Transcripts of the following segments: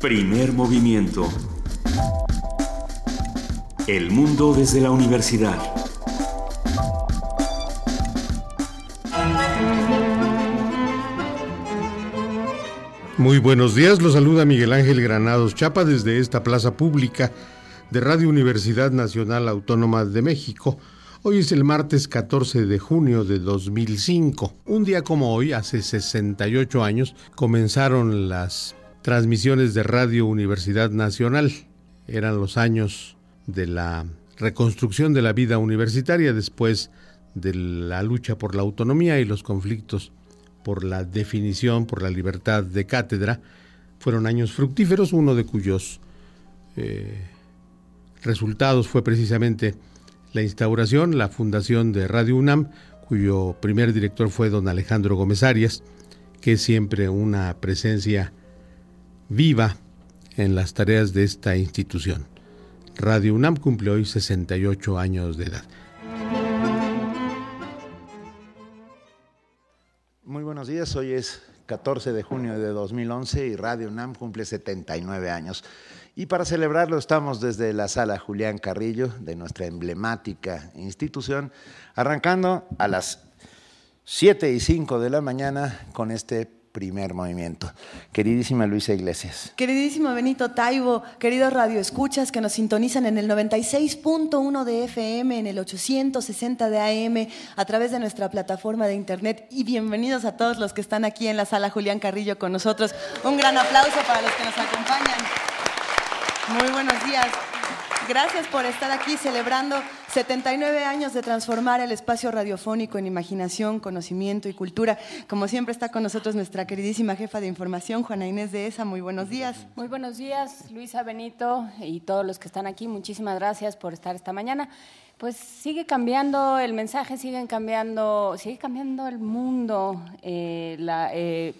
Primer movimiento. El mundo desde la universidad. Muy buenos días, los saluda Miguel Ángel Granados Chapa desde esta plaza pública de Radio Universidad Nacional Autónoma de México. Hoy es el martes 14 de junio de 2005. Un día como hoy, hace 68 años, comenzaron las transmisiones de Radio Universidad Nacional. Eran los años de la reconstrucción de la vida universitaria después de la lucha por la autonomía y los conflictos por la definición, por la libertad de cátedra, fueron años fructíferos, uno de cuyos eh, resultados fue precisamente la instauración, la fundación de Radio UNAM, cuyo primer director fue don Alejandro Gómez Arias, que es siempre una presencia viva en las tareas de esta institución. Radio UNAM cumple hoy 68 años de edad. Muy buenos días, hoy es 14 de junio de 2011 y Radio UNAM cumple 79 años. Y para celebrarlo estamos desde la sala Julián Carrillo de nuestra emblemática institución, arrancando a las 7 y 5 de la mañana con este primer movimiento. Queridísima Luisa Iglesias. Queridísimo Benito Taibo, queridos radioescuchas que nos sintonizan en el 96.1 de FM, en el 860 de AM, a través de nuestra plataforma de internet. Y bienvenidos a todos los que están aquí en la sala Julián Carrillo con nosotros. Un gran aplauso para los que nos acompañan. Muy buenos días. Gracias por estar aquí celebrando 79 años de transformar el espacio radiofónico en imaginación, conocimiento y cultura. Como siempre está con nosotros nuestra queridísima jefa de información, Juana Inés de ESA. Muy buenos días. Muy buenos días, Luisa Benito y todos los que están aquí. Muchísimas gracias por estar esta mañana. Pues sigue cambiando el mensaje, sigue cambiando, sigue cambiando el mundo. Eh, la, eh,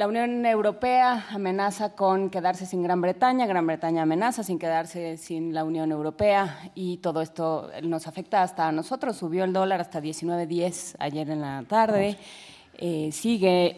la Unión Europea amenaza con quedarse sin Gran Bretaña, Gran Bretaña amenaza sin quedarse sin la Unión Europea y todo esto nos afecta hasta a nosotros. Subió el dólar hasta 19.10 ayer en la tarde. Eh, sigue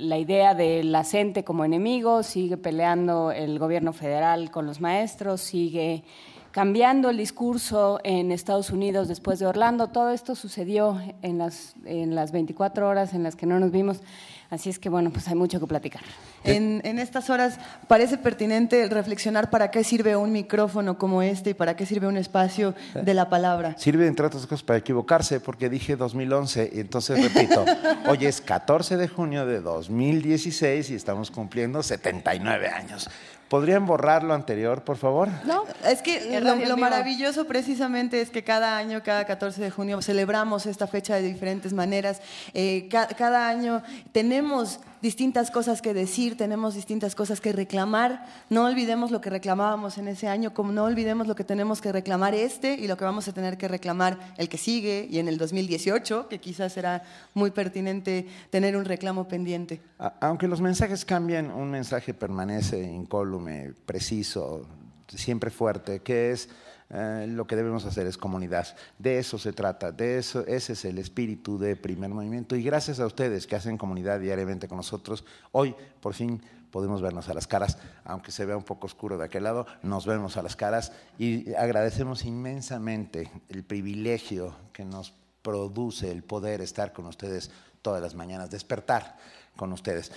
la idea de la CENTE como enemigo, sigue peleando el gobierno federal con los maestros, sigue cambiando el discurso en Estados Unidos después de Orlando. Todo esto sucedió en las, en las 24 horas en las que no nos vimos. Así es que bueno, pues hay mucho que platicar. En, estas horas parece pertinente reflexionar para qué sirve un micrófono como este y para qué sirve un espacio de la palabra. Sirve, entre otras cosas, para equivocarse, porque dije 2011, y entonces repito, hoy es 14 de junio de 2016 y estamos cumpliendo 79 años. ¿Podrían borrar lo anterior, por favor? No, es que lo, maravilloso precisamente es que cada año, cada 14 de junio, celebramos esta fecha de diferentes maneras. Eh, cada año tenemos distintas cosas que decir, tenemos distintas cosas que reclamar. No olvidemos lo que reclamábamos en ese año, como no olvidemos lo que tenemos que reclamar este y lo que vamos a tener que reclamar el que sigue y en el 2018, que quizás será muy pertinente tener un reclamo pendiente. Aunque los mensajes cambian, un mensaje permanece incólume, preciso, siempre fuerte, que es eh, lo que debemos hacer es comunidad. De eso se trata, de eso, ese es el espíritu de primer movimiento. Y gracias a ustedes que hacen comunidad diariamente con nosotros, hoy por fin podemos vernos a las caras, aunque se vea un poco oscuro de aquel lado, nos vemos a las caras y agradecemos inmensamente el privilegio que nos produce el poder estar con ustedes todas las mañanas, despertar con ustedes.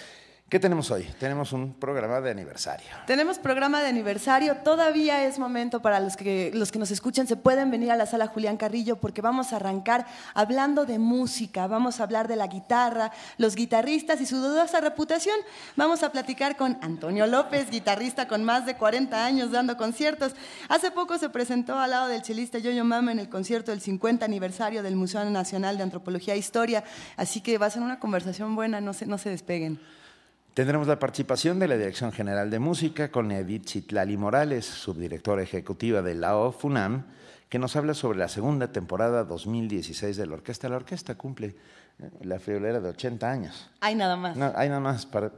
¿Qué tenemos hoy? Tenemos un programa de aniversario. Tenemos programa de aniversario. Todavía es momento para los que, los que nos escuchan, se pueden venir a la sala Julián Carrillo porque vamos a arrancar hablando de música. Vamos a hablar de la guitarra, los guitarristas y su dudosa reputación. Vamos a platicar con Antonio López, guitarrista con más de 40 años dando conciertos. Hace poco se presentó al lado del chelista Yoyo Mama en el concierto del 50 aniversario del Museo Nacional de Antropología e Historia. Así que va a ser una conversación buena, no se, no se despeguen. Tendremos la participación de la Dirección General de Música con Edith Chitlali Morales, subdirectora ejecutiva de la OFUNAM, que nos habla sobre la segunda temporada 2016 de la orquesta. La orquesta cumple eh, la friolera de 80 años. Hay nada más. No, hay nada más. Para,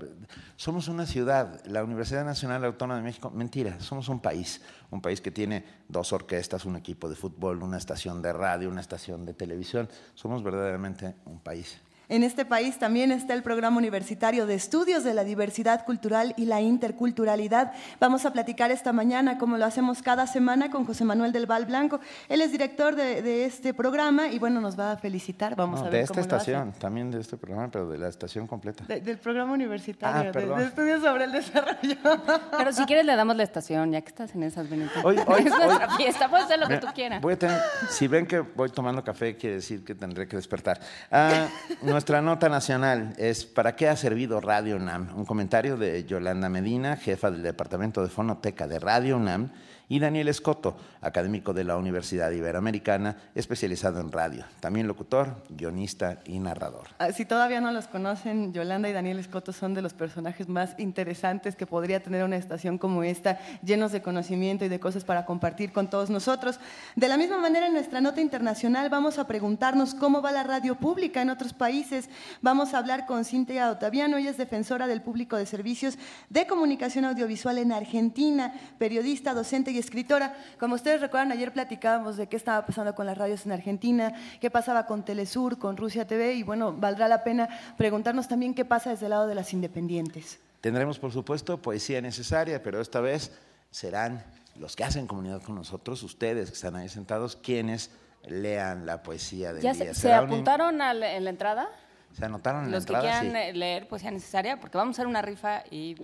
somos una ciudad, la Universidad Nacional Autónoma de México, mentira, somos un país, un país que tiene dos orquestas, un equipo de fútbol, una estación de radio, una estación de televisión. Somos verdaderamente un país. En este país también está el Programa Universitario de Estudios de la Diversidad Cultural y la Interculturalidad. Vamos a platicar esta mañana, como lo hacemos cada semana, con José Manuel del Val Blanco. Él es director de, este programa y bueno, nos va a felicitar. Vamos a ver de esta estación, también de este programa, pero de la estación completa. del programa universitario, ah, de, estudios sobre el desarrollo. Pero si quieres le damos la estación, ya que estás en esas, Benito. Hoy, hoy, es nuestra fiesta, puedes hacer lo que tú quieras. Voy a tener, si ven que voy tomando café, quiere decir que tendré que despertar. Ah, nuestra nota nacional es ¿Para qué ha servido Radio UNAM? Un comentario de Yolanda Medina, jefa del Departamento de Fonoteca de Radio UNAM, y Daniel Escoto, académico de la Universidad Iberoamericana, especializado en radio, también locutor, guionista y narrador. Ah, si todavía no los conocen, Yolanda y Daniel Escoto son de los personajes más interesantes que podría tener una estación como esta, llenos de conocimiento y de cosas para compartir con todos nosotros. De la misma manera, en nuestra nota internacional vamos a preguntarnos cómo va la radio pública en otros países. Vamos a hablar con Cintia Otaviano, ella es defensora del público de servicios de comunicación audiovisual en Argentina, periodista, docente y escritora. Como ustedes recuerdan, ayer platicábamos de qué estaba pasando con las radios en Argentina, qué pasaba con Telesur, con Rusia TV, y bueno, valdrá la pena preguntarnos también qué pasa desde el lado de las independientes. Tendremos, por supuesto, poesía necesaria, pero esta vez serán los que hacen comunidad con nosotros, ustedes que están ahí sentados, quienes lean la poesía del ¿Ya día. ¿Se, ¿se apuntaron en la entrada? Se anotaron en la entrada. Los que quieran leer poesía necesaria, porque vamos a hacer una rifa y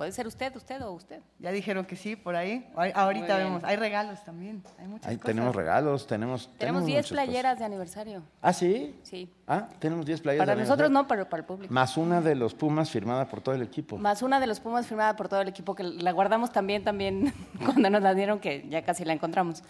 Puede ser usted, usted o usted. Ya dijeron que sí, por ahí. Ahorita vemos. Hay regalos también. Hay muchas cosas. Tenemos regalos, tenemos. Tenemos 10 playeras de aniversario. ¿Ah, sí? Sí. Ah, tenemos 10 playeras. Para nosotros no, pero para el público. Más una de los Pumas firmada por todo el equipo. Más una de los Pumas firmada por todo el equipo, que la guardamos también, también cuando nos la dieron, que ya casi la encontramos.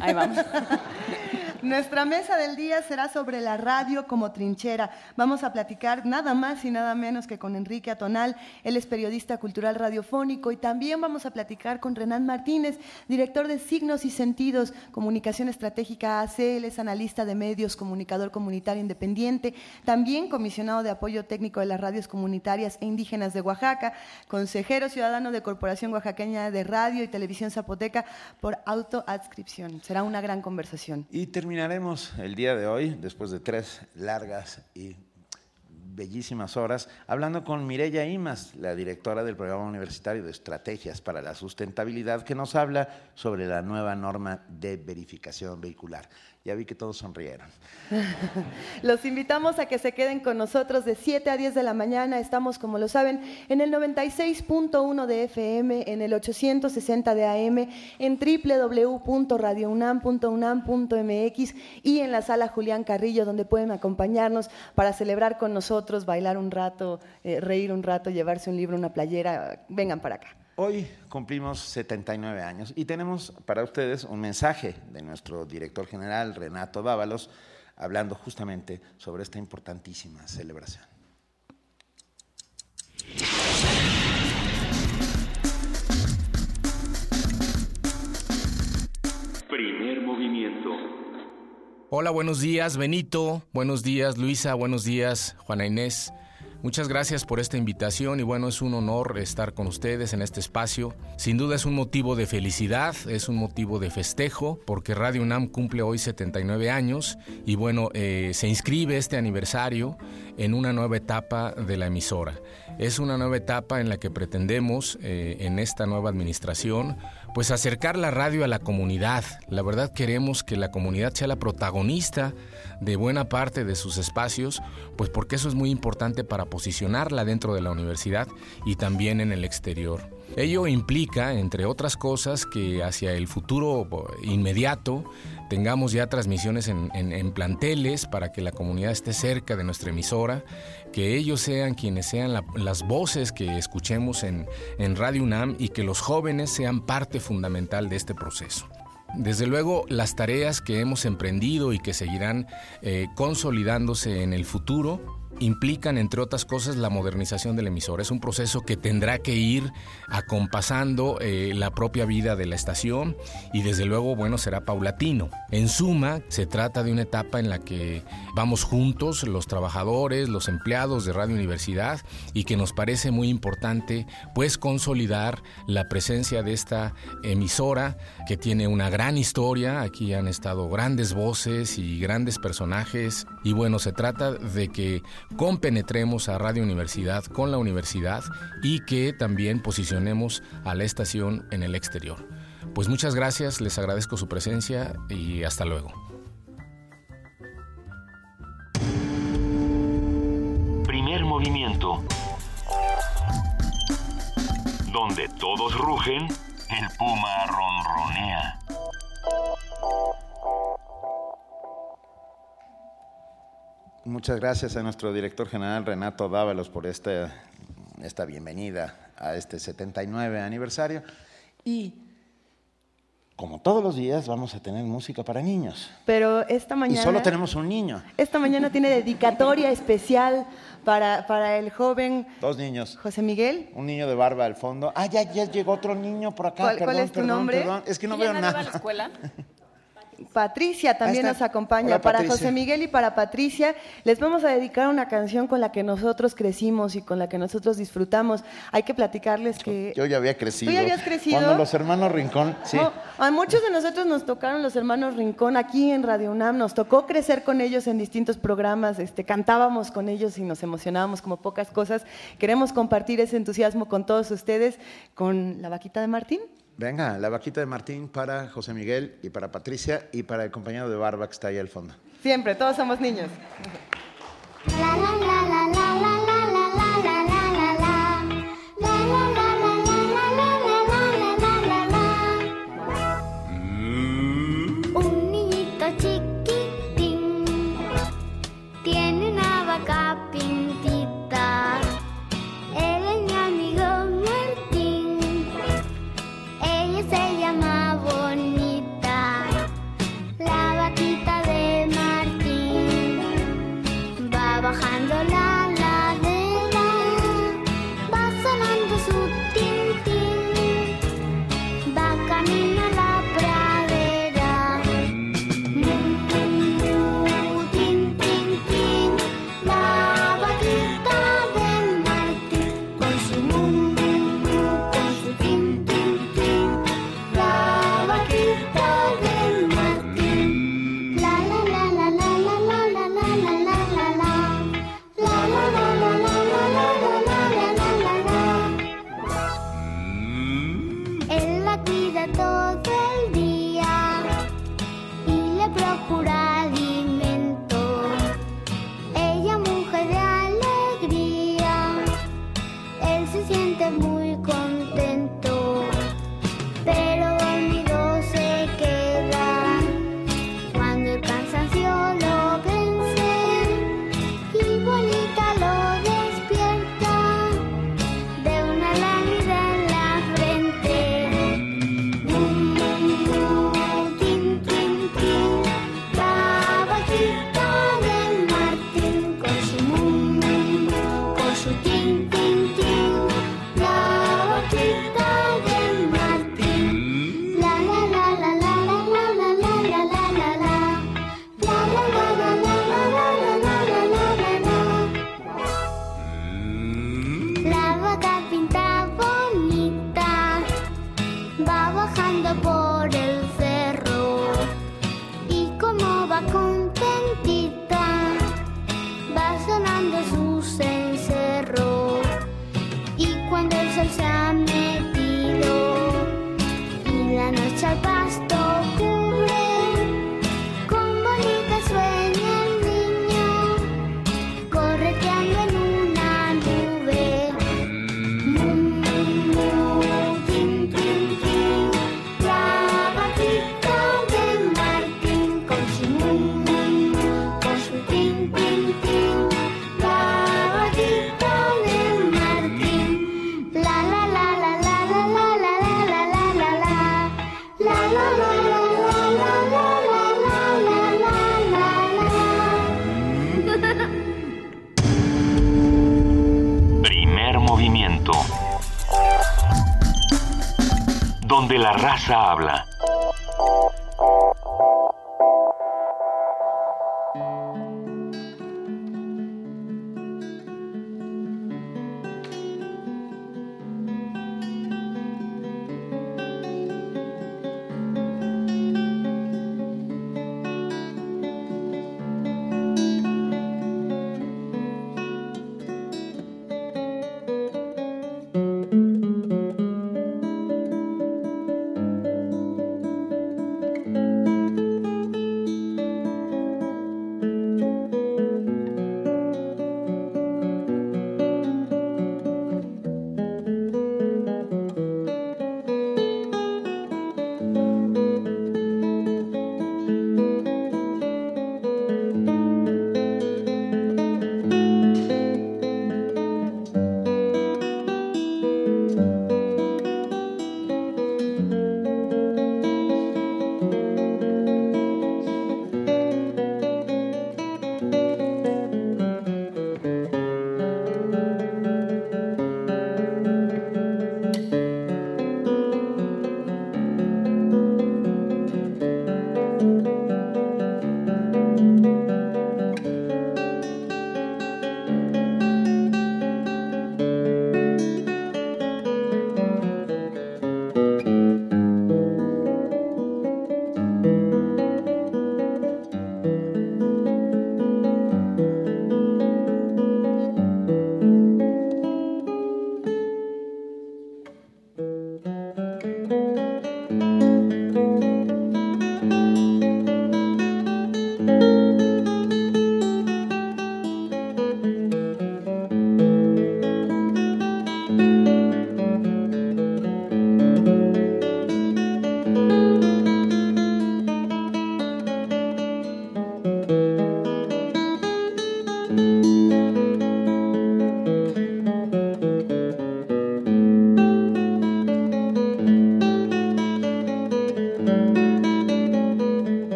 Ahí vamos. Nuestra mesa del día será sobre la radio como trinchera. Vamos a platicar nada más y nada menos que con Enrique Atonal. Él es periodista cultural radiofónico y también vamos a platicar con Renan Martínez, director de Signos y Sentidos, Comunicación Estratégica AC. Él es analista de medios, comunicador comunitario independiente, también comisionado de apoyo técnico de las radios comunitarias e indígenas de Oaxaca, consejero ciudadano de Corporación Oaxaqueña de Radio y Televisión Zapoteca por autoadscripción. Será una gran conversación. Y terminaremos el día de hoy, después de tres largas y bellísimas horas, hablando con Mireya Imas, la directora del Programa Universitario de Estrategias para la Sustentabilidad, que nos habla sobre la nueva norma de verificación vehicular. Ya vi que todos sonrieron. Los invitamos a que se queden con nosotros de 7 a 10 de la mañana. Estamos, como lo saben, en el 96.1 de FM, en el 860 de AM, en www.radiounam.unam.mx y en la sala Julián Carrillo, donde pueden acompañarnos para celebrar con nosotros, bailar un rato, eh, reír un rato, llevarse un libro, una playera. Vengan para acá. Hoy cumplimos 79 años y tenemos para ustedes un mensaje de nuestro director general, Renato Dávalos, hablando justamente sobre esta importantísima celebración. Primer movimiento. Hola, buenos días, Benito. Buenos días, Luisa. Buenos días, Juana Inés. Muchas gracias por esta invitación y bueno, es un honor estar con ustedes en este espacio. Sin duda es un motivo de felicidad, es un motivo de festejo, porque Radio UNAM cumple hoy 79 años y bueno, eh, se inscribe este aniversario en una nueva etapa de la emisora. Es una nueva etapa en la que pretendemos, eh, en esta nueva administración, pues acercar la radio a la comunidad. La verdad queremos que la comunidad sea la protagonista de buena parte de sus espacios, pues porque eso es muy importante para posicionarla dentro de la universidad y también en el exterior. Ello implica, entre otras cosas, que hacia el futuro inmediato tengamos ya transmisiones en, planteles para que la comunidad esté cerca de nuestra emisora, que ellos sean quienes sean las voces que escuchemos en, Radio UNAM y que los jóvenes sean parte fundamental de este proceso. Desde luego, las tareas que hemos emprendido y que seguirán eh, consolidándose en el futuro implican, entre otras cosas, la modernización del emisor. Es un proceso que tendrá que ir acompasando eh, la propia vida de la estación y desde luego, bueno, será paulatino. En suma, se trata de una etapa en la que vamos juntos, los trabajadores, los empleados de Radio Universidad, y que nos parece muy importante, pues, consolidar la presencia de esta emisora que tiene una gran historia. Aquí han estado grandes voces y grandes personajes. Y bueno, se trata de que compenetremos a Radio Universidad con la universidad y que también posicionemos a la estación en el exterior. Pues muchas gracias, les agradezco su presencia y hasta luego. Primer movimiento. Donde todos rugen, el puma ronronea. Muchas gracias a nuestro director general Renato Dávalos por esta, esta bienvenida a este 79 aniversario. Y como todos los días vamos a tener música para niños. Pero esta mañana... Y solo tenemos un niño. Esta mañana tiene dedicatoria especial para, para el joven... Dos niños. José Miguel. Un niño de barba al fondo. Ah, ya, ya llegó otro niño por acá. ¿Cuál, cuál perdón, es tu perdón, nombre? perdón. Es que no ¿Ella veo nada. a la escuela? Patricia también nos acompaña. Hola, para Patricia. José Miguel y para Patricia les vamos a dedicar una canción con la que nosotros crecimos y con la que nosotros disfrutamos. Hay que platicarles que... Yo ya había crecido. ¿Tú ya habías crecido? Cuando los hermanos Rincón, sí. No, a muchos de nosotros nos tocaron los hermanos Rincón aquí en Radio UNAM, nos tocó crecer con ellos en distintos programas, este, cantábamos con ellos y nos emocionábamos como pocas cosas. Queremos compartir ese entusiasmo con todos ustedes con la vaquita de Martín. Venga, la vaquita de Martín para José Miguel y para Patricia y para el compañero de barba que está ahí al fondo. Siempre, todos somos niños. La la la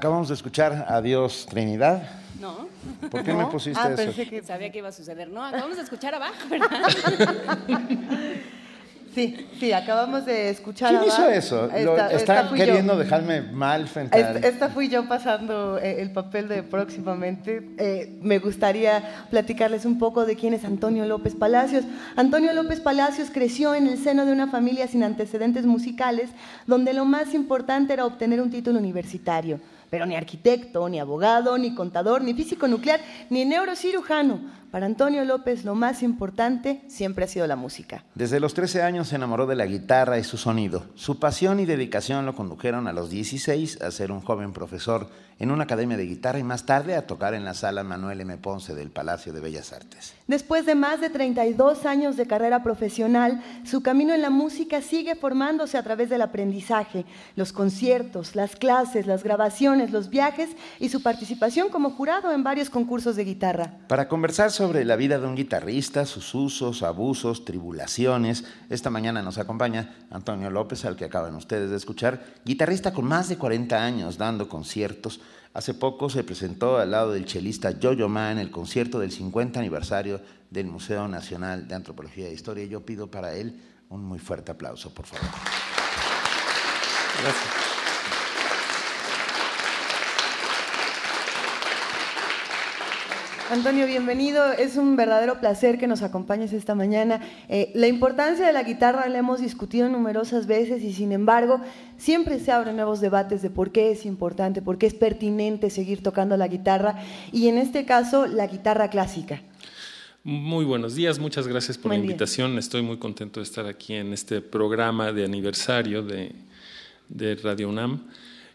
Acabamos de escuchar Adiós Trinidad. No. ¿Por qué me pusiste Ah, eso? pensé que... Sabía que iba a suceder. No, acabamos de escuchar abajo, ¿verdad? Sí, sí, acabamos de escuchar ¿Quién a hizo Bach. eso? Esta- Lo- esta está yo. queriendo dejarme mal frente a Esta, esta fui yo pasando eh, el papel de próximamente. Eh, me gustaría platicarles un poco de quién es Antonio López Palacios. Antonio López Palacios creció en el seno de una familia sin antecedentes musicales, donde lo más importante era obtener un título universitario. Pero ni arquitecto, ni abogado, ni contador, ni físico nuclear, ni neurocirujano. Para Antonio López lo más importante siempre ha sido la música. Desde los 13 años se enamoró de la guitarra y su sonido. Su pasión y dedicación lo condujeron a los 16 a ser un joven profesor en una academia de guitarra y más tarde a tocar en la sala Manuel M. Ponce del Palacio de Bellas Artes. Después de más de 32 años de carrera profesional, su camino en la música sigue formándose a través del aprendizaje, los conciertos, las clases, las grabaciones, los viajes y su participación como jurado en varios concursos de guitarra. Para conversar sobre la vida de un guitarrista, sus usos, abusos, tribulaciones, esta mañana nos acompaña Antonio López, al que acaban ustedes de escuchar, guitarrista con más de 40 años dando conciertos. Hace poco se presentó al lado del chelista Yo-Yo Ma en el concierto del 50 aniversario del Museo Nacional de Antropología e Historia. Yo pido para él un muy fuerte aplauso, por favor. Gracias. Antonio, bienvenido. Es un verdadero placer que nos acompañes esta mañana. Eh, la importancia de la guitarra la hemos discutido numerosas veces y sin embargo siempre se abren nuevos debates de por qué es importante, por qué es pertinente seguir tocando la guitarra y en este caso la guitarra clásica. Muy buenos días, muchas gracias por Buen la día. invitación. Estoy muy contento de estar aquí en este programa de aniversario de, de Radio UNAM.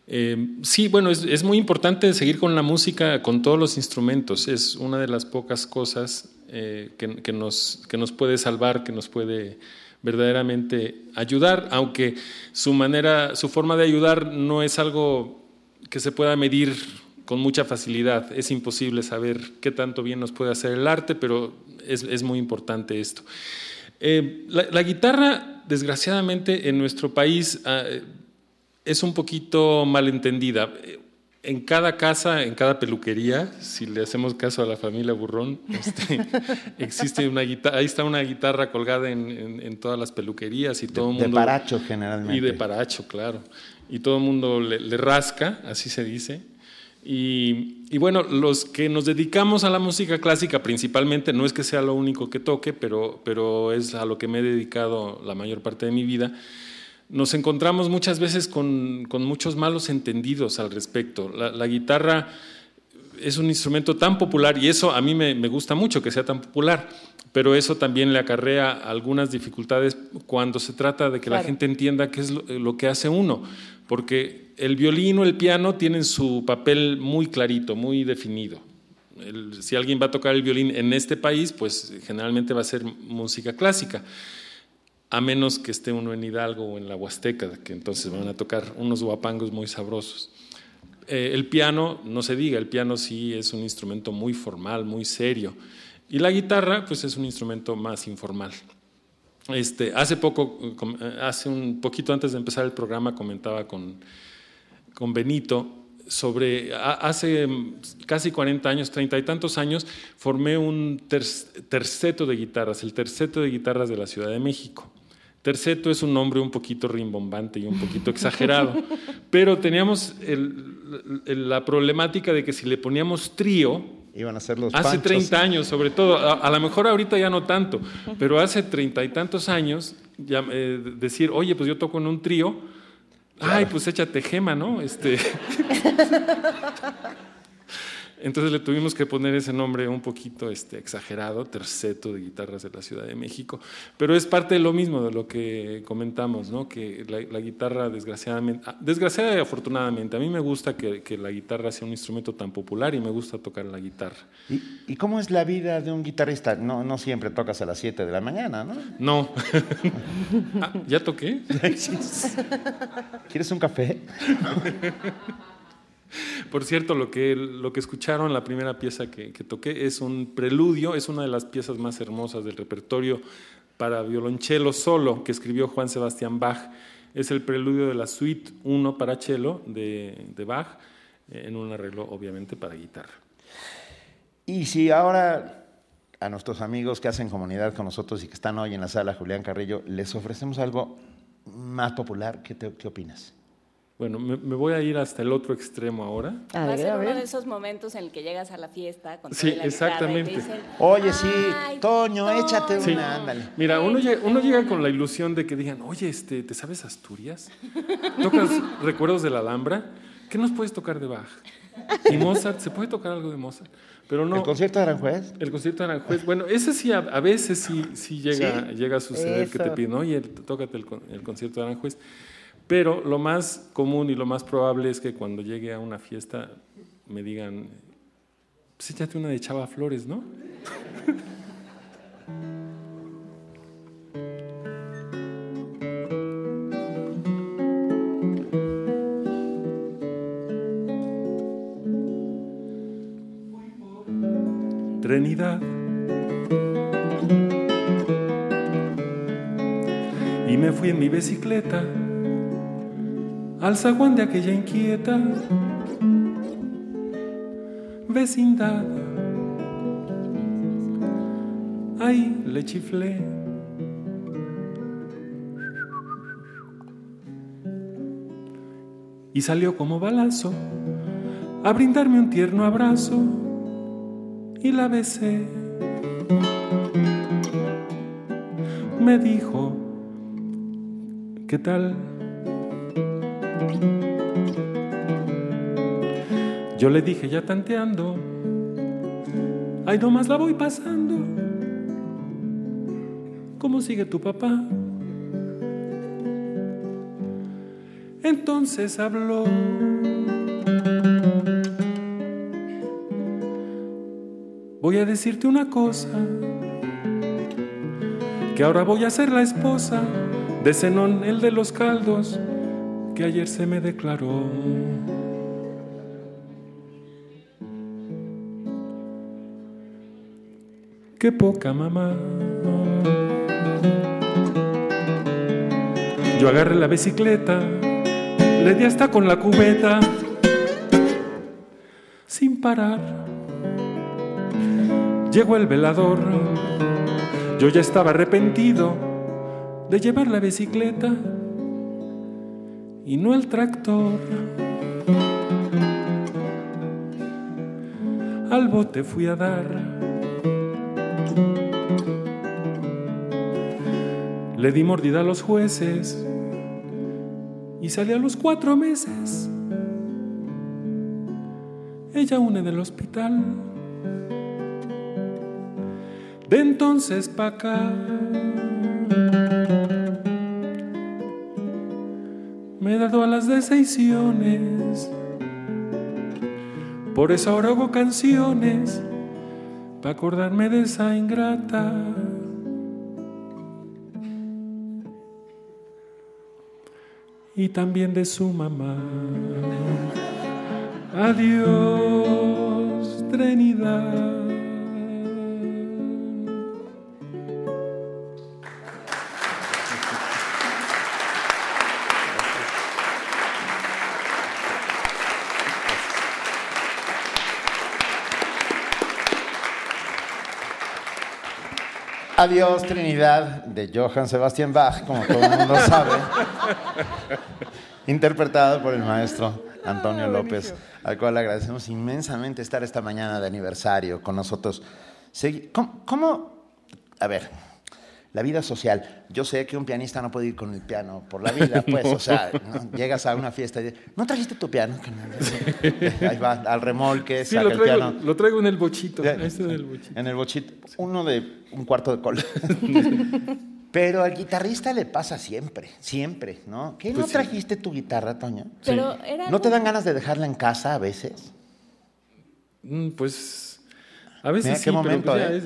Eh, sí, bueno, es, muy importante seguir con la música, con todos los instrumentos. Es una de las pocas cosas eh, que, nos, que nos puede salvar, que nos puede verdaderamente ayudar, aunque su manera, su forma de ayudar no es algo que se pueda medir con mucha facilidad. Es imposible saber qué tanto bien nos puede hacer el arte, pero es, es muy importante esto. La, la guitarra, desgraciadamente, en nuestro país ah, es un poquito malentendida. En cada casa, en cada peluquería, si le hacemos caso a la familia Burrón, este, existe una guitarra, ahí está una guitarra colgada en, en- en todas las peluquerías y todo el De mundo... paracho, generalmente. Y de paracho, claro. Y todo el mundo le, le rasca, así se dice. Y, y bueno, los que nos dedicamos a la música clásica principalmente, no es que sea lo único que toque, pero, pero es a lo que me he dedicado la mayor parte de mi vida, nos encontramos muchas veces con, con muchos malos entendidos al respecto. La, la guitarra es un instrumento tan popular y eso a mí me, me gusta mucho que sea tan popular, pero eso también le acarrea algunas dificultades cuando se trata de que la gente entienda qué es lo, lo que hace uno, porque el violín o el piano tienen su papel muy clarito, muy definido. El- si alguien va a tocar el violín en este país, pues generalmente va a ser música clásica a menos que esté uno en Hidalgo o en la Huasteca, que entonces van a tocar unos guapangos muy sabrosos. Eh, el piano, no se diga, el piano sí es un instrumento muy formal, muy serio. Y la guitarra, pues es un instrumento más informal. Este, hace poco, eh, hace un poquito antes de empezar el programa, comentaba con, con Benito sobre, hace mm, casi 40 años, 30 y tantos años, formé un ter- terceto de guitarras, el terceto de guitarras de la Ciudad de México. Terceto es un nombre un poquito rimbombante y un poquito exagerado, pero teníamos el- el- la problemática de que si le poníamos trío, Iban a ser los Hace panchos. 30 años, sobre todo, a, a lo mejor ahorita ya no tanto, pero hace treinta y tantos años, ya, eh, decir, oye, pues yo toco en un trío, ay, pues échate gema, ¿no? Este, entonces le tuvimos que poner ese nombre un poquito este, exagerado, terceto de guitarras de la Ciudad de México, pero es parte de lo mismo de lo que comentamos, ¿no? Que la, la guitarra, desgraciadamente, ah, desgraciadamente y afortunadamente, a mí me gusta que, que la guitarra sea un instrumento tan popular y me gusta tocar la guitarra. ¿Y, y cómo es la vida de un guitarrista? No, no siempre tocas a las 7 de la mañana, ¿no? No. Ah, ¿Ya toqué? ¿Quieres un café? Por cierto, lo que, lo que escucharon, la primera pieza que, toqué, es un preludio, es una de las piezas más hermosas del repertorio para violonchelo solo que escribió Juan Sebastián Bach. Es el preludio de la suite 1 para cello de, de Bach, eh, en un arreglo obviamente para guitarra. Y si ahora a nuestros amigos que hacen comunidad con nosotros y que están hoy en la sala Julián Carrillo, les ofrecemos algo más popular, ¿qué, qué opinas? Bueno, me, me voy a ir hasta el otro extremo ahora. A Va a ver, ser a uno ver. de esos momentos en el que llegas a la fiesta con Sí, toda la guitarra y exactamente. dicen, Oye, sí, "Ay, Toño, échate Sí. una, ándale. Mira, uno llega, uno llega con la ilusión de que digan, oye, este, ¿te sabes Asturias? ¿Tocas recuerdos de la Alhambra? ¿Qué nos puedes tocar de Bach? ¿Y Mozart? ¿Se puede tocar algo de Mozart? Pero no. ¿El concierto de Aranjuez? El concierto de Aranjuez, bueno, ese sí, a, a veces sí, sí llega, llega a suceder que te Eso. piden, oye, tócate el, con- el concierto de Aranjuez. Pero lo más común y lo más probable es que cuando llegue a una fiesta me digan, pues échate una de Chava Flores, ¿no? Trinidad. Y me fui en mi bicicleta al zaguán de aquella inquieta vecindad. Ahí le chiflé. Y salió como balazo a brindarme un tierno abrazo y la besé. Me dijo, ¿qué tal? Yo le dije ya tanteando, ay nomás la voy pasando. ¿Cómo sigue tu papá? Entonces habló. Voy a decirte una cosa, que ahora voy a ser la esposa de Zenón, el de los caldos, que ayer se me declaró. Qué poca mamá. Yo agarré la bicicleta, le di hasta con la cubeta, sin parar. Llegó el velador, yo ya estaba arrepentido de llevar la bicicleta y no el tractor. Al bote fui a dar. Le di mordida a los jueces y salí a los cuatro meses. Ella une del hospital. De entonces pa' acá. A las decisiones. Por eso ahora hago canciones. Pa' acordarme de esa ingrata. y también de su mamá. Adiós, Trinidad. Adiós, Trinidad, de Johann Sebastian Bach, como todo el mundo sabe. Interpretado por el maestro Antonio López, al cual le agradecemos inmensamente estar esta mañana de aniversario con nosotros. Cómo? A ver, la vida social. Yo sé que un pianista no puede ir con el piano por la vida, pues, o sea, ¿no? llegas a una fiesta y dices, ¿no trajiste tu piano? Ahí va, al remolque, Sí, saca lo el traigo, piano. lo traigo en el bochito. Ya, Este es el bochito. En el bochito. Uno de un cuarto de cola. Pero al guitarrista le pasa siempre, siempre, ¿no? ¿Qué no Pues sí. trajiste tu guitarra, Toño? Pero era ¿No te dan ganas de dejarla en casa a veces? Mm, Pues a veces Mira, sí, qué pero momento, pues ya ¿eh? es-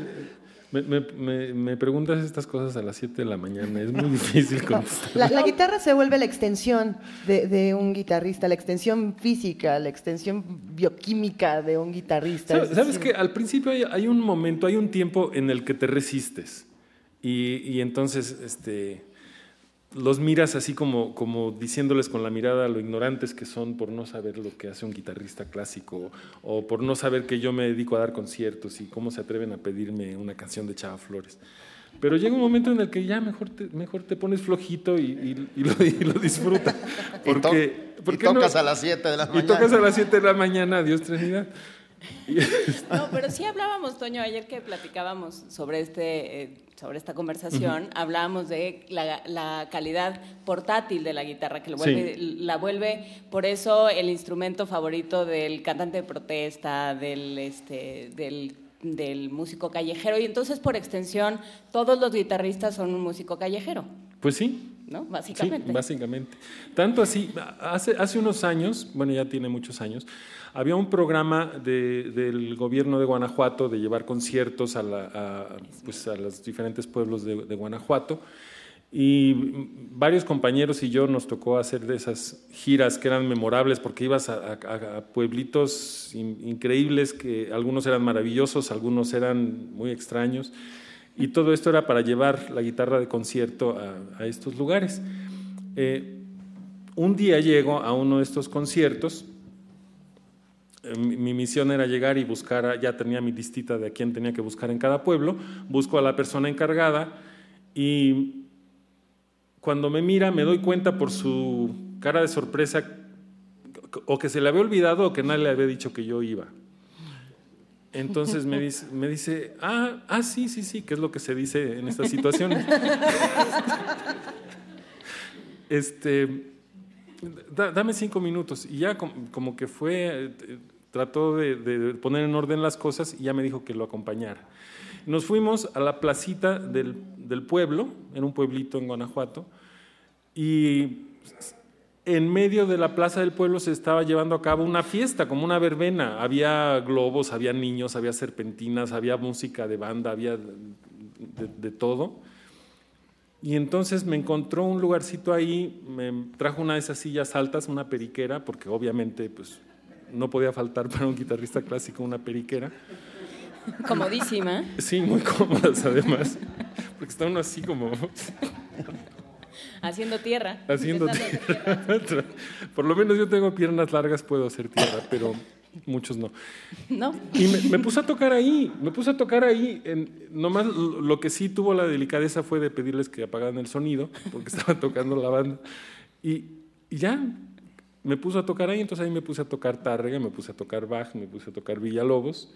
me, me- me- me preguntas estas cosas a las 7 de la mañana, es muy difícil contestar. La, la guitarra se vuelve la extensión de, de un guitarrista, la extensión física, la extensión bioquímica de un guitarrista. ¿Sabes, que al principio hay, hay un momento, hay un tiempo en el que te resistes y, y entonces este, los miras así como, como diciéndoles con la mirada lo ignorantes que son por no saber lo que hace un guitarrista clásico o por no saber que yo me dedico a dar conciertos y cómo se atreven a pedirme una canción de Chava Flores. Pero llega un momento en el que ya mejor te, mejor te pones flojito y, y- y lo, y lo disfrutas. Y to- Porque, y porque no- tocas a las 7 de la y mañana. tocas a las 7 de la mañana, Dios Trinidad. No, pero sí hablábamos, Toño, ayer que platicábamos sobre este, eh, sobre esta conversación, hablábamos de la, la calidad portátil de la guitarra, que lo vuelve, la vuelve, por eso el instrumento favorito del cantante de protesta, del, este, del, del músico callejero, y entonces por extensión todos los guitarristas son un músico callejero, Pues sí, ¿no? Básicamente. Sí, básicamente. Tanto así, hace, hace unos años, bueno, ya tiene muchos años, había un programa de- del gobierno de Guanajuato de llevar conciertos a, la- pues, los diferentes pueblos de, Guanajuato. Y varios compañeros y yo nos tocó hacer de esas giras que eran memorables porque ibas a, pueblitos in- increíbles que algunos eran maravillosos, algunos eran muy extraños. Y todo esto era para llevar la guitarra de concierto a, a estos lugares. Eh, un día llego a uno de estos conciertos. Mi, mi misión era llegar y buscar, ya tenía mi listita de a quién tenía que buscar en cada pueblo. Busco a la persona encargada y cuando me mira me doy cuenta por su cara de sorpresa o que se le había olvidado o que nadie le había dicho que yo iba. Entonces me dice, me dice ah, ah, sí, sí, sí, que es lo que se dice en estas situaciones. este, "Da- dame cinco minutos. Y ya com- como, que fue, eh, trató de, poner en orden las cosas y ya me dijo que lo acompañara. Nos fuimos a la placita del, del pueblo, en un pueblito en Guanajuato, y en medio de la plaza del pueblo se estaba llevando a cabo una fiesta, como una verbena. Había globos, había niños, había serpentinas, había música de banda, había de, de todo. Y entonces me encontró un lugarcito ahí, me trajo una de esas sillas altas, una periquera, porque obviamente pues, no podía faltar para un guitarrista clásico una periquera. Comodísima. Sí, muy cómodas además, porque está uno así como Haciendo tierra. haciendo tierra. Por lo menos yo tengo piernas largas, puedo hacer tierra, pero muchos no. No. Y me, me puse a tocar ahí, me puse a tocar ahí. En, nomás lo lo que sí tuvo la delicadeza fue de pedirles que apagaran el sonido, porque estaba tocando la banda. Y, y ya, me puse a tocar ahí, entonces ahí me puse a tocar Tárrega, me puse a tocar Bach, me puse a tocar Villalobos.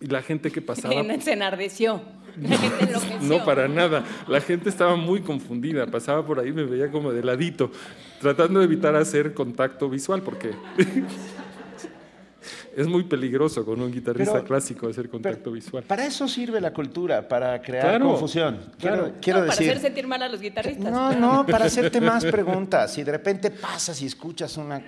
Y la gente que pasaba... Se enardeció. La gente enloqueció. No, para nada. La gente estaba muy confundida. Pasaba por ahí, me veía como de ladito, tratando de evitar hacer contacto visual, porque es muy peligroso con un guitarrista Pero- clásico hacer contacto visual. Para eso sirve la cultura, para crear Claro, confusión. Quiero, claro. quiero No, para decir. hacer sentir mal a los guitarristas. No, no, para hacerte más preguntas. Si de repente pasas y escuchas una,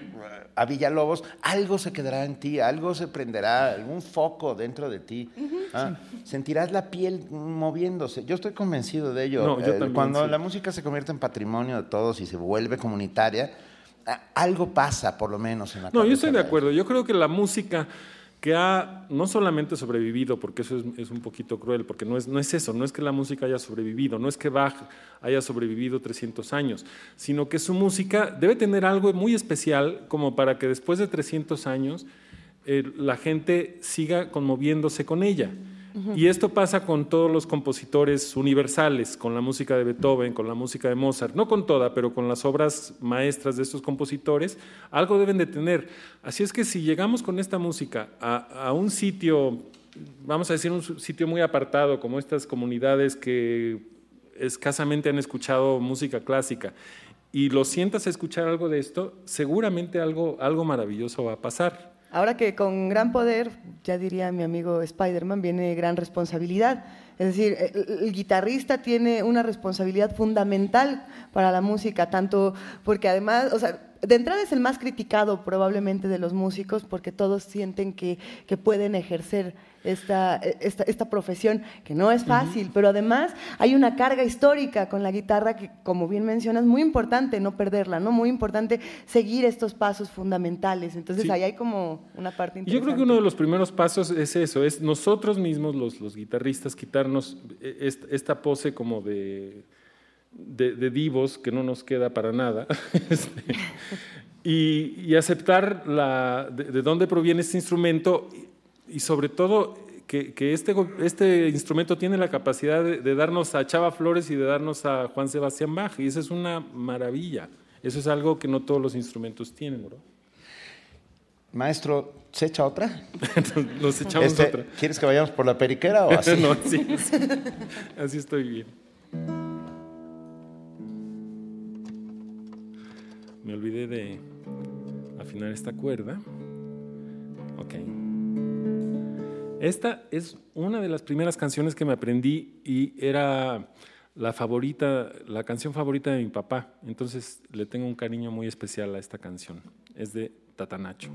a Villalobos, algo se quedará en ti, algo se prenderá, algún foco dentro de ti. Ah, Sentirás la piel moviéndose. Yo estoy convencido de ello. No, yo Eh, también, Cuando sí. la música se convierte en patrimonio de todos y se vuelve comunitaria, algo pasa, por lo menos, en la No, yo estoy de acuerdo. Yo creo que la música que ha no solamente sobrevivido, porque eso es, es un poquito cruel, porque no es, no es eso, no es que la música haya sobrevivido, no es que Bach haya sobrevivido 300 años, sino que su música debe tener algo muy especial como para que después de 300 años eh, la gente siga conmoviéndose con ella. Y esto pasa con todos los compositores universales, con la música de Beethoven, con la música de Mozart, no con toda, pero con las obras maestras de estos compositores, algo deben de tener. Así es que si llegamos con esta música a, un sitio, vamos a decir un sitio muy apartado, como estas comunidades que escasamente han escuchado música clásica, y lo sientas a escuchar algo de esto, seguramente algo, algo maravilloso va a pasar. Ahora que con gran poder, ya diría mi amigo Spider-Man, viene gran responsabilidad. Es decir, el, el guitarrista tiene una responsabilidad fundamental para la música, tanto porque además, o sea, de entrada es el más criticado probablemente de los músicos porque todos sienten que, que pueden ejercer esta, esta, esta profesión, que no es fácil, pero además hay una carga histórica con la guitarra que, como bien mencionas, muy importante no perderla, ¿no? Muy importante seguir estos pasos fundamentales. Entonces Sí. ahí hay como una parte interesante. Yo creo que uno de los primeros pasos es eso, es nosotros mismos, los, los guitarristas, quitarnos est- esta pose como de, de, de divos que no nos queda para nada, Este, y, y aceptar la, de, de dónde proviene este instrumento y, y sobre todo que, que este, este instrumento tiene la capacidad de, de darnos a Chava Flores y de darnos a Juan Sebastián Bach, y eso es una maravilla. Eso es algo que no todos los instrumentos tienen. Maestro, ¿se echa otra? Nos echamos Este, otra. ¿Quieres que vayamos por la periquera o así? no, sí, sí. Así estoy bien. Olvidé de afinar esta cuerda. Ok. Esta es una de las primeras canciones que me aprendí y era la favorita, la canción favorita de mi papá. Entonces le tengo un cariño muy especial a esta canción. Es de Tatanacho.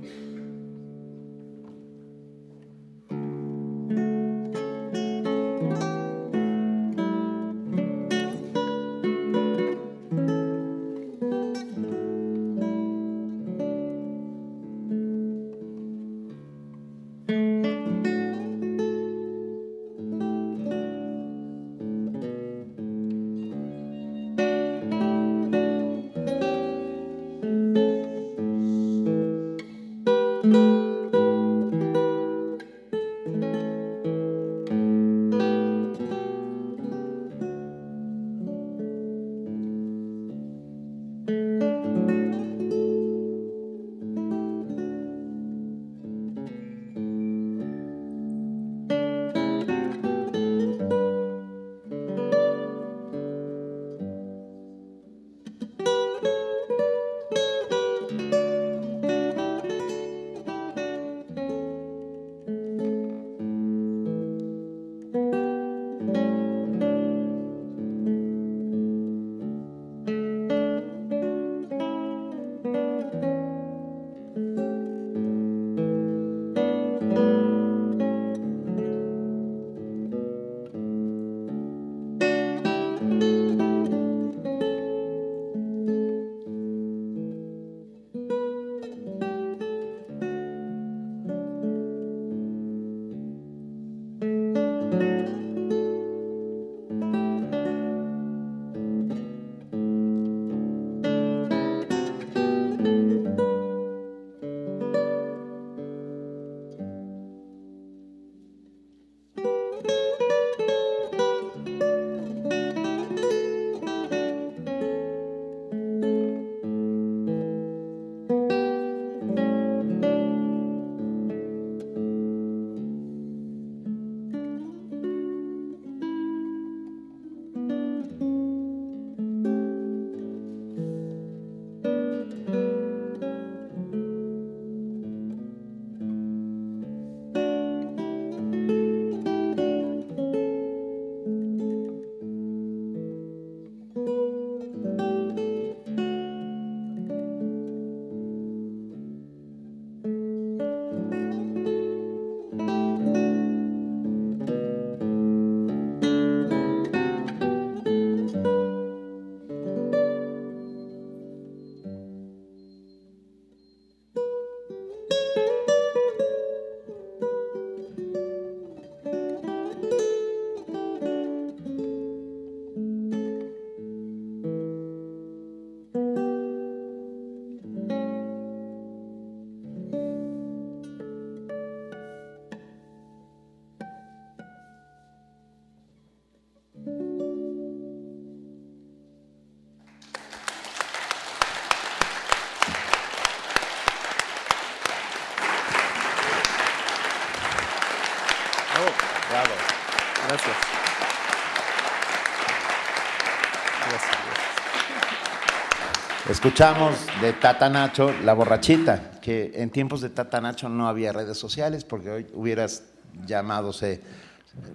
Escuchamos de Tata Nacho La Borrachita, que en tiempos de Tata Nacho no había redes sociales porque hoy hubieras llamadose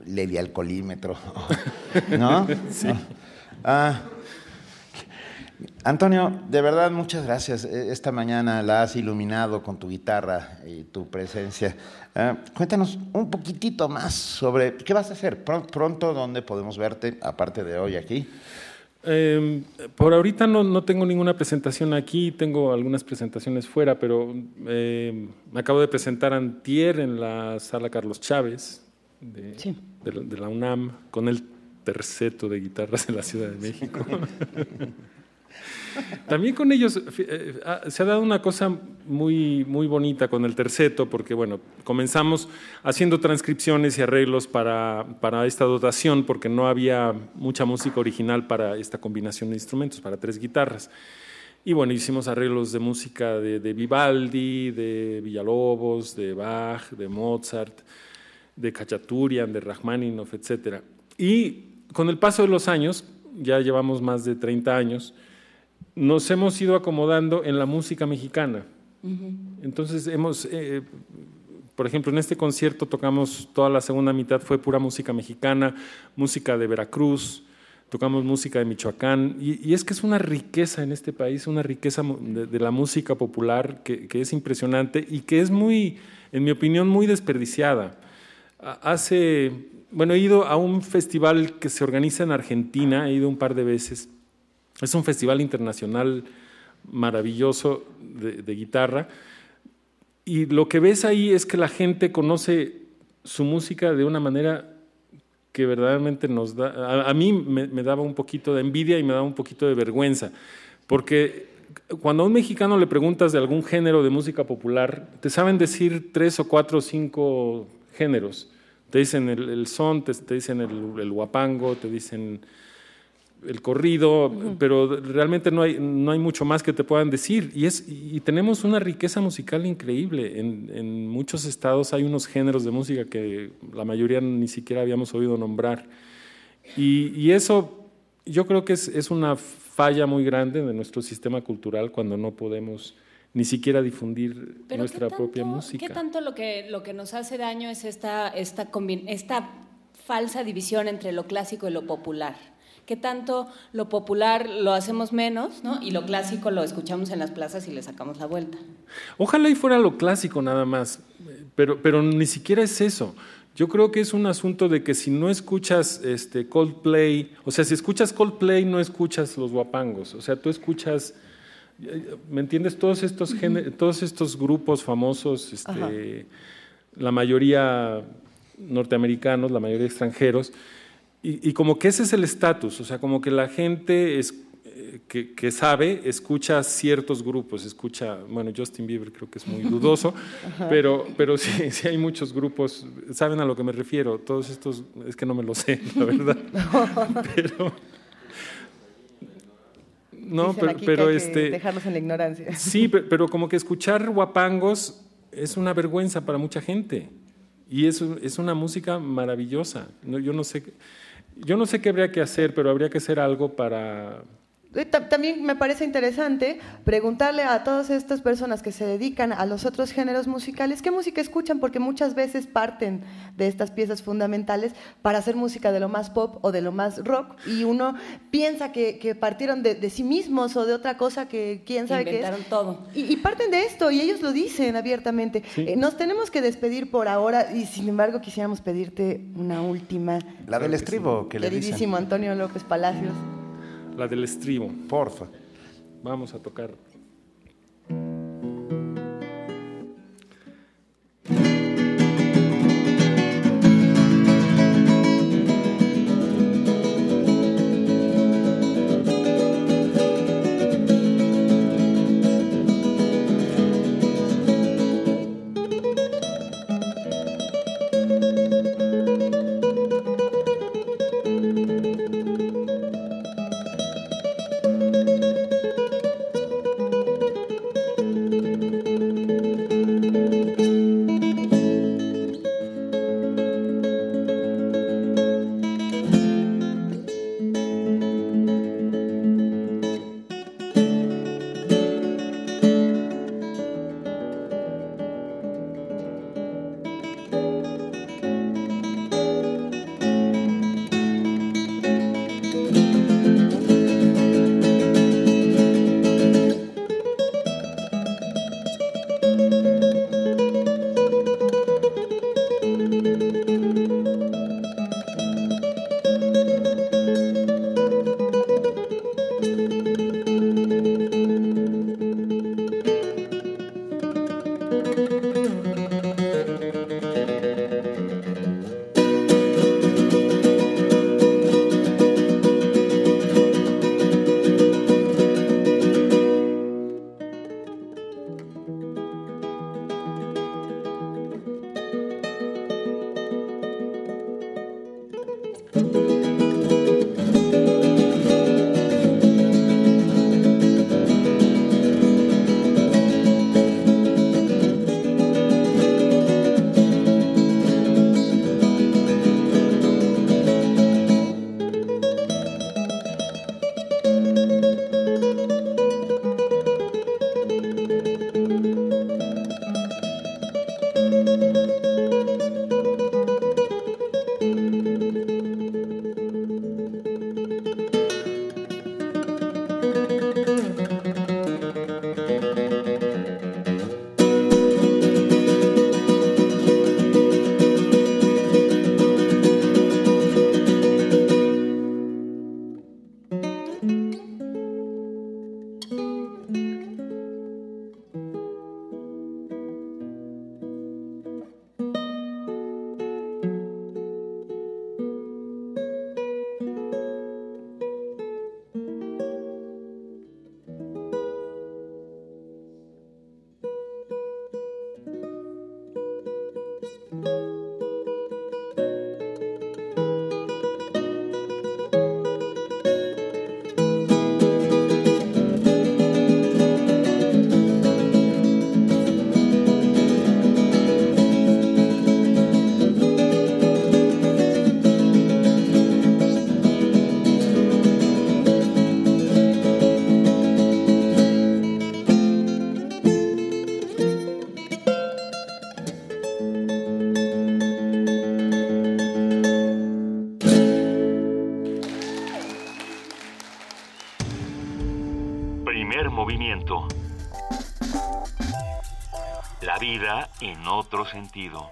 Levi Alcoholímetro, ¿no? Sí. Antonio, de verdad muchas gracias. E- Esta mañana la has iluminado con tu guitarra y tu presencia. Ah, cuéntanos un poquitito más sobre qué vas a hacer Pron- pronto, dónde podemos verte, aparte de hoy aquí. Eh, por ahorita no, no tengo ninguna presentación aquí, tengo algunas presentaciones fuera, pero eh, me acabo de presentar antier en la sala Carlos Chávez de, Sí. de la, de la UNAM con el terceto de guitarras en la Ciudad de México. También con ellos eh, ah, se ha dado una cosa muy, muy bonita con el terceto, porque bueno, comenzamos haciendo transcripciones y arreglos para, para esta dotación, porque no había mucha música original para esta combinación de instrumentos, para tres guitarras. Y bueno, hicimos arreglos de música de, de Vivaldi, de Villalobos, de Bach, de Mozart, de Khachaturian, de Rachmaninoff, etc. Y con el paso de los años, ya llevamos más de 30 años, nos hemos ido acomodando en la música mexicana. Entonces hemos, eh, por ejemplo, en este concierto tocamos toda la segunda mitad, fue pura música mexicana, música de Veracruz, tocamos música de Michoacán, y, y es que es una riqueza en este país, una riqueza de, de la música popular que, que es impresionante y que es muy, en mi opinión, muy desperdiciada. Ha- Hace, bueno, he ido a un festival que se organiza en Argentina, he ido un par de veces, es un festival internacional maravilloso de, guitarra. Y lo que ves ahí es que la gente conoce su música de una manera que verdaderamente nos da, a, mí me, daba un poquito de envidia y me daba un poquito de vergüenza, porque cuando a un mexicano le preguntas de algún género de música popular, te saben decir tres o cuatro o cinco géneros. Te dicen el, son, te, dicen el, el guapango, te dicen el corrido, pero realmente no hay, no hay mucho más que te puedan decir. Y, es, y tenemos una riqueza musical increíble. En, en muchos estados hay unos géneros de música que la mayoría ni siquiera habíamos oído nombrar. Y, y eso yo creo que es, es una falla muy grande de nuestro sistema cultural cuando no podemos ni siquiera difundir Pero nuestra ¿qué propia música. ¿Qué tanto lo que, lo que nos hace daño es esta, esta, esta falsa división entre lo clásico y lo popular? ¿Qué tanto lo popular lo hacemos menos ¿no? y lo clásico lo escuchamos en las plazas y le sacamos la vuelta? Ojalá y fuera lo clásico nada más, pero, pero ni siquiera es eso. Yo creo que es un asunto de que si no escuchas este Coldplay, o sea, si escuchas Coldplay no escuchas los guapangos, o sea, tú escuchas, ¿me entiendes? Todos estos, todos estos grupos famosos, este, la mayoría norteamericanos, la mayoría extranjeros, y, y como que ese es el estatus, o sea, como que la gente es, eh, que, que sabe escucha ciertos grupos, escucha, bueno, Justin Bieber creo que es muy dudoso, pero, pero sí, sí hay muchos grupos, saben a lo que me refiero, todos estos, es que no me lo sé, la verdad, pero... No, pero, pero este... Dejarlos en la ignorancia. Sí, pe- pero como que escuchar guapangos es una vergüenza para mucha gente. Y es, es una música maravillosa. No, yo, no sé, yo no sé qué habría que hacer, pero habría que hacer algo para... Ta- También me parece interesante preguntarle a todas estas personas que se dedican a los otros géneros musicales qué música escuchan, porque muchas veces parten de estas piezas fundamentales para hacer música de lo más pop o de lo más rock, y uno piensa que, que partieron de, de sí mismos o de otra cosa que quién sabe qué es. Inventaron todo. Y, y parten de esto, y ellos lo dicen abiertamente. Eh, nos tenemos que despedir por ahora, y sin embargo quisiéramos pedirte una última, La del estribo, que le dicen. queridísimo Antonio López Palacios. La del estribo. Porfa. Vamos a tocar. Sentido.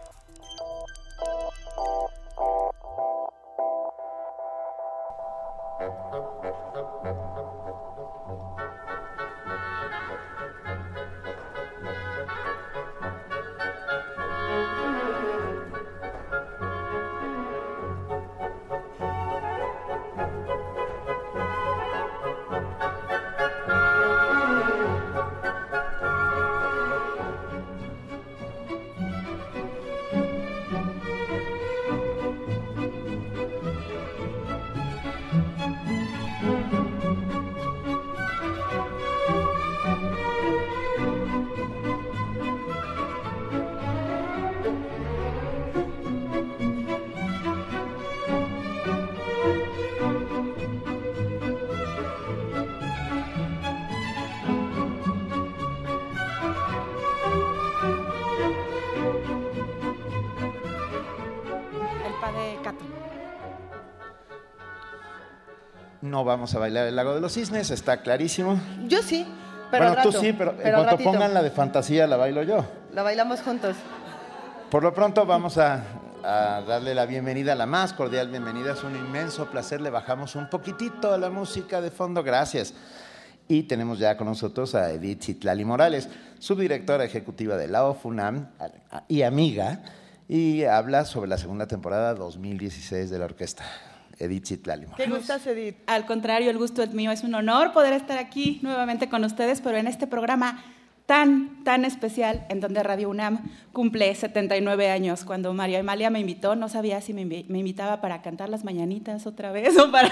No vamos a bailar el lago de los cisnes, está clarísimo. Yo sí, pero bueno, al tú sí, pero, en pero cuanto ratito. pongan la de fantasía, la bailo yo. La bailamos juntos. Por lo pronto vamos a, a darle la bienvenida, la más cordial bienvenida. Es un inmenso placer. Le bajamos un poquitito a la música de fondo. Gracias. Y tenemos ya con nosotros a Edith Citlali Morales, subdirectora ejecutiva de la OFUNAM y amiga, y habla sobre la segunda temporada 2016 de la orquesta. Edith Citlali. ¿Qué gustas, Edith? Al contrario, el gusto es mío. Es un honor poder estar aquí nuevamente con ustedes, pero en este programa tan, tan especial, en donde Radio UNAM cumple 79 años. Cuando María Amalia me invitó, no sabía si me, me invitaba para cantar las mañanitas otra vez o para,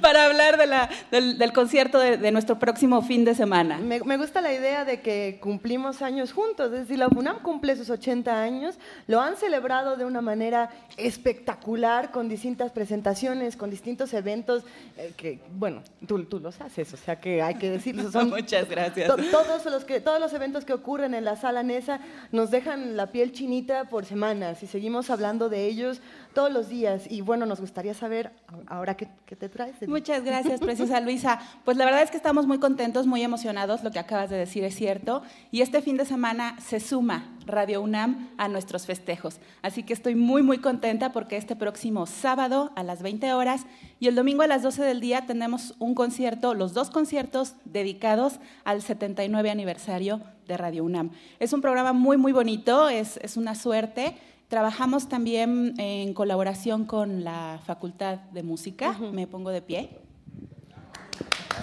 para hablar de la- del, del concierto de, de nuestro próximo fin de semana. Me, me gusta la idea de que cumplimos años juntos, es decir, la UNAM cumple sus 80 años, lo han celebrado de una manera espectacular, con distintas presentaciones, con distintos eventos, eh, que, bueno, tú, tú los haces, o sea que hay que decirlo. Son Muchas gracias. to- todos, los que, todos los eventos que ocurren en la sala Nesa nos dejan la piel chinita por semanas y seguimos hablando de ellos todos los días. Y bueno, nos gustaría saber, ahora, ¿qué, qué te traes? Muchas gracias, preciosa Luisa. Pues la verdad es que estamos muy contentos, muy emocionados, lo que acabas de decir es cierto. Y este fin de semana se suma Radio UNAM a nuestros festejos. Así que estoy muy, muy contenta porque este próximo sábado a las 20 horas y el domingo a las 12 del día tenemos un concierto, los dos conciertos dedicados al 79 aniversario de Radio UNAM. Es un programa muy, muy bonito, es, es una suerte. Trabajamos también en colaboración con la Facultad de Música. Me pongo de pie.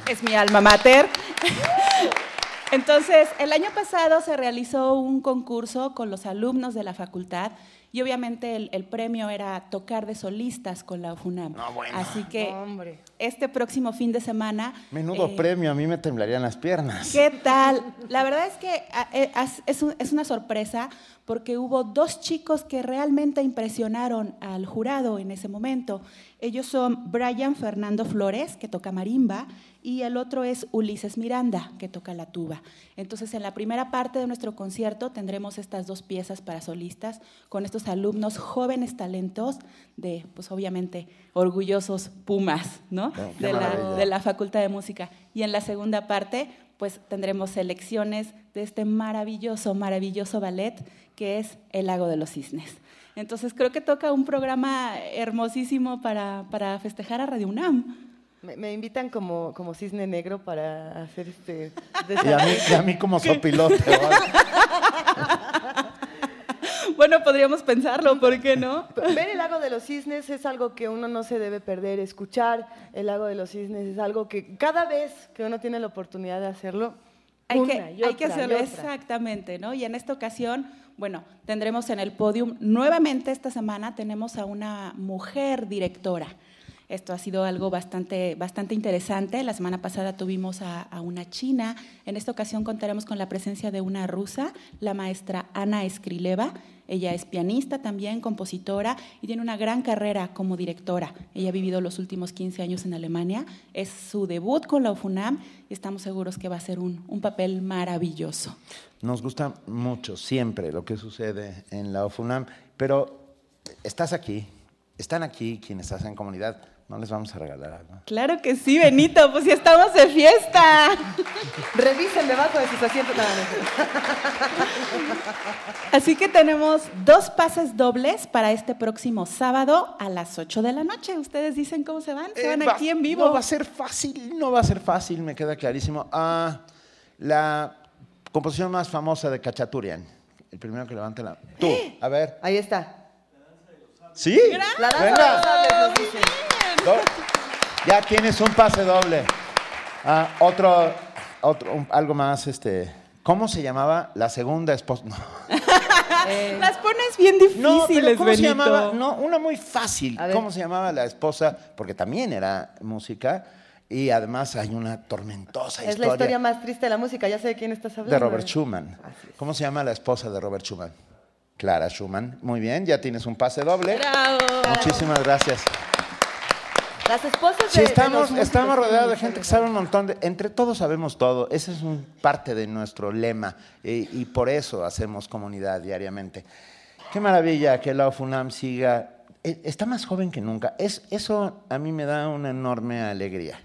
Es mi alma mater. Entonces, el año pasado se realizó un concurso con los alumnos de la facultad y obviamente el, el premio era tocar de solistas con la UFUNAM. Así que Hombre. Este próximo fin de semana... Menudo eh, premio, a mí me temblarían las piernas. ¿Qué tal? La verdad es que eh, es una sorpresa porque hubo dos chicos que realmente impresionaron al jurado en ese momento. Ellos son Brian Fernando Flores, que toca marimba, y el otro es Ulises Miranda, que toca la tuba. Entonces, en la primera parte de nuestro concierto tendremos estas dos piezas para solistas con estos alumnos jóvenes talentos de, pues obviamente, orgullosos Pumas, ¿no? Qué de, la, de la Facultad de Música. Y en la segunda parte, pues tendremos selecciones de este maravilloso, maravilloso ballet que es El Lago de los Cisnes. Entonces creo que toca un programa hermosísimo para, para festejar a Radio UNAM. Me, me invitan como, como cisne negro para hacer este... Y a mí, y a mí como sopilote. ¿vale? Bueno, podríamos pensarlo, ¿por qué no? Ver el lago de los cisnes es algo que uno no se debe perder. Escuchar el lago de los cisnes es algo que cada vez que uno tiene la oportunidad de hacerlo, Hay una que, y hay que otra, y hacerlo otra. exactamente, ¿no? Y en esta ocasión, bueno, tendremos en el podium, nuevamente esta semana tenemos a una mujer directora. Esto ha sido algo bastante, bastante interesante. La semana pasada tuvimos a, a una china. En esta ocasión contaremos con la presencia de una rusa, la maestra Ana Skrileva. Ella es pianista también, compositora y tiene una gran carrera como directora. Ella ha vivido los últimos 15 años en Alemania. Es su debut con la UFUNAM y estamos seguros que va a ser un, un papel maravilloso. Nos gusta mucho siempre lo que sucede en la OFUNAM, pero estás aquí, están aquí quienes hacen comunidad, no les vamos a regalar algo. Claro que sí, Benito, pues ya estamos de fiesta. Revisen debajo de sus asientos. No, Así que tenemos dos pases dobles para este próximo sábado a las 8 de la noche. Ustedes dicen cómo se van. Se van Eh, va- aquí en vivo. No va a ser fácil, no va a ser fácil, me queda clarísimo. Ah, la composición más famosa de Cachaturian. El primero que levante la... Tú, a ver. Ahí está. ¿Sí? La danza Venga. de los sables, nos dicen. Do- Ya tienes un pase doble. Ah, otro, otro, un- algo más, este... ¿Cómo se llamaba la segunda esposa? No, Las pones bien no difíciles, pero ¿cómo se Benito. llamaba? No, una muy fácil. ¿Cómo se llamaba la esposa? Porque también era música y además hay una tormentosa Es la historia más triste de la música. Ya sé de quién estás hablando. de Robert Schumann. ¿Cómo se llama la esposa de Robert Schumann? Clara Schumann. Muy bien, ya tienes un pase doble. Bravo. Muchísimas gracias. Las esposas de, Sí, de estamos, los músicos estamos rodeados de gente que sabe un montón de... Entre todos sabemos todo. Ese es un parte de nuestro lema y, y por eso hacemos comunidad diariamente. Qué maravilla que la OFUNAM siga... e- Está más joven que nunca. Es, eso a mí me da una enorme alegría.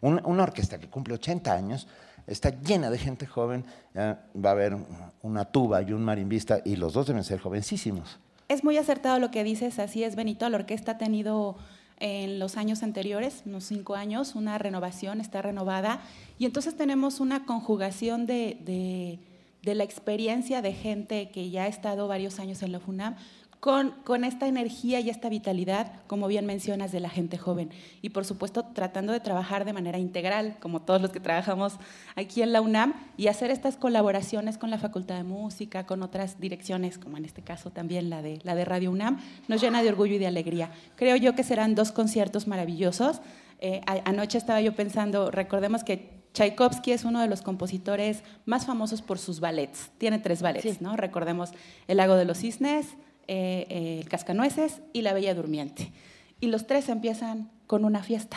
Un- una orquesta que cumple 80 años está llena de gente joven. eh, va a haber una tuba y un marimbista y los dos deben ser jovencísimos. Es muy acertado lo que dices, así es, Benito. La orquesta ha tenido en los años anteriores, unos cinco años, una renovación, está renovada. Y entonces tenemos una conjugación de, de- la experiencia de gente que ya ha estado varios años en la FUNAM con, con esta energía y esta vitalidad, como bien mencionas, de la gente joven. Y por supuesto, tratando de trabajar de manera integral, como todos los que trabajamos aquí en la UNAM, y hacer estas colaboraciones con la Facultad de Música, con otras direcciones, como en este caso también la de, la de Radio UNAM, nos llena de orgullo y de alegría. Creo yo que serán dos conciertos maravillosos. Eh, anoche estaba yo pensando, recordemos que Tchaikovsky es uno de los compositores más famosos por sus ballets. Tiene tres ballets, Sí. ¿no? Recordemos El Lago de los Cisnes, eh, eh, El Cascanueces y La Bella Durmiente. Y los tres empiezan con una fiesta.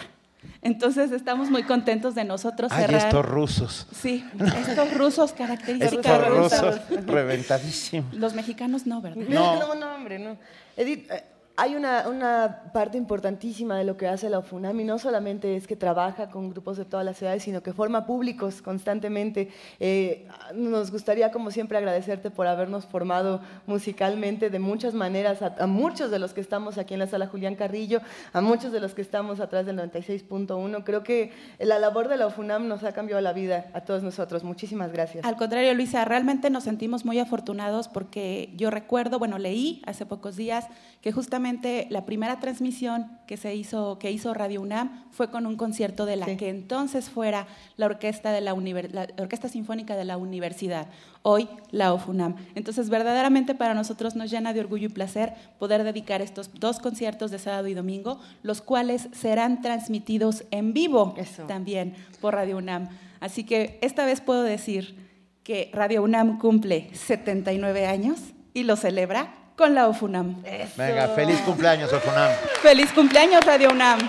Entonces estamos muy contentos de nosotros Ay, cerrar. estos rusos. Sí, estos rusos característicos. Estos rusos. rusos reventadísimos. Los mexicanos no, ¿verdad? No. no, no, hombre, no. Edith, eh, hay una, una, parte importantísima de lo que hace la UFUNAM y no solamente es que trabaja con grupos de todas las ciudades, sino que forma públicos constantemente. Eh, nos gustaría, como siempre, agradecerte por habernos formado musicalmente de muchas maneras a, a, muchos de los que estamos aquí en la sala Julián Carrillo, a muchos de los que estamos atrás del 96.1. Creo que la labor de la UFUNAM nos ha cambiado la vida a todos nosotros. Muchísimas gracias. Al contrario, Luisa, realmente nos sentimos muy afortunados porque yo recuerdo, bueno, leí hace pocos días que justamente la primera transmisión que se hizo, que hizo Radio UNAM fue con un concierto de la sí. que entonces fuera la orquesta de la, la Orquesta Sinfónica de la Universidad, hoy la OFUNAM. Entonces, verdaderamente para nosotros nos llena de orgullo y placer poder dedicar estos dos conciertos de sábado y domingo, los cuales serán transmitidos en vivo Eso. también por Radio UNAM. Así que esta vez puedo decir que Radio UNAM cumple 79 años y lo celebra con la OFUNAM. Eso. Venga, feliz cumpleaños, OFUNAM. Feliz cumpleaños, Radio UNAM.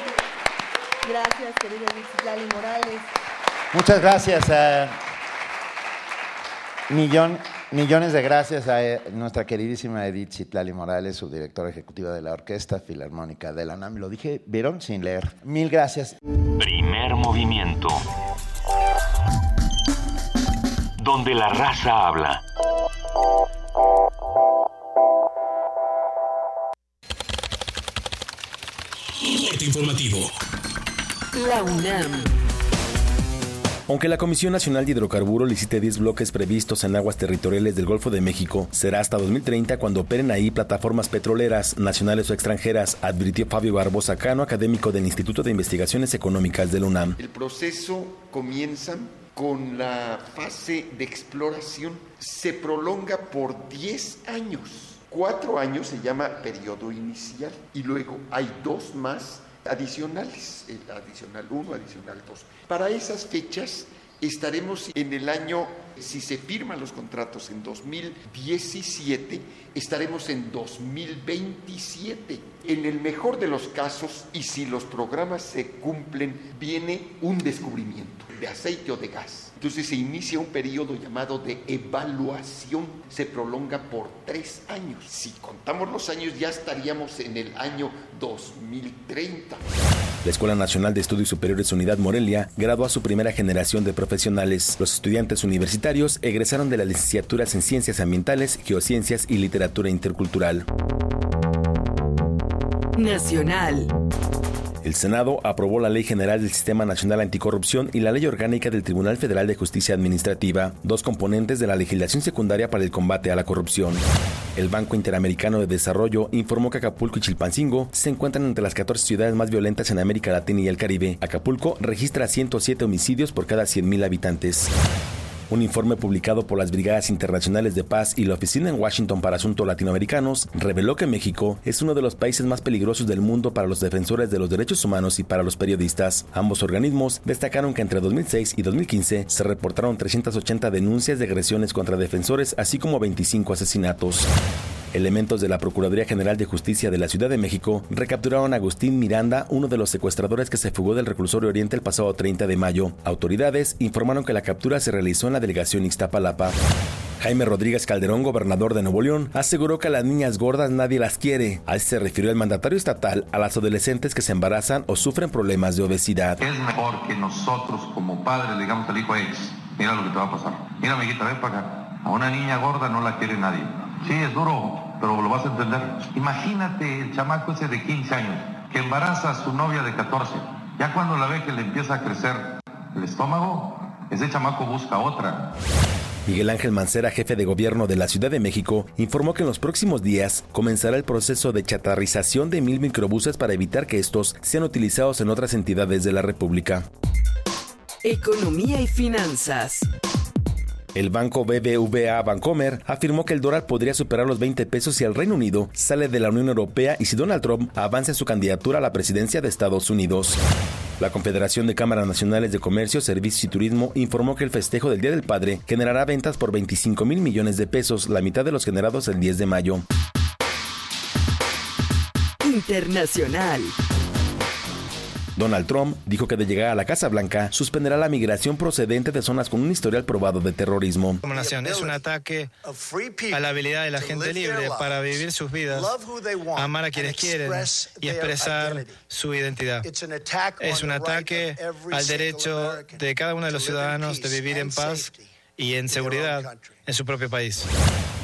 Gracias, querida Lali Morales. Muchas gracias. A millón, millones de gracias a eh, nuestra queridísima Edith Citlali Morales, subdirectora ejecutiva de la Orquesta Filarmónica de la UNAM. Lo dije, ¿vieron? Sin leer. Mil gracias. Primer movimiento. Donde la raza habla. Corte informativo. La UNAM. Aunque la Comisión Nacional de Hidrocarburos licite 10 bloques previstos en aguas territoriales del Golfo de México, será hasta 2030 cuando operen ahí plataformas petroleras, nacionales o extranjeras, advirtió Fabio Barbosa Cano, académico del Instituto de Investigaciones Económicas de la UNAM. El proceso comienza con la fase de exploración. Se prolonga por 10 años. Cuatro años se llama periodo inicial y luego hay dos más adicionales, el adicional 1, adicional 2. Para esas fechas estaremos en el año, si se firman los contratos en 2017, estaremos en 2027. En el mejor de los casos, y si los programas se cumplen, viene un descubrimiento de aceite o de gas. Entonces se inicia un periodo llamado de evaluación, se prolonga por tres años. Si contamos los años ya estaríamos en el año 2030. La Escuela Nacional de Estudios Superiores Unidad Morelia graduó a su primera generación de profesionales. Los estudiantes universitarios egresaron de las licenciaturas en Ciencias Ambientales, Geociencias y Literatura Intercultural. Nacional. El Senado aprobó la Ley General del Sistema Nacional Anticorrupción y la Ley Orgánica del Tribunal Federal de Justicia Administrativa, dos componentes de la legislación secundaria para el combate a la corrupción. El Banco Interamericano de Desarrollo informó que Acapulco y Chilpancingo se encuentran entre las 14 ciudades más violentas en América Latina y el Caribe. Acapulco registra 107 homicidios por cada 100.000 habitantes. Un informe publicado por las Brigadas Internacionales de Paz y la Oficina en Washington para Asuntos Latinoamericanos reveló que México es uno de los países más peligrosos del mundo para los defensores de los derechos humanos y para los periodistas. Ambos organismos destacaron que entre 2006 y 2015 se reportaron 380 denuncias de agresiones contra defensores, así como 25 asesinatos. Elementos de la Procuraduría General de Justicia de la Ciudad de México recapturaron a Agustín Miranda, uno de los secuestradores que se fugó del reclusorio Oriente el pasado 30 de mayo. Autoridades informaron que la captura se realizó en la delegación Ixtapalapa. Jaime Rodríguez Calderón, gobernador de Nuevo León, aseguró que a las niñas gordas nadie las quiere. A se refirió el mandatario estatal a las adolescentes que se embarazan o sufren problemas de obesidad. Es mejor que nosotros como padres le digamos al hijo ellos, mira lo que te va a pasar. Mira, amiguita, ven para acá. A una niña gorda no la quiere nadie. Sí, es duro, pero lo vas a entender. Imagínate el chamaco ese de 15 años que embaraza a su novia de 14. Ya cuando la ve que le empieza a crecer el estómago, ese chamaco busca otra. Miguel Ángel Mancera, jefe de gobierno de la Ciudad de México, informó que en los próximos días comenzará el proceso de chatarrización de mil microbuses para evitar que estos sean utilizados en otras entidades de la República. Economía y finanzas. El banco BBVA Bancomer afirmó que el dólar podría superar los 20 pesos si el Reino Unido sale de la Unión Europea y si Donald Trump avanza su candidatura a la presidencia de Estados Unidos. La Confederación de Cámaras Nacionales de Comercio, Servicios y Turismo informó que el festejo del Día del Padre generará ventas por 25 mil millones de pesos, la mitad de los generados el 10 de mayo. Internacional. Donald Trump dijo que de llegar a la Casa Blanca suspenderá la migración procedente de zonas con un historial probado de terrorismo. Es un ataque a la habilidad de la gente libre para vivir sus vidas, amar a quienes quieren y expresar su identidad. Es un ataque al derecho de cada uno de los ciudadanos de vivir en paz y en seguridad en su propio país.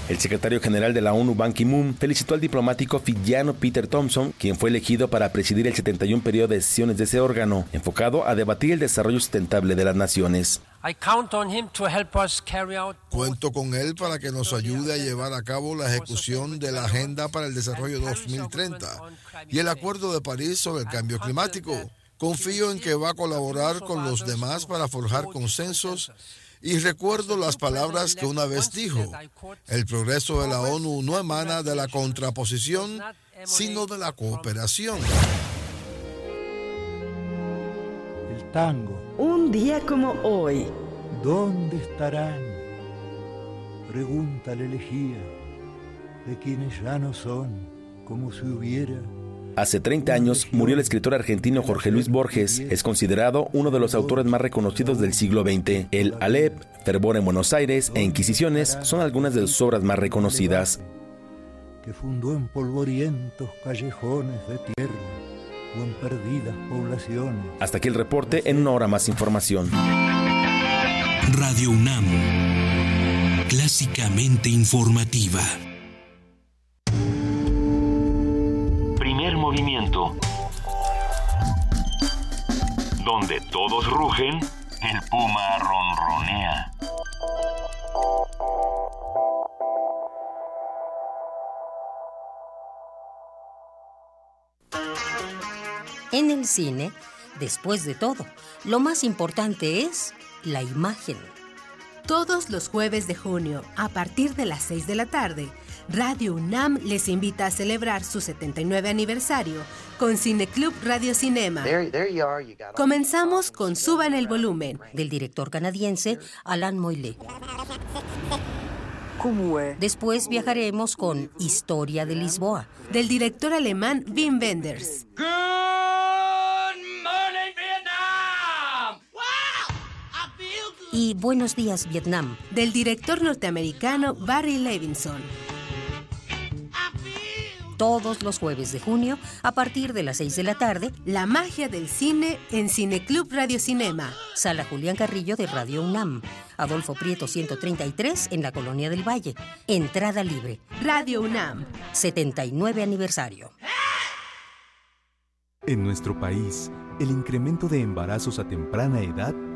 El secretario general de la ONU, Ban Ki-moon, felicitó al diplomático fijiano Peter Thompson, quien fue elegido para presidir el 71 periodo de sesiones de ese órgano, enfocado a debatir el desarrollo sustentable de las naciones. Cuento con él para que nos ayude a llevar a cabo la ejecución de la Agenda para el Desarrollo 2030 y el Acuerdo de París sobre el Cambio Climático. Confío en que va a colaborar con los demás para forjar consensos y recuerdo las palabras que una vez dijo, el progreso de la ONU no emana de la contraposición, sino de la cooperación. El tango. Un día como hoy. ¿Dónde estarán? Pregunta la elegía de quienes ya no son como si hubiera Hace 30 años murió el escritor argentino Jorge Luis Borges. Es considerado uno de los autores más reconocidos del siglo XX. El Alep, Fervor en Buenos Aires e Inquisiciones son algunas de sus obras más reconocidas. Que fundó en polvorientos callejones de tierra o en perdidas poblaciones. Hasta aquí el reporte, en una hora más información. Radio UNAM, clásicamente informativa. Movimiento. Donde todos rugen, el puma ronronea. En el cine, después de todo, lo más importante es la imagen. Todos los jueves de junio, a partir de las 6 de la tarde, Radio UNAM les invita a celebrar su 79 aniversario con Cineclub Radio Cinema. Comenzamos con Suban el volumen, del director canadiense Alan Moyle. Después viajaremos con Historia de Lisboa, del director alemán Wim Wenders. Y Buenos días Vietnam, del director norteamericano Barry Levinson. Todos los jueves de junio, a partir de las 6 de la tarde, La magia del cine en Cineclub Radio Cinema. Sala Julián Carrillo de Radio UNAM. Adolfo Prieto 133 en la Colonia del Valle. Entrada libre. Radio UNAM. 79 aniversario. En nuestro país, el incremento de embarazos a temprana edad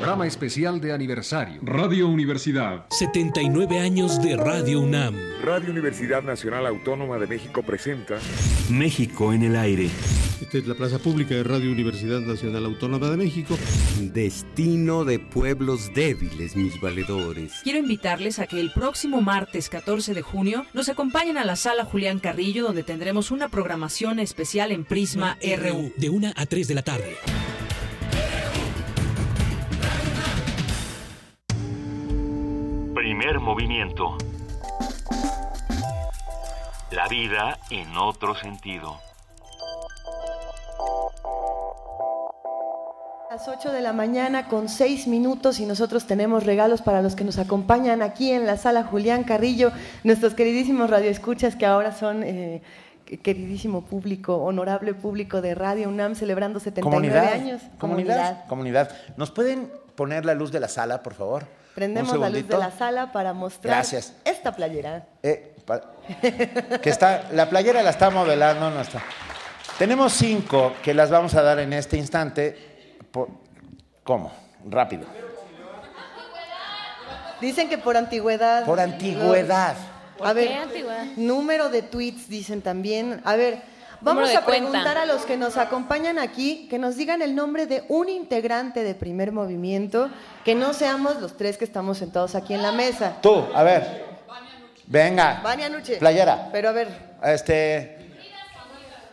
Programa especial de aniversario. Radio Universidad. 79 años de Radio UNAM. Radio Universidad Nacional Autónoma de México presenta México en el aire. Esta es la plaza pública de Radio Universidad Nacional Autónoma de México. Destino de pueblos débiles, mis valedores. Quiero invitarles a que el próximo martes 14 de junio nos acompañen a la sala Julián Carrillo, donde tendremos una programación especial en Prisma RU. De 1 a 3 de la tarde. Primer movimiento. La vida en otro sentido. Las 8 de la mañana con 6 minutos y nosotros tenemos regalos para los que nos acompañan aquí en la sala Julián Carrillo, nuestros queridísimos radioescuchas que ahora son eh, queridísimo público, honorable público de Radio UNAM celebrando 79 Comunidad, años. Comunidad, comunidad. ¿Nos pueden poner la luz de la sala, por favor? Prendemos la luz de la sala para mostrar Gracias. esta playera. Eh, que está, la playera la está modelando, no está. Tenemos cinco que las vamos a dar en este instante. Por- ¿Cómo? Rápido. Dicen que por antigüedad. Por antigüedad. A ver, qué antigüedad? número de tweets dicen también. A ver, Vamos a preguntar a los que nos acompañan aquí que nos digan el nombre de un integrante de primer movimiento, que no seamos los tres que estamos sentados aquí en la mesa. Tú, a ver. Venga. Vania Nuche. Playera. Pero a ver. Este.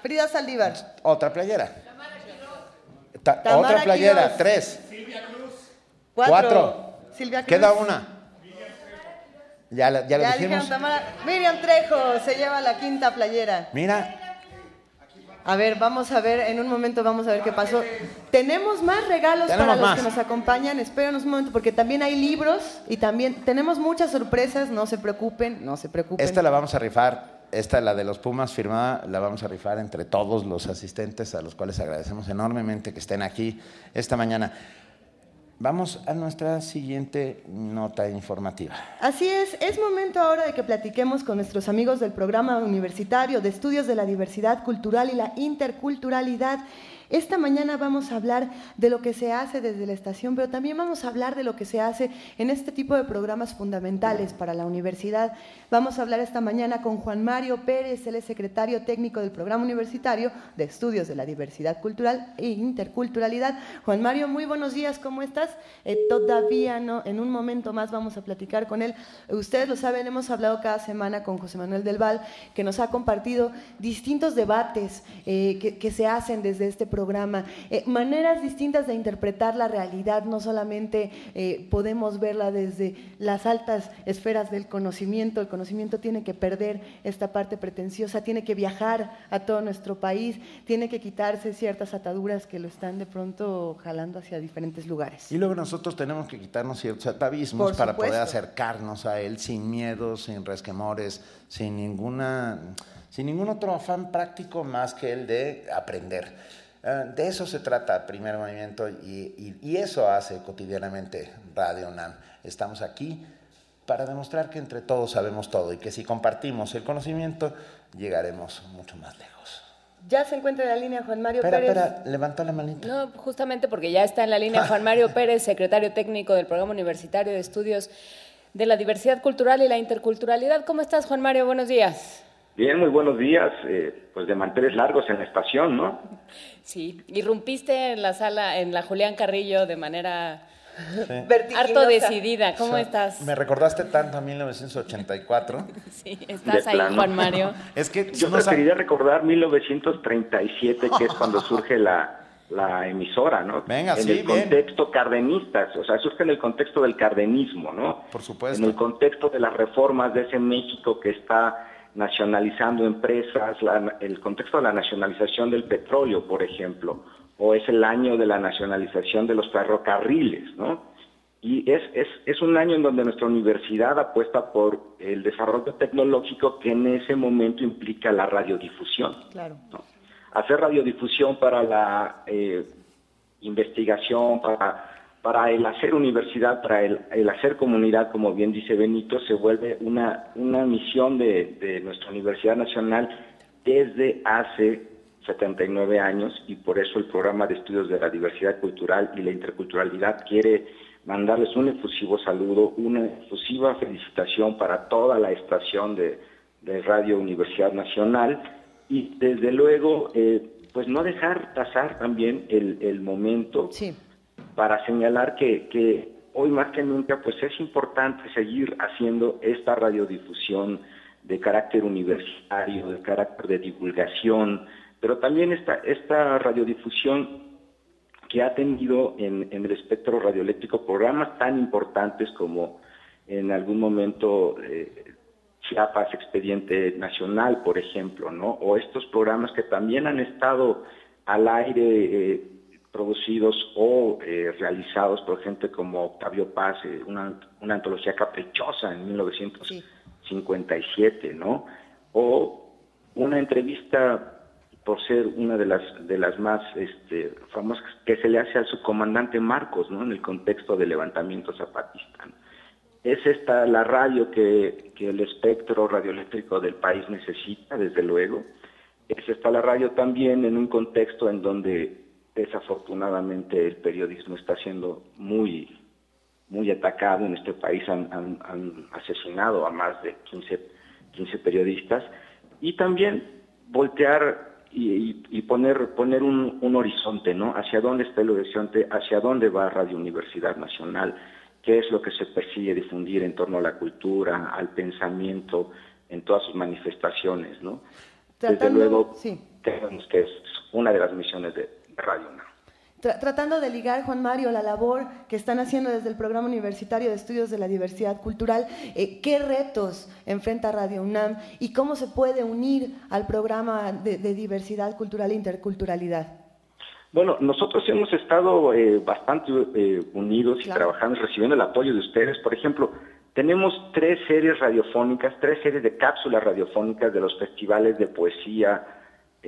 Frida Saldívar. Otra playera. otra playera. Tres. Silvia Cruz. Cuatro. Silvia Cruz. Queda una. Ya, ya, ya lo dijimos. Miriam Trejo se lleva la quinta playera. Mira. A ver, vamos a ver, en un momento vamos a ver qué pasó. Tenemos más regalos para los que nos acompañan. Espérenos un momento, porque también hay libros y también tenemos muchas sorpresas. No se preocupen, no se preocupen. Esta la vamos a rifar. Esta, la de los Pumas firmada, la vamos a rifar entre todos los asistentes, a los cuales agradecemos enormemente que estén aquí esta mañana. Vamos a nuestra siguiente nota informativa. Así es, es momento ahora de que platiquemos con nuestros amigos del programa universitario de estudios de la diversidad cultural y la interculturalidad esta mañana vamos a hablar de lo que se hace desde la estación, pero también vamos a hablar de lo que se hace en este tipo de programas fundamentales para la universidad. Vamos a hablar esta mañana con Juan Mario Pérez, él es secretario técnico del Programa Universitario de Estudios de la Diversidad Cultural e Interculturalidad. Juan Mario, muy buenos días, ¿cómo estás? Eh, todavía no, en un momento más vamos a platicar con él. Ustedes lo saben, hemos hablado cada semana con José Manuel del Val, que nos ha compartido distintos debates eh, que, que se hacen desde este programa programa, eh, maneras distintas de interpretar la realidad, no solamente eh, podemos verla desde las altas esferas del conocimiento, el conocimiento tiene que perder esta parte pretenciosa, tiene que viajar a todo nuestro país, tiene que quitarse ciertas ataduras que lo están de pronto jalando hacia diferentes lugares. Y luego nosotros tenemos que quitarnos ciertos atavismos para poder acercarnos a él sin miedos, sin resquemores, sin ninguna sin ningún otro afán práctico más que el de aprender. Ah, de eso se trata Primer Movimiento y, eso hace cotidianamente Radio UNAM. Estamos aquí para demostrar que entre todos sabemos todo y que si compartimos el conocimiento llegaremos mucho más lejos. Ya se encuentra en la línea Juan Mario Pérez. Espera, levanta la manita. No, justamente porque ya está en la línea Juan Mario Pérez, secretario técnico del Programa Universitario de Estudios de la Diversidad Cultural y la Interculturalidad. ¿Cómo estás, Juan Mario? Buenos días. Bien, muy buenos días. Eh, pues de manteles largos en la estación, ¿no? Sí, irrumpiste en la sala, en la Julián Carrillo de manera harto decidida. ¿Cómo estás? Me recordaste tanto a 1984. sí, estás ahí, Juan Mario. es que yo preferiría recordar 1937, que es cuando surge la, la emisora, ¿no? Venga, en el contexto cardenista, o sea, surge en el contexto del cardenismo, ¿no? Por supuesto. En el contexto de las reformas de ese México que está nacionalizando empresas, el contexto de la nacionalización del petróleo, por ejemplo, o es el año de la nacionalización de los ferrocarriles, ¿no? Y es, es, es un año en donde nuestra universidad apuesta por el desarrollo tecnológico que en ese momento implica la radiodifusión. Claro. Hacer radiodifusión para la eh, investigación, para para el hacer universidad, para el, hacer comunidad, como bien dice Benito, se vuelve una, una misión de, de nuestra Universidad Nacional desde hace 79 años y por eso el programa de estudios de la diversidad cultural y la interculturalidad quiere mandarles un efusivo saludo, una efusiva felicitación para toda la estación de, Radio Universidad Nacional y desde luego eh, pues no dejar pasar también el, el momento para señalar que, hoy más que nunca pues es importante seguir haciendo esta radiodifusión de carácter universitario, de carácter de divulgación, pero también esta, esta radiodifusión que ha tenido en, el espectro radioeléctrico programas tan importantes como en algún momento eh, Chiapas Expediente Nacional, por ejemplo, ¿no? O estos programas que también han estado al aire eh, producidos o eh, realizados por gente como Octavio Paz, eh, una, una, antología caprichosa en 1957, ¿no? O una entrevista por ser una de las de las más este, famosas que se le hace al subcomandante Marcos, ¿no? En el contexto del levantamiento zapatista. Es esta la radio que, que el espectro radioeléctrico del país necesita, desde luego. Es esta la radio también en un contexto en donde desafortunadamente el periodismo está siendo muy muy atacado en este país han, asesinado a más de 15, 15 periodistas y también voltear y, poner, poner un, un, horizonte, ¿no? Hacia dónde está el horizonte, hacia dónde va Radio Universidad Nacional, qué es lo que se persigue difundir en torno a la cultura, al pensamiento, en todas sus manifestaciones, ¿no? Desde luego, sí. creemos que es una de las misiones de, Radio UNAM. tratando de ligar, Juan Mario, la labor que están haciendo desde el Programa Universitario de Estudios de la Diversidad Cultural, eh, ¿qué retos enfrenta Radio UNAM y cómo se puede unir al programa de, diversidad cultural e interculturalidad? Bueno, nosotros hemos estado eh, bastante eh, unidos y trabajando, recibiendo el apoyo de ustedes. Por ejemplo, tenemos tres series radiofónicas, tres series de cápsulas radiofónicas de los festivales de poesía,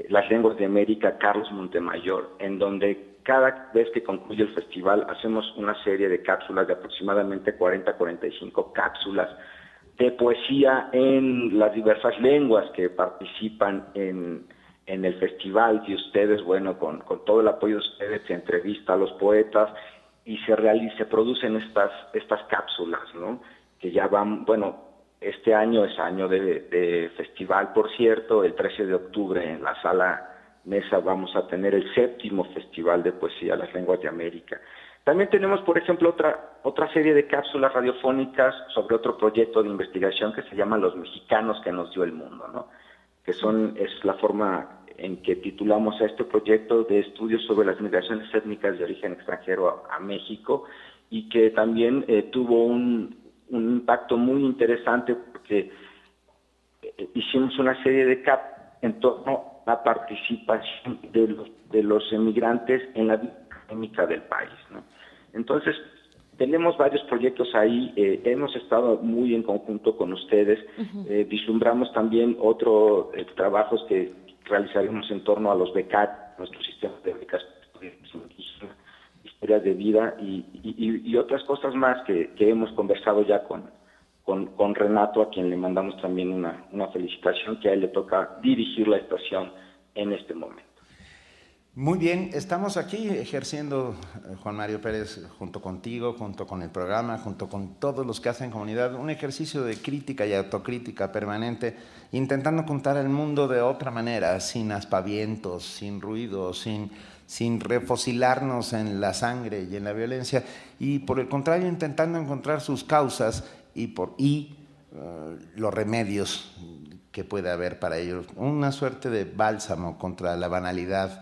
Las Lenguas de América, Carlos Montemayor, en donde cada vez que concluye el festival hacemos una serie de cápsulas de aproximadamente 40-45 cápsulas de poesía en las diversas lenguas que participan en, el festival y ustedes, bueno, con, todo el apoyo de ustedes se entrevista a los poetas y se realiza, se producen estas, estas cápsulas, ¿no? que ya van, bueno, este año es año de, festival, por cierto, el 13 de octubre en la sala Mesa vamos a tener el séptimo Festival de Poesía Las Lenguas de América. También tenemos, por ejemplo, otra, otra serie de cápsulas radiofónicas sobre otro proyecto de investigación que se llama Los Mexicanos que nos dio el mundo, ¿no? que son, es la forma en que titulamos a este proyecto de estudios sobre las migraciones étnicas de origen extranjero a, México y que también eh, tuvo un, un impacto muy interesante porque eh, hicimos una serie de cap en torno a la participación de los, de los emigrantes en la vida del país. Entonces, tenemos varios proyectos ahí, eh, hemos estado muy en conjunto con ustedes, eh, vislumbramos también otros trabajos que realizaremos en torno a los becarios, nuestro sistema de becas historias de vida y, otras cosas más que, hemos conversado ya con, con, Renato, a quien le mandamos también una, una felicitación, que a él le toca dirigir la estación en este momento. Muy bien, estamos aquí ejerciendo, eh, Juan Mario Pérez, junto contigo, junto con el programa, junto con todos los que hacen comunidad, un ejercicio de crítica y autocrítica permanente, intentando contar el mundo de otra manera, sin aspavientos, sin ruido, sin sin refocilarnos en la sangre y en la violencia, y por el contrario intentando encontrar sus causas y, por, y eh, los remedios que puede haber para ellos. Una suerte de bálsamo contra la banalidad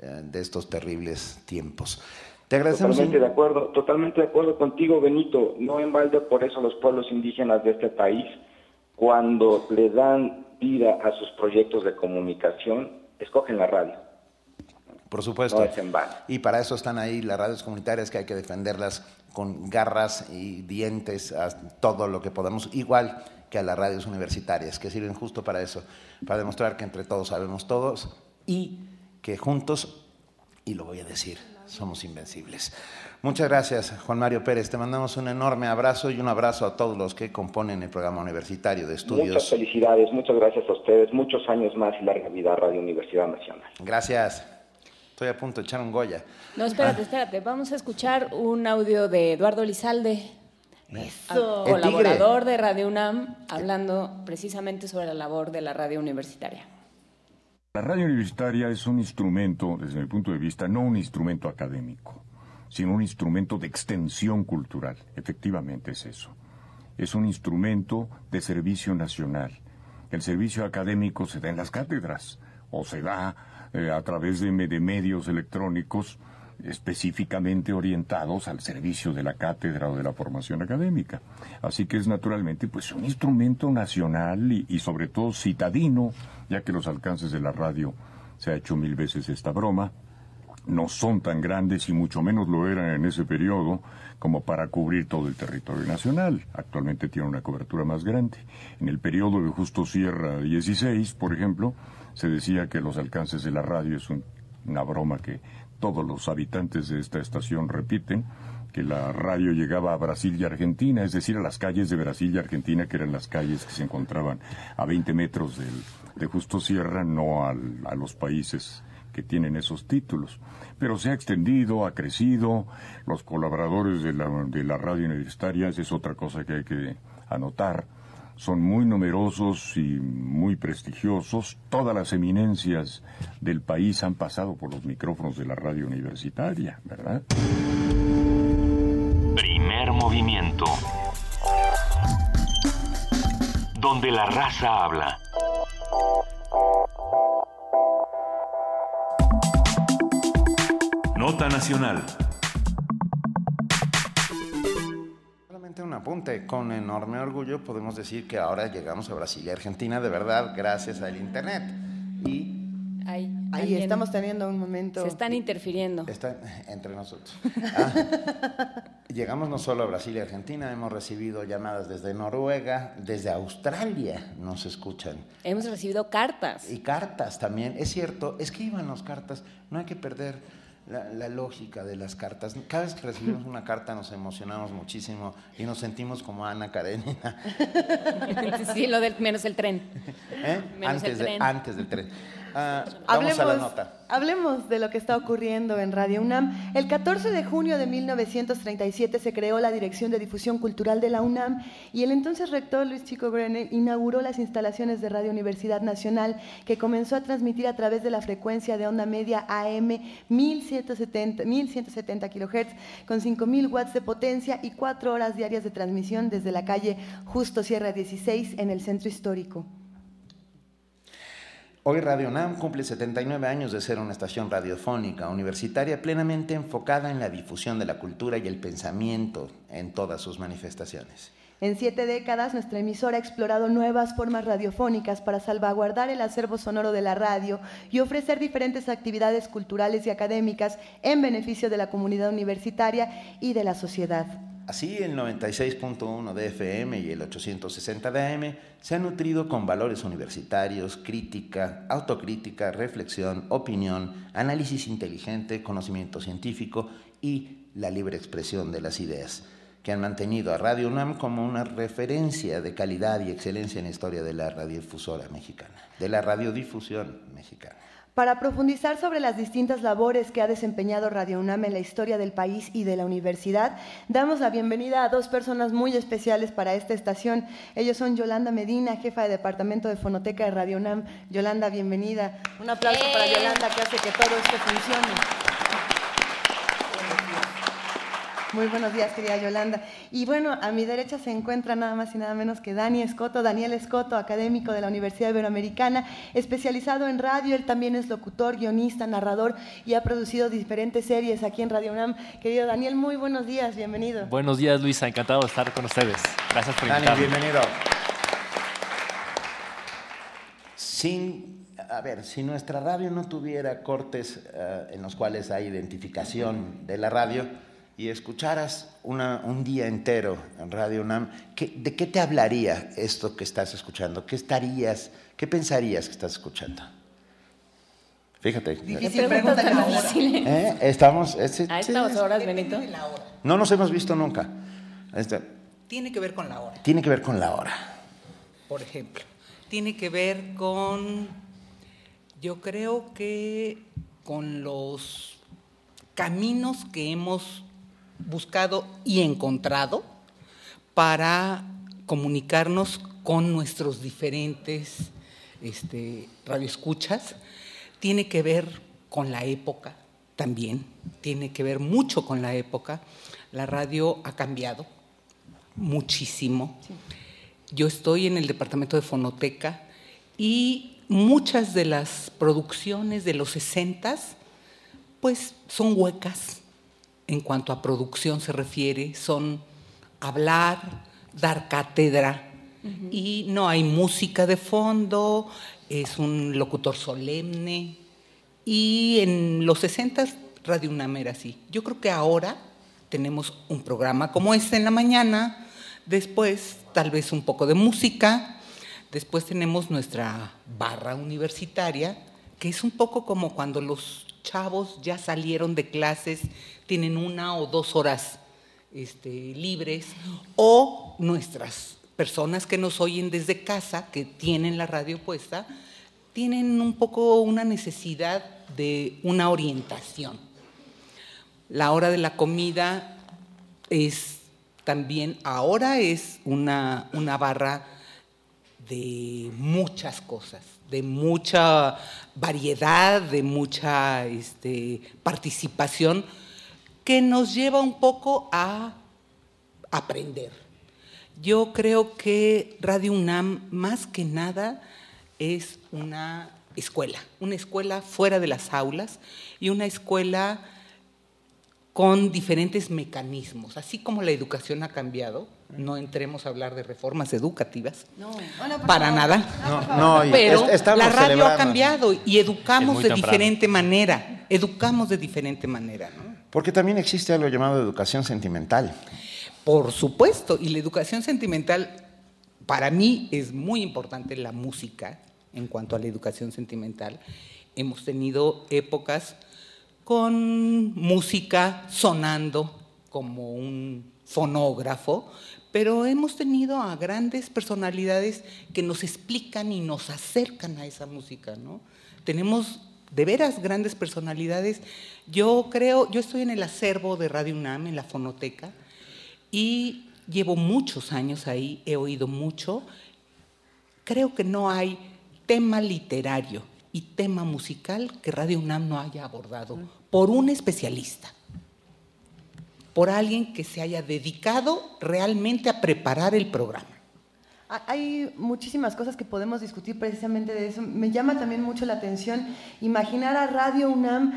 eh, de estos terribles tiempos. Te agradecemos. Totalmente de acuerdo, totalmente de acuerdo contigo, Benito. No en balde por eso los pueblos indígenas de este país, cuando le dan vida a sus proyectos de comunicación, escogen la radio por supuesto. y para eso están ahí las radios comunitarias que hay que defenderlas con garras y dientes a todo lo que podamos, igual que a las radios universitarias, que sirven justo para eso, para demostrar que entre todos sabemos todos y que juntos, y lo voy a decir, somos invencibles. Muchas gracias, Juan Mario Pérez. Te mandamos un enorme abrazo y un abrazo a todos los que componen el programa universitario de estudios. Muchas felicidades, muchas gracias a ustedes, muchos años más y larga vida a Radio Universidad Nacional. Gracias. Estoy a punto de echar un Goya. No, espérate, ah. espérate. Vamos a escuchar un audio de Eduardo Lizalde, colaborador de Radio UNAM, hablando precisamente sobre la labor de la radio universitaria. La radio universitaria es un instrumento, desde mi punto de vista, no un instrumento académico, sino un instrumento de extensión cultural. Efectivamente es eso. Es un instrumento de servicio nacional. El servicio académico se da en las cátedras o se da eh, a través de, medios electrónicos específicamente orientados al servicio de la cátedra o de la formación académica. Así que es naturalmente pues un instrumento nacional y, y, sobre todo citadino, ya que los alcances de la radio se ha hecho mil veces esta broma, no son tan grandes y mucho menos lo eran en ese periodo como para cubrir todo el territorio nacional. Actualmente tiene una cobertura más grande. En el periodo de Justo Sierra 16, por ejemplo, se decía que los alcances de la radio es una broma que todos los habitantes de esta estación repiten, que la radio llegaba a Brasil y Argentina, es decir, a las calles de Brasil y Argentina, que eran las calles que se encontraban a 20 metros de Justo Sierra, no a los países que tienen esos títulos. Pero se ha extendido, ha crecido, los colaboradores de la, de la radio universitaria, es otra cosa que hay que anotar, son muy numerosos y muy prestigiosos. Todas las eminencias del país han pasado por los micrófonos de la radio universitaria, ¿verdad? Primer movimiento. Donde la raza habla. Nota Nacional. Solamente un apunte. Con enorme orgullo podemos decir que ahora llegamos a Brasil y Argentina de verdad gracias al Internet. Y Ahí, Ahí estamos teniendo un momento. Se están interfiriendo. Está entre nosotros. Ah, llegamos no solo a Brasil y Argentina, hemos recibido llamadas desde Noruega, desde Australia nos escuchan. Hemos recibido cartas. Y cartas también. Es cierto, escriban las cartas, no hay que perder la, la lógica de las cartas. Cada vez que recibimos una carta nos emocionamos muchísimo y nos sentimos como Ana Karenina. sí, lo del menos el tren. ¿eh? Menos Antes, el de- tren. antes del tren. Ah, vamos a la nota. hablemos de lo que está ocurriendo en Radio UNAM. El 14 de junio de 1937 se creó la Dirección de Difusión Cultural de la UNAM y el entonces rector Luis Chico Brenner inauguró las instalaciones de Radio Universidad Nacional que comenzó a transmitir a través de la frecuencia de onda media AM 1170, 1170 kHz con 5000 watts de potencia y cuatro horas diarias de transmisión desde la calle Justo Sierra 16 en el centro histórico. Hoy Radio UNAM cumple 79 años de ser una estación radiofónica universitaria plenamente enfocada en la difusión de la cultura y el pensamiento en todas sus manifestaciones. En siete décadas, nuestra emisora ha explorado nuevas formas radiofónicas para salvaguardar el acervo sonoro de la radio y ofrecer diferentes actividades culturales y académicas en beneficio de la comunidad universitaria y de la sociedad. Así, el 96.1 de FM y el 860 de AM se han nutrido con valores universitarios, crítica, autocrítica, reflexión, opinión, análisis inteligente, conocimiento científico y la libre expresión de las ideas, que han mantenido a Radio UNAM como una referencia de calidad y excelencia en la historia de la radiodifusora mexicana, de la radiodifusión mexicana. Para profundizar sobre las distintas labores que ha desempeñado Radio UNAM en la historia del país y de la universidad, damos la bienvenida a dos personas muy especiales para esta estación. Ellos son Yolanda Medina, jefa de Departamento de Fonoteca de Radio UNAM. Yolanda, bienvenida. Un aplauso para Yolanda que hace que todo esto funcione. Muy buenos días, querida Yolanda. Y bueno, a mi derecha se encuentra nada más y nada menos que Dani Escoto, Daniel Escoto, académico de la Universidad Iberoamericana, especializado en radio. Él también es locutor, guionista, narrador y ha producido diferentes series aquí en Radio UNAM. Querido Daniel, muy buenos días, bienvenido. Buenos días, Luisa. Encantado de estar con ustedes. Gracias por Dani, invitarme. bienvenido. Sin, a ver, si nuestra radio no tuviera cortes eh, en los cuales hay identificación de la radio y escucharas una- un día entero en Radio UNAM, ¿qué- ¿de qué te hablaría esto que estás escuchando? ¿Qué estarías, qué pensarías que estás escuchando? Fíjate. Difícil pregunta tan difícil. ¿Eh? Estamos, es- A sí, estas horas, Benito. no nos hemos visto nunca. Este, Tiene que ver con la hora, tiene que ver con la hora. por ejemplo. Tiene que ver con, yo creo que con los caminos que hemos buscado y encontrado para comunicarnos con nuestros diferentes este, radioescuchas. Tiene que ver con la época también, tiene que ver mucho con la época. La radio ha cambiado muchísimo. Yo estoy en el departamento de fonoteca y muchas de las producciones de los 60 pues son huecas en cuanto a producción se refiere, son hablar, dar cátedra. Y no hay música de fondo, es un locutor solemne. Y en los 60 Radio UNAM era así. Yo creo que ahora tenemos un programa como este en la mañana, después tal vez un poco de música, después tenemos nuestra barra universitaria, que es un poco como cuando los chavos ya salieron de clases, tienen una o dos horas este, libres, o nuestras personas que nos oyen desde casa, que tienen la radio puesta, tienen un poco una necesidad de una orientación. La hora de la comida es también, ahora es una, una barra de muchas cosas, de mucha variedad, de mucha este, participación, que nos lleva un poco a aprender. Yo creo que Radio UNAM, más que nada, es una escuela, una escuela fuera de las aulas y una escuela con diferentes mecanismos. Así como la educación ha cambiado, no entremos a hablar de reformas educativas, No, para nada, No, y pero la radio ha cambiado y educamos de temprano. diferente manera, educamos de diferente manera. ¿no? Porque también existe algo llamado educación sentimental. Por supuesto, y la educación sentimental para mí es muy importante la música en cuanto a la educación sentimental. Hemos tenido épocas con música sonando como un fonógrafo, pero hemos tenido a grandes personalidades que nos explican y nos acercan a esa música, ¿no? Tenemos de veras grandes personalidades. Yo creo, yo estoy en el acervo de Radio UNAM, en la fonoteca, y llevo muchos años ahí, he oído mucho. Creo que no hay tema literario y tema musical que Radio UNAM no haya abordado por un especialista, por alguien que se haya dedicado realmente a preparar el programa. Ha- Hay muchísimas cosas que podemos discutir precisamente de eso. Me llama también mucho la atención imaginar a Radio UNAM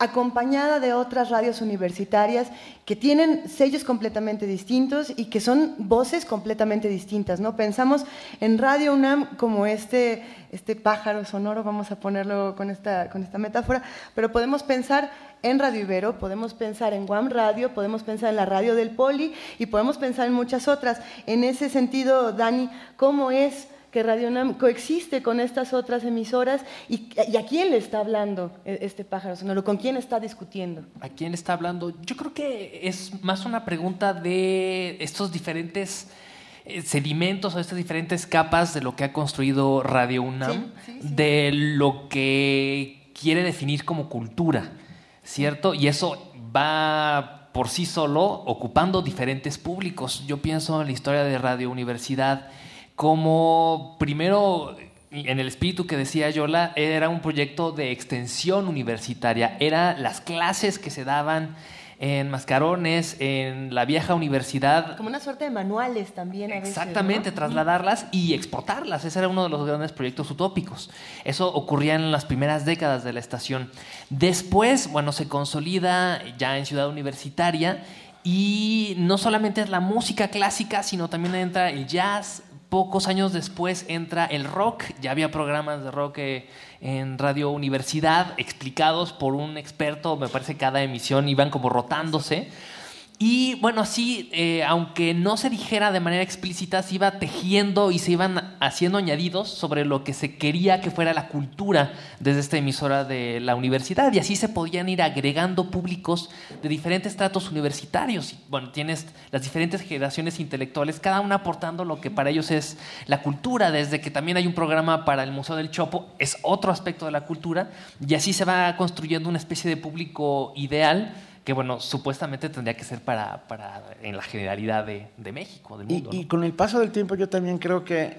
acompañada de otras radios universitarias que tienen sellos completamente distintos y que son voces completamente distintas, ¿no? Pensamos en Radio UNAM como este, este pájaro sonoro, vamos a ponerlo con esta, con esta metáfora, pero podemos pensar en Radio Ibero, podemos pensar en Guam Radio, podemos pensar en la radio del Poli y podemos pensar en muchas otras. En ese sentido, Dani, ¿cómo es que Radio UNAM coexiste con estas otras emisoras y, y a quién le está hablando e- este pájaro sonoro? ¿Con quién está discutiendo? ¿A quién está hablando? Yo creo que es más una pregunta de estos diferentes eh, sedimentos o estas diferentes capas de lo que ha construido Radio UNAM, de lo que quiere definir como cultura, ¿cierto? Y eso va por sí solo ocupando diferentes públicos. Yo pienso en la historia de Radio Universidad como primero en el espíritu que decía Yola, era un proyecto de extensión universitaria, era las clases que se daban en Mascarones, en la vieja universidad, Como una suerte de manuales también a veces. Exactamente, ¿no? trasladarlas y exportarlas. Ese era uno de los grandes proyectos utópicos. Eso ocurría en las primeras décadas de la estación. Después, bueno, se consolida ya en Ciudad Universitaria y no solamente es la música clásica, sino también entra el jazz. Pocos años después entra el rock. Ya había programas de rock eh, en Radio Universidad explicados por un experto. Me parece cada emisión iban como rotándose. Y bueno, así, eh, aunque no se dijera de manera explícita, se iba tejiendo y se iban haciendo añadidos sobre lo que se quería que fuera la cultura desde esta emisora de la universidad. Y así se podían ir agregando públicos de diferentes tratos universitarios. Y, bueno, tienes las diferentes generaciones intelectuales, cada una aportando lo que para ellos es la cultura. Desde que también hay un programa para el Museo del Chopo, es otro aspecto de la cultura. Y así se va construyendo una especie de público ideal que bueno, supuestamente tendría que ser para, para en la generalidad de, de México, del Y, mundo. y con el paso del tiempo yo también creo que eh,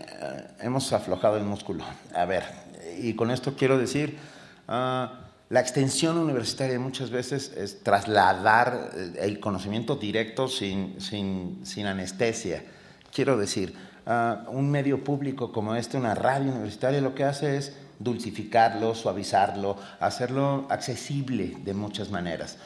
hemos aflojado el músculo. A ver, y con esto quiero decir, ah, la extensión universitaria muchas veces es trasladar eh, el conocimiento directo sin, sin, sin anestesia. Quiero decir, ah, un medio público como este, una radio universitaria, lo que hace es dulcificarlo, suavizarlo, hacerlo accesible de muchas maneras.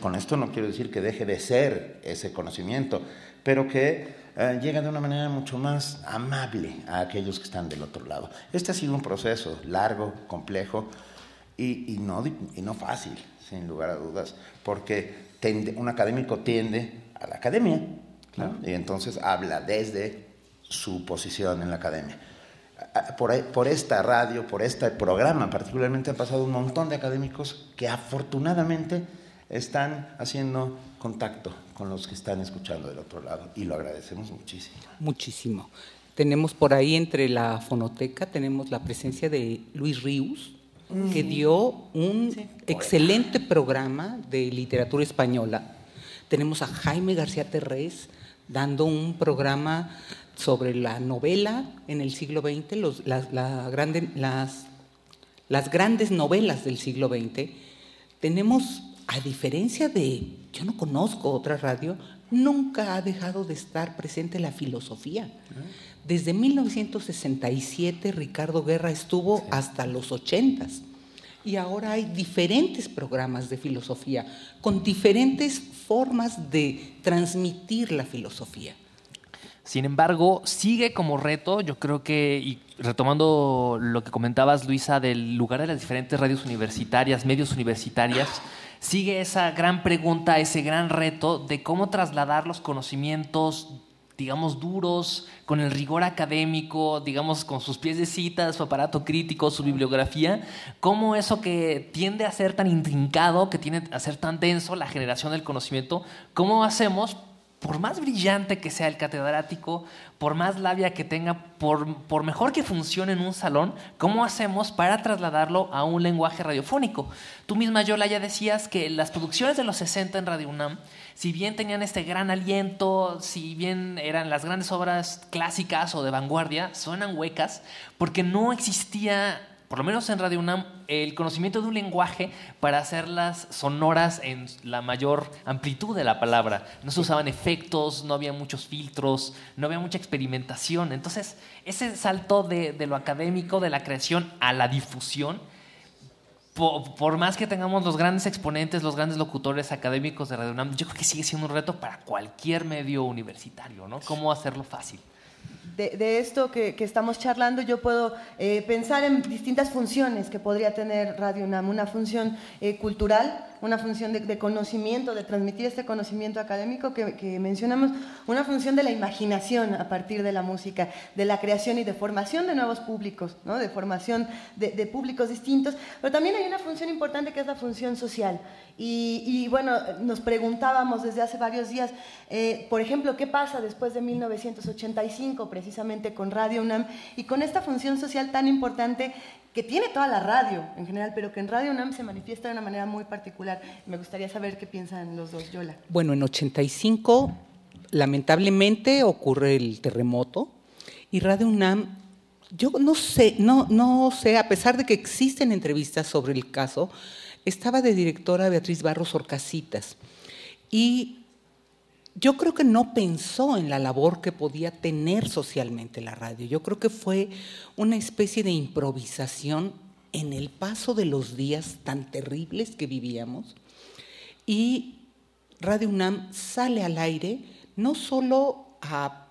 Con esto no quiero decir que deje de ser ese conocimiento, pero que eh, llega de una manera mucho más amable a aquellos que están del otro lado. Este ha sido un proceso largo, complejo y, y no, y no fácil, sin lugar a dudas, porque tende- un académico tiende a la academia ¿no? y entonces habla desde su posición en la academia. Por, por esta radio, por este programa particularmente, han pasado un montón de académicos que afortunadamente están haciendo contacto con los que están escuchando del otro lado y lo agradecemos muchísimo. Muchísimo. Tenemos por ahí entre la fonoteca, tenemos la presencia de Luis Ríos, que Mm. dio un excelente programa de literatura española. Tenemos a Jaime García Terrés dando un programa sobre la novela en el siglo XX, los, las, la grande, las, las grandes novelas del siglo XX. Tenemos, a diferencia de, yo no conozco otra radio, nunca ha dejado de estar presente la filosofía. Desde 1967 Ricardo Guerra estuvo hasta los 80 y ahora hay diferentes programas de filosofía con diferentes formas de transmitir la filosofía. Sin embargo, sigue como reto, yo creo que, y retomando lo que comentabas, Luisa, del lugar de las diferentes radios universitarias, medios universitarias, sigue esa gran pregunta, ese gran reto de cómo trasladar los conocimientos digamos, duros, con el rigor académico, digamos, con sus pies de cita, su aparato crítico, su bibliografía, cómo eso que tiende a ser tan intrincado, que tiende a ser tan denso, la generación del conocimiento, cómo hacemos por más brillante que sea el catedrático, por más labia que tenga, por, por, mejor que funcione en un salón, ¿cómo hacemos para trasladarlo a un lenguaje radiofónico? Tú misma, Yola, ya decías que las producciones de los 60 en Radio UNAM, si bien tenían este gran aliento, si bien eran las grandes obras clásicas o de vanguardia, suenan huecas porque no existía por lo menos en Radio UNAM, el conocimiento de un lenguaje para hacerlas sonoras en la mayor amplitud de la palabra. No se usaban efectos, no había muchos filtros, no había mucha experimentación. Entonces, ese salto de, de lo académico, de la creación a la difusión, por, por, más que tengamos los grandes exponentes, los grandes locutores académicos de Radio UNAM, yo creo que sigue siendo un reto para cualquier medio universitario, ¿no? ¿Cómo hacerlo fácil? De, esto que, que, estamos charlando, yo puedo eh, pensar en distintas funciones que podría tener Radio UNAM. Una función eh, cultural, una función de, conocimiento, de transmitir este conocimiento académico que, mencionamos, una función de la imaginación a partir de la música, de la creación y de formación de nuevos públicos, ¿no? de formación de, públicos distintos, pero también hay una función importante que es la función social. Y, y bueno, nos preguntábamos desde hace varios días, eh, por ejemplo, ¿qué pasa después de 1985 precisamente con Radio UNAM y con esta función social tan importante que tiene toda la radio en general, pero que en Radio UNAM se manifiesta de una manera muy particular. Me gustaría saber qué piensan los dos, Yola. Bueno, en 85 lamentablemente ocurre el terremoto y Radio UNAM, yo no sé, no, no sé, a pesar de que existen entrevistas sobre el caso, estaba de directora Beatriz Barros Orcasitas y yo creo que no pensó en la labor que podía tener socialmente la radio. Yo creo que fue una especie de improvisación en el paso de los días tan terribles que vivíamos. Y Radio UNAM sale al aire no solo a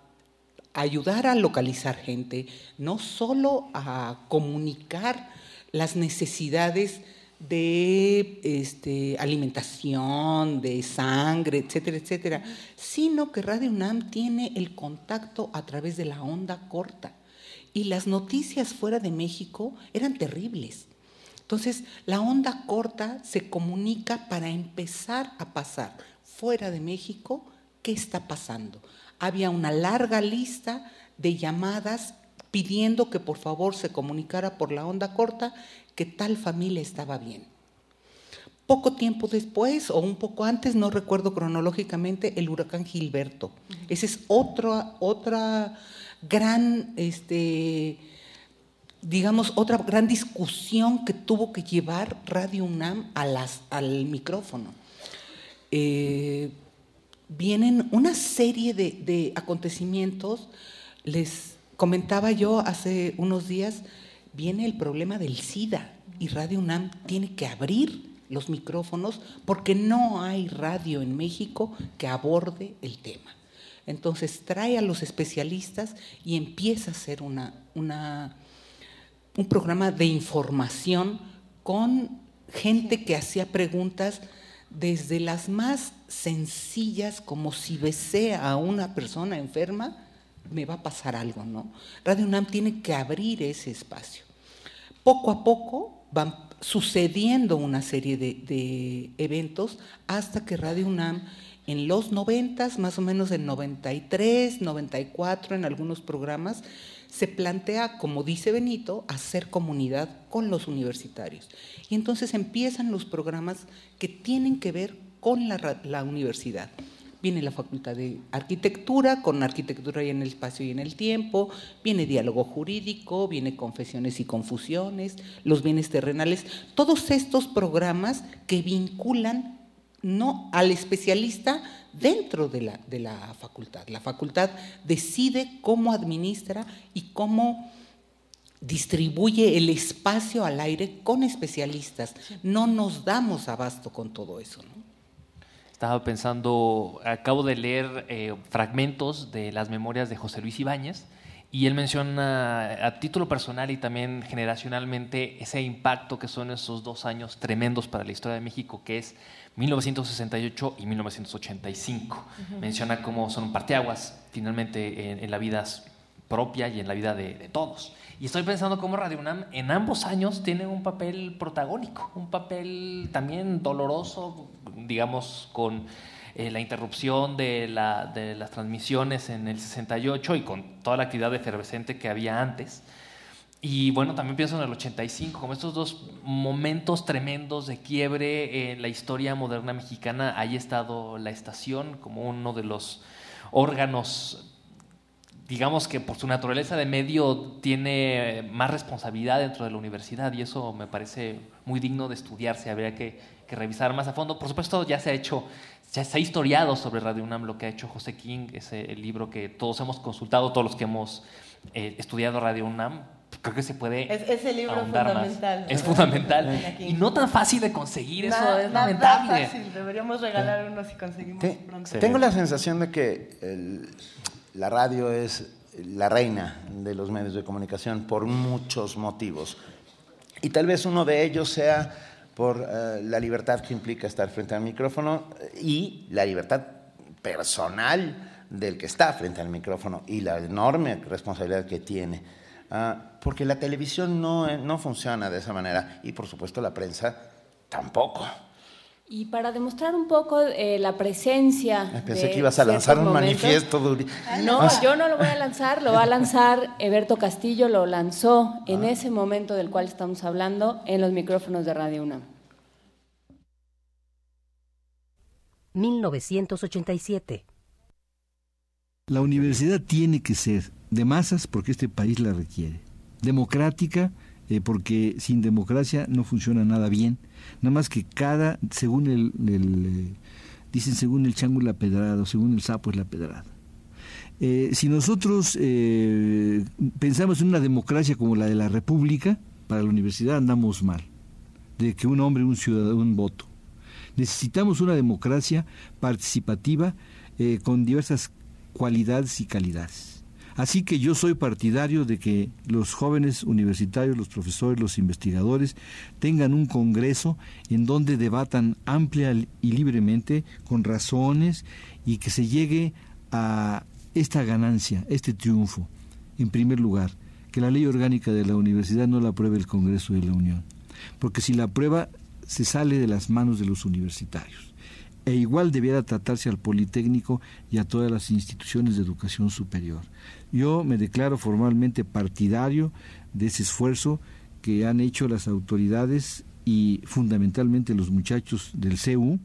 ayudar a localizar gente, no solo a comunicar las necesidades de este, alimentación, de sangre, etcétera, etcétera, sino que Radio UNAM tiene el contacto a través de la onda corta. Y las noticias fuera de México eran terribles. Entonces, la onda corta se comunica para empezar a pasar fuera de México qué está pasando. Había una larga lista de llamadas pidiendo que por favor se comunicara por la onda corta que tal familia estaba bien. Poco tiempo después, o un poco antes, no recuerdo cronológicamente, el huracán Gilberto. Esa es otra, otra gran, este, digamos, otra gran discusión que tuvo que llevar Radio UNAM a las, al micrófono. Eh, vienen una serie de, de acontecimientos, les comentaba yo hace unos días, viene el problema del SIDA y Radio UNAM tiene que abrir los micrófonos porque no hay radio en México que aborde el tema. Entonces trae a los especialistas y empieza a hacer una, un programa de información con gente que hacía preguntas desde las más sencillas, como si besé a una persona enferma, me va a pasar algo, ¿no? Radio UNAM tiene que abrir ese espacio poco a poco van sucediendo una serie de, eventos hasta que Radio UNAM en los 90, más o menos en 93, 94, en algunos programas, se plantea, como dice Benito, hacer comunidad con los universitarios. Y entonces empiezan los programas que tienen que ver con la universidad. Viene la Facultad de Arquitectura, con arquitectura y en el espacio y en el tiempo, viene diálogo jurídico, viene confesiones y confusiones, los bienes terrenales, todos estos programas que vinculan no al especialista dentro de la, de la facultad. La facultad decide cómo administra y cómo distribuye el espacio al aire con especialistas. No nos damos abasto con todo eso. Estaba pensando, acabo de leer eh, fragmentos de las memorias de José Luis Ibáñez y él menciona a título personal y también generacionalmente ese impacto que son esos dos años tremendos para la historia de México, que es 1968 y 1985. Menciona cómo son parteaguas finalmente en, la vida propia y en la vida de todos. Y estoy pensando cómo Radio UNAM en ambos años tiene un papel protagónico, un papel también doloroso, digamos, con eh, la interrupción de, la, de, las transmisiones en el 68 y con toda la actividad efervescente que había antes. Y bueno, también pienso en el 85, como estos dos momentos tremendos de quiebre en la historia moderna mexicana. Ahí ha estado la estación como uno de los órganos digamos que por su naturaleza de medio tiene más responsabilidad dentro de la universidad y eso me parece muy digno de estudiarse, habría que, revisar más a fondo. Por supuesto, ya se ha hecho, ya se ha historiado sobre Radio UNAM lo que ha hecho José King, ese libro que todos hemos consultado, todos los que hemos eh, estudiado Radio UNAM. Creo que se puede. Es, ese libro fundamental. Es fundamental. Y no tan fácil de conseguir, eso es lamentable. fácil, deberíamos regalar uno si conseguimos pronto. Tengo la sensación de que el, la radio es la reina de los medios de comunicación por muchos motivos. Y tal vez uno de ellos sea por eh, la libertad que implica estar frente al micrófono y la libertad personal del que está frente al micrófono y la enorme responsabilidad que tiene. Ah, porque la televisión no, no funciona de esa manera y por supuesto la prensa tampoco. Y para demostrar un poco eh, la presencia. Pensé que ibas a lanzar un manifiesto. No, yo no lo voy a lanzar, lo va a lanzar Eberto Castillo, lo lanzó en ah. ese momento del cual estamos hablando en los micrófonos de Radio UNAM. 1987. La universidad tiene que ser de masas porque este país la requiere, democrática eh, porque sin democracia no funciona nada bien. Nada más que cada, según el, eh, dicen según el chango la pedrada, o según el sapo es la pedrada. Eh, si nosotros pensamos en una democracia como la de la República, para la universidad andamos mal, de que un hombre, un ciudadano, un voto. Necesitamos una democracia participativa con diversas cualidades y calidades. Así que yo soy partidario de que los jóvenes universitarios, los profesores, los investigadores tengan un congreso en donde debatan amplia y libremente, con razones, y que se llegue a esta ganancia, este triunfo. En primer lugar, que la ley orgánica de la universidad no la apruebe el Congreso de la Unión, porque si la aprueba se sale de las manos de los universitarios e igual debiera tratarse al Politécnico y a todas las instituciones de educación superior. Yo me declaro formalmente partidario de ese esfuerzo que han hecho las autoridades y fundamentalmente los muchachos del CEU,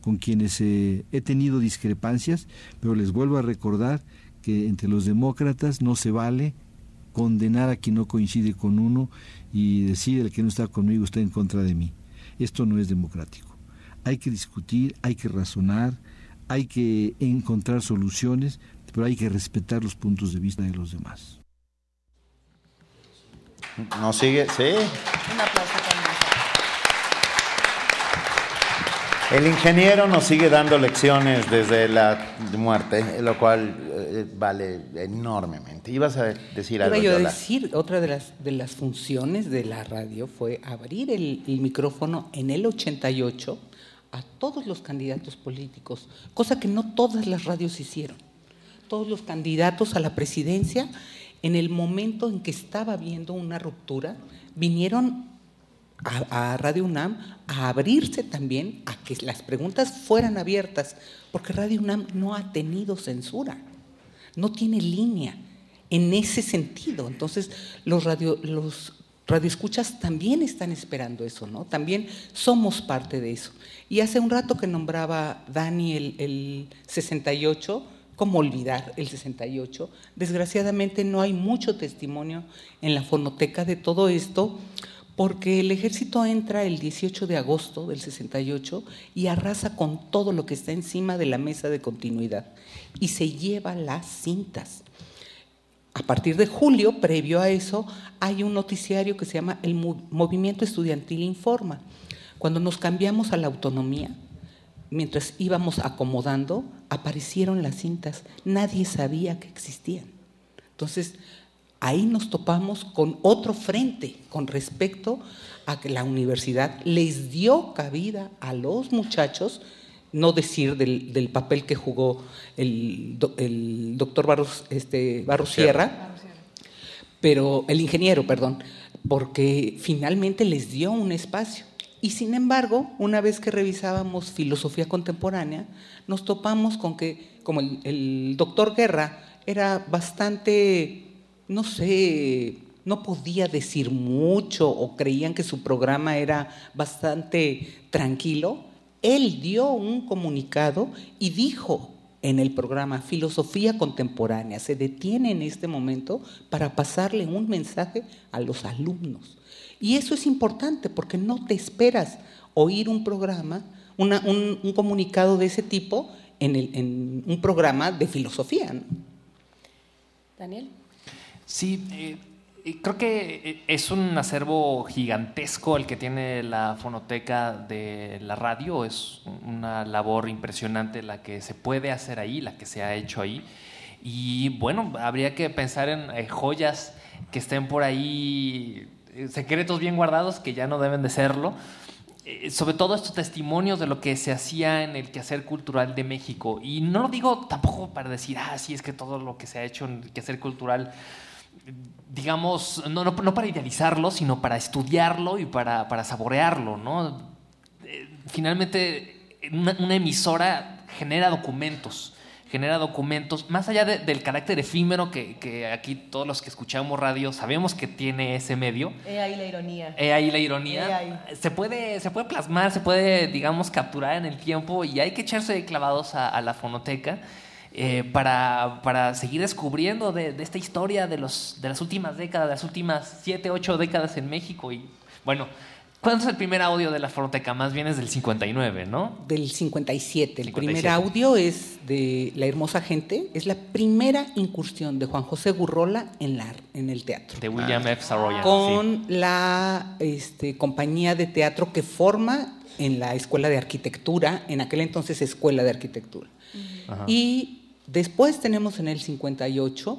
con quienes eh, he tenido discrepancias, pero les vuelvo a recordar que entre los demócratas no se vale condenar a quien no coincide con uno y decir el que no está conmigo está en contra de mí. Esto no es democrático hay que discutir, hay que razonar, hay que encontrar soluciones, pero hay que respetar los puntos de vista de los demás. ¿No sigue? Sí. Un aplauso El ingeniero nos sigue dando lecciones desde la muerte, lo cual eh, vale enormemente. Ibas a decir algo. Iba yo decir, otra de las, de las funciones de la radio fue abrir el, el micrófono en el 88 a todos los candidatos políticos, cosa que no todas las radios hicieron. Todos los candidatos a la presidencia, en el momento en que estaba habiendo una ruptura, vinieron a, Radio UNAM a abrirse también a que las preguntas fueran abiertas, porque Radio UNAM no ha tenido censura, no tiene línea en ese sentido. Entonces, los, radio, los radioescuchas también están esperando eso, ¿no? También somos parte de eso. Y hace un rato que nombraba Dani el, el 68, ¿cómo olvidar el 68? Desgraciadamente no hay mucho testimonio en la fonoteca de todo esto, porque el ejército entra el 18 de agosto del 68 y arrasa con todo lo que está encima de la mesa de continuidad y se lleva las cintas. A partir de julio, previo a eso, hay un noticiario que se llama el Movimiento Estudiantil Informa. Cuando nos cambiamos a la autonomía, mientras íbamos acomodando, aparecieron las cintas. Nadie sabía que existían. Entonces, ahí nos topamos con otro frente con respecto a que la universidad les dio cabida a los muchachos no decir del, papel que jugó el, doctor Barros, este, Barros Sierra, pero el ingeniero, perdón, porque finalmente les dio un espacio. Y sin embargo, una vez que revisábamos filosofía contemporánea, nos topamos con que, como el, doctor Guerra era bastante, no sé, no podía decir mucho o creían que su programa era bastante tranquilo, él dio un comunicado y dijo en el programa Filosofía Contemporánea, se detiene en este momento para pasarle un mensaje a los alumnos. Y eso es importante porque no te esperas oír un programa, un, comunicado de ese tipo en, un programa de filosofía. Daniel. Sí, eh, creo que eh, es un acervo gigantesco el que tiene la fonoteca de la radio. Es una labor impresionante la que se puede hacer ahí, la que se ha hecho ahí. Y bueno, habría que pensar en eh, joyas que estén por ahí, secretos bien guardados que ya no deben de serlo. sobre todo estos testimonios de lo que se hacía en el quehacer cultural de México. Y no lo digo tampoco para decir, ah, sí, es que todo lo que se ha hecho en el quehacer cultural digamos, no, no, para idealizarlo, sino para estudiarlo y para, para saborearlo, ¿no? Eh, finalmente, una, emisora genera documentos, genera documentos, más allá del carácter efímero que, aquí todos los que escuchamos radio sabemos que tiene ese medio. He ahí la ironía. He ahí la ironía. Se, puede, se puede plasmar, se puede, digamos, capturar en el tiempo y hay que echarse clavados a la fonoteca. Eh, para, para, seguir descubriendo de, esta historia de, los, de las últimas décadas, de las últimas siete, ocho décadas en México. Y bueno, ¿cuándo es el primer audio de la Fonoteca? Más bien es del 59, ¿no? Del 57. El primer audio es de La Hermosa Gente. Es la primera incursión de Juan José Gurrola en, la, en el teatro. De William F. Saroyan. Con la este, compañía de teatro que forma en la Escuela de Arquitectura, en aquel entonces Escuela de Arquitectura. Y Después tenemos en el 58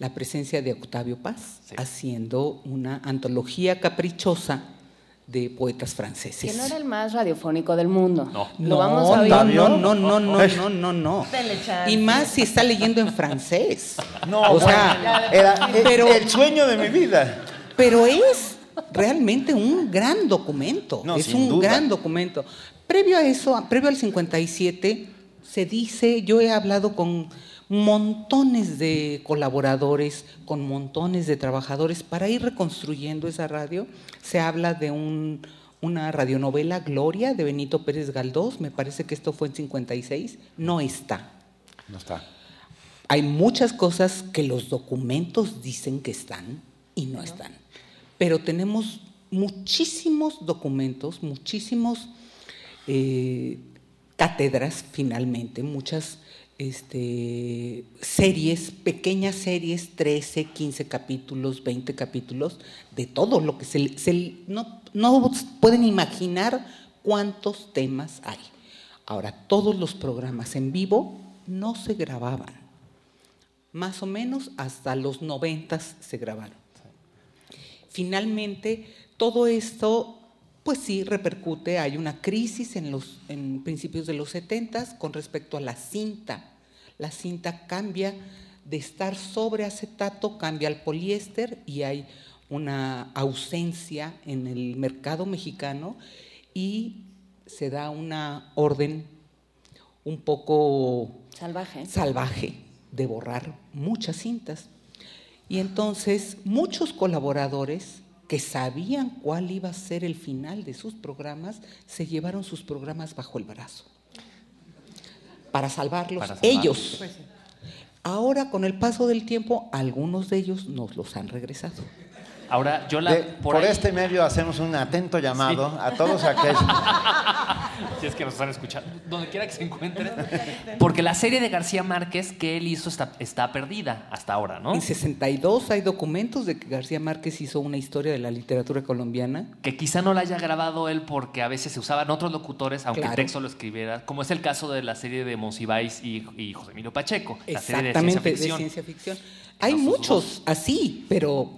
la presencia de Octavio Paz, haciendo una antología caprichosa de poetas franceses. Que no era el más radiofónico del mundo. No, no, vamos a no, no, no, no, no, no, no, Y más si está leyendo en francés. No, o sea, era pero, el sueño de mi vida. Pero es realmente un gran documento. es un gran documento. Previo a eso, previo al 57 se dice, yo he hablado con montones de colaboradores, con montones de trabajadores para ir reconstruyendo esa radio. Se habla de una radionovela Gloria de Benito Pérez Galdós, me parece que esto fue en 56, no está. No está. Hay muchas cosas que los documentos dicen que están y no, están. Pero tenemos muchísimos documentos, muchísimos eh, cátedras finalmente, muchas este, series, pequeñas series, 13, 15 capítulos, 20 capítulos, de todo lo que se, no, no pueden imaginar cuántos temas hay. Ahora, todos los programas en vivo no se grababan. Más o menos hasta los 90 se grabaron. Finalmente, todo esto pues sí repercute, hay una crisis en los en principios de los 70 con respecto a la cinta. La cinta cambia de estar sobre acetato, cambia al poliéster y hay una ausencia en el mercado mexicano y se da una orden un poco salvaje, salvaje de borrar muchas cintas. Y entonces muchos colaboradores que sabían cuál iba a ser el final de sus programas, se llevaron sus programas bajo el brazo. Para salvarlos, Para salvarlos. ellos. Pues Ahora, con el paso del tiempo, algunos de ellos nos los han regresado. Ahora, yo la. De- por ahí- este medio hacemos un atento llamado a todos aquellos. si es que nos están escuchando, donde quiera que se encuentren. Porque la serie de García Márquez que él hizo está, está perdida hasta ahora, ¿no? En 62 hay documentos de que García Márquez hizo una historia de la literatura colombiana. Que quizá no la haya grabado él porque a veces se usaban otros locutores, aunque Claro. el texto lo escribiera, como es el caso de la serie de Monsiváis y, y José Emilio Pacheco, la serie de Exactamente, ciencia de ficción. ciencia ficción. Hay muchos así, pero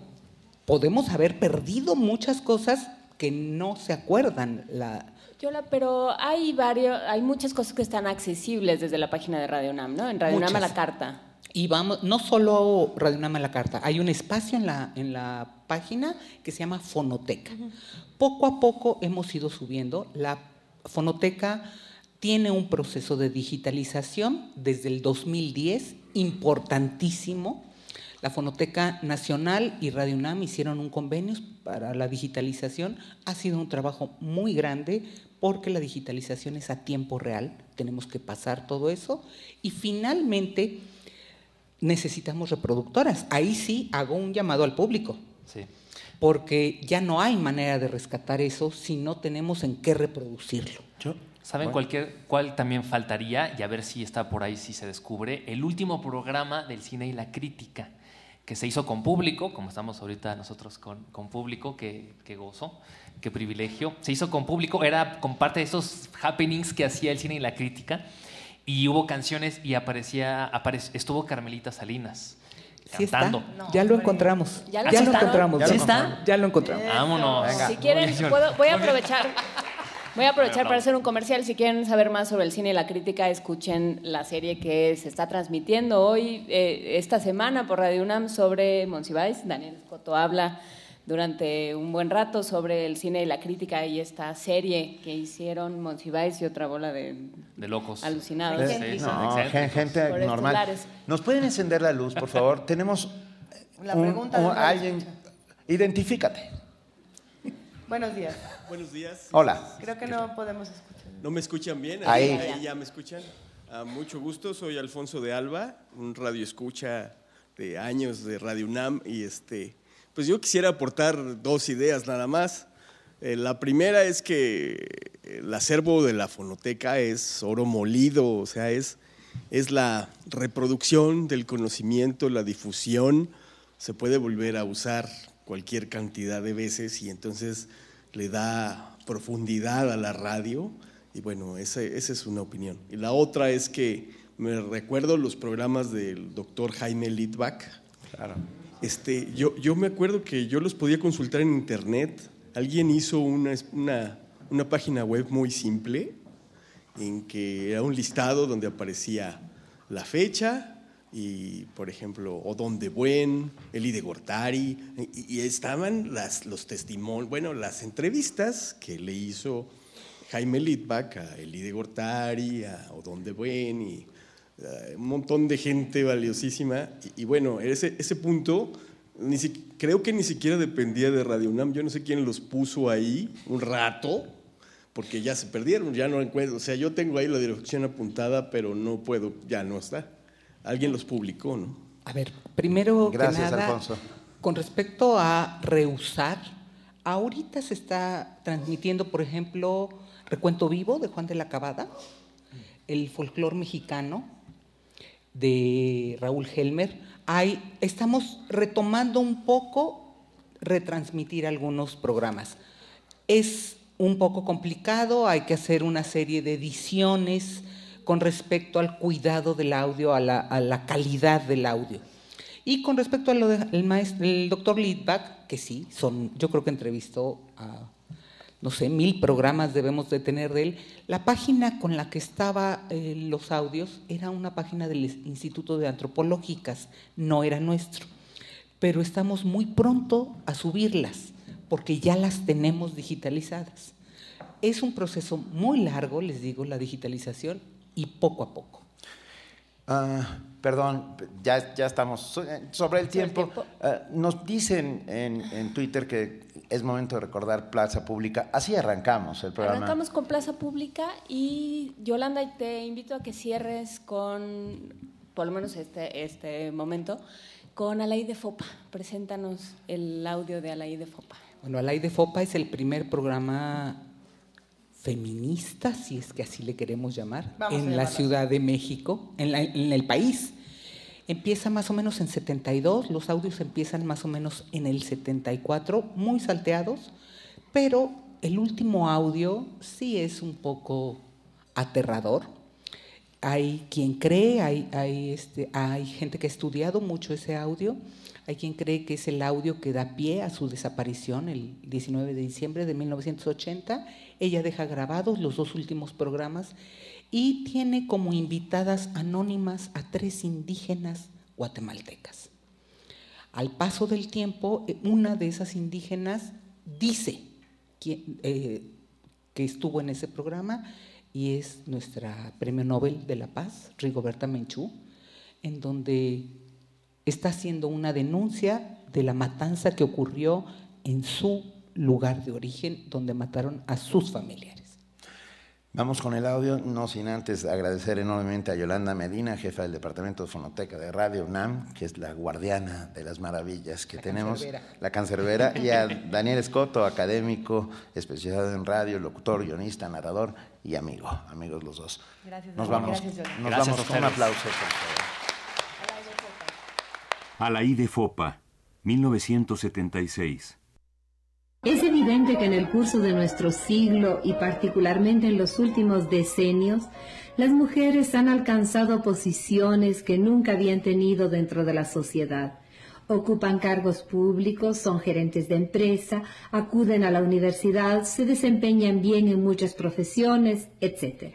podemos haber perdido muchas cosas que no se acuerdan. La, Yola, pero hay varios, hay muchas cosas que están accesibles desde la página de Radio UNAM, ¿no? En Radio UNAM a Muchas. la carta. Y vamos, no solo Radio Nama la Carta, hay un espacio en la, en la página que se llama Fonoteca. Poco a poco hemos ido subiendo. La Fonoteca tiene un proceso de digitalización desde el 2010 importantísimo. La Fonoteca Nacional y Radio UNAM hicieron un convenio para la digitalización. Ha sido un trabajo muy grande porque la digitalización es a tiempo real. Tenemos que pasar todo eso. Y finalmente necesitamos reproductoras. Ahí sí hago un llamado al público. Sí. Porque ya no hay manera de rescatar eso si no tenemos en qué reproducirlo. ¿Saben Bueno. cualquier, cuál también faltaría? Y a ver si está por ahí, si se descubre. El último programa del cine y la crítica, que se hizo con público, como estamos ahorita nosotros con, con público, que, que gozo, qué privilegio. Se hizo con público, era con parte de esos happenings que hacía el cine y la crítica. Y hubo canciones y aparecía, aparec- estuvo Carmelita Salinas. Sí está. cantando. ya lo encontramos. ¿Ya Ya, lo lo encontraron? encontramos. ¿Ya ¿Sí lo está? Ya lo encontramos. Vámonos. Si quieren, puedo- voy a aprovechar. Voy a aprovechar para hacer un comercial. Si quieren saber más sobre el cine y la crítica, escuchen la serie que se está transmitiendo hoy, eh, esta semana por Radio UNAM sobre Monsiváis. Daniel Escoto habla durante un buen rato sobre el cine y la crítica y esta serie que hicieron Monsiváis y otra bola de De locos. alucinados. Sí, no, gente normal. ¿Nos pueden encender la luz, por favor? Tenemos La un- pregunta un- radio alguien. Identifícate. Buenos días. Buenos días. Hola. Creo que no podemos escuchar. ¿No me escuchan bien? Ahí. ya me escuchan. Ah, mucho gusto, soy Alfonso de Alba, un radio escucha de años de Radio UNAM y este, pues yo quisiera aportar dos ideas nada más. Eh, la primera es que el acervo de la fonoteca es oro molido, o sea, es, es la reproducción del conocimiento, la difusión, se puede volver a usar cualquier cantidad de veces y entonces le da profundidad a la radio y bueno, ese- esa es una opinión. Y la otra es que me recuerdo los programas del doctor Jaime Litvak. Claro. Este, yo, yo me acuerdo que yo los podía consultar en internet. Alguien hizo una, una, una página web muy simple en que era un listado donde aparecía la fecha y, por ejemplo, Odón de Buen, Eli de Gortari, y, estaban las, los testimonios, bueno, las entrevistas que le hizo Jaime Litvak a Eli de Gortari, a Odón de Buen y eh, un montón de gente valiosísima. Y, y bueno, ese, ese punto ni si- creo que ni siquiera dependía de Radio UNAM. Yo no sé quién los puso ahí un rato, porque ya se perdieron, ya no encuentro. O sea, yo tengo ahí la dirección apuntada, pero no puedo, ya no está. Alguien los publicó, ¿no? A ver, primero Gracias, que nada, Alfonso. con respecto a reusar, ahorita se está transmitiendo, por ejemplo, Recuento Vivo de Juan de la Cabada, el folclor mexicano de Raúl Helmer. Hay, estamos retomando un poco retransmitir algunos programas. Es un poco complicado, hay que hacer una serie de ediciones con respecto al cuidado del audio, a la, calidad del audio. Y con respecto a lo del doctor Litvak, que sí, son, yo creo que entrevistó a, no sé, mil programas debemos de tener de él. La página con la que estaba eh, los audios era una página del Instituto de Antropológicas, no era nuestro. Pero estamos muy pronto a subirlas, porque ya las tenemos digitalizadas. Es un proceso muy largo, les digo, la digitalización, y poco a poco. Ah, perdón, ya, ya estamos eh, sobre el tiempo. Ah, nos dicen en, en Twitter que es momento de recordar Plaza Pública. Así arrancamos el programa. Arrancamos con Plaza Pública y Yolanda, te invito a que cierres con, por lo menos este, este momento, con Alaí de Fopa. Preséntanos el audio de Alaí de Fopa. Bueno, Alaí de Fopa es el primer programa feminista, si es que así le queremos llamar, Vamos en la Ciudad de México, en, la- en el país. Empieza más o menos en 72, los audios empiezan más o menos en el 74, muy salteados, pero el último audio sí es un poco aterrador. Hay quien cree, hay, hay, este, hay gente que ha estudiado mucho ese audio, hay quien cree que es el audio que da pie a su desaparición el 19 de diciembre de 1980. Ella deja grabados los dos últimos programas y tiene como invitadas anónimas a tres indígenas guatemaltecas. Al paso del tiempo, eh, una de esas indígenas dice eh, que estuvo en ese programa y es nuestra Premio Nobel de la Paz, Rigoberta Menchú, en donde está haciendo una denuncia de la matanza que ocurrió en su lugar de origen, donde mataron a sus familiares. Vamos con el audio, no sin antes agradecer enormemente a Yolanda Medina, jefa del Departamento de Fonoteca de Radio UNAM, que es la guardiana de las maravillas que tenemos, cancerbera. la cancerbera, y a Daniel Escoto, académico, especializado en radio, locutor, guionista, narrador y amigo, amigos los dos. Gracias, Nos Daniel. vamos, Gracias, nos Gracias vamos con un aplauso. por favor. Alaí de Fopa, 1976. Es evidente que en el curso de nuestro siglo y particularmente en los últimos decenios, las mujeres han alcanzado posiciones que nunca habían tenido dentro de la sociedad. Ocupan cargos públicos, son gerentes de empresa, acuden a la universidad, se desempeñan bien en muchas profesiones, etc.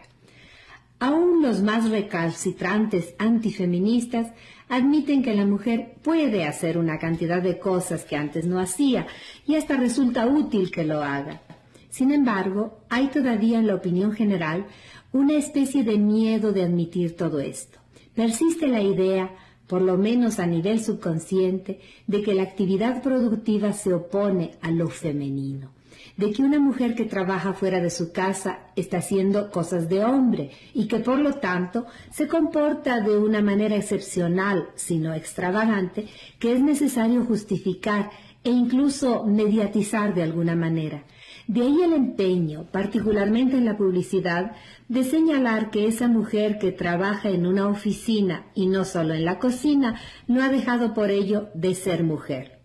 Aún los más recalcitrantes antifeministas admiten que la mujer puede hacer una cantidad de cosas que antes no hacía y hasta resulta útil que lo haga. Sin embargo, hay todavía en la opinión general una especie de miedo de admitir todo esto. Persiste la idea, por lo menos a nivel subconsciente, de que la actividad productiva se opone a lo femenino de que una mujer que trabaja fuera de su casa está haciendo cosas de hombre y que por lo tanto se comporta de una manera excepcional, si no extravagante, que es necesario justificar e incluso mediatizar de alguna manera. De ahí el empeño, particularmente en la publicidad, de señalar que esa mujer que trabaja en una oficina y no solo en la cocina, no ha dejado por ello de ser mujer.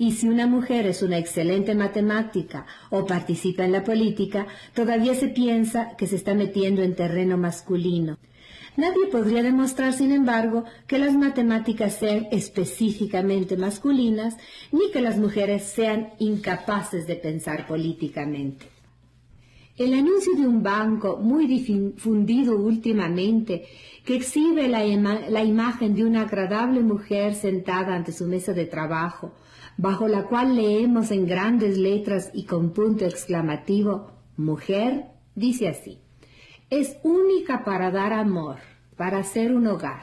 Y si una mujer es una excelente matemática o participa en la política, todavía se piensa que se está metiendo en terreno masculino. Nadie podría demostrar, sin embargo, que las matemáticas sean específicamente masculinas, ni que las mujeres sean incapaces de pensar políticamente. El anuncio de un banco muy difundido últimamente que exhibe la, la imagen de una agradable mujer sentada ante su mesa de trabajo, bajo la cual leemos en grandes letras y con punto exclamativo, mujer, dice así, es única para dar amor, para hacer un hogar.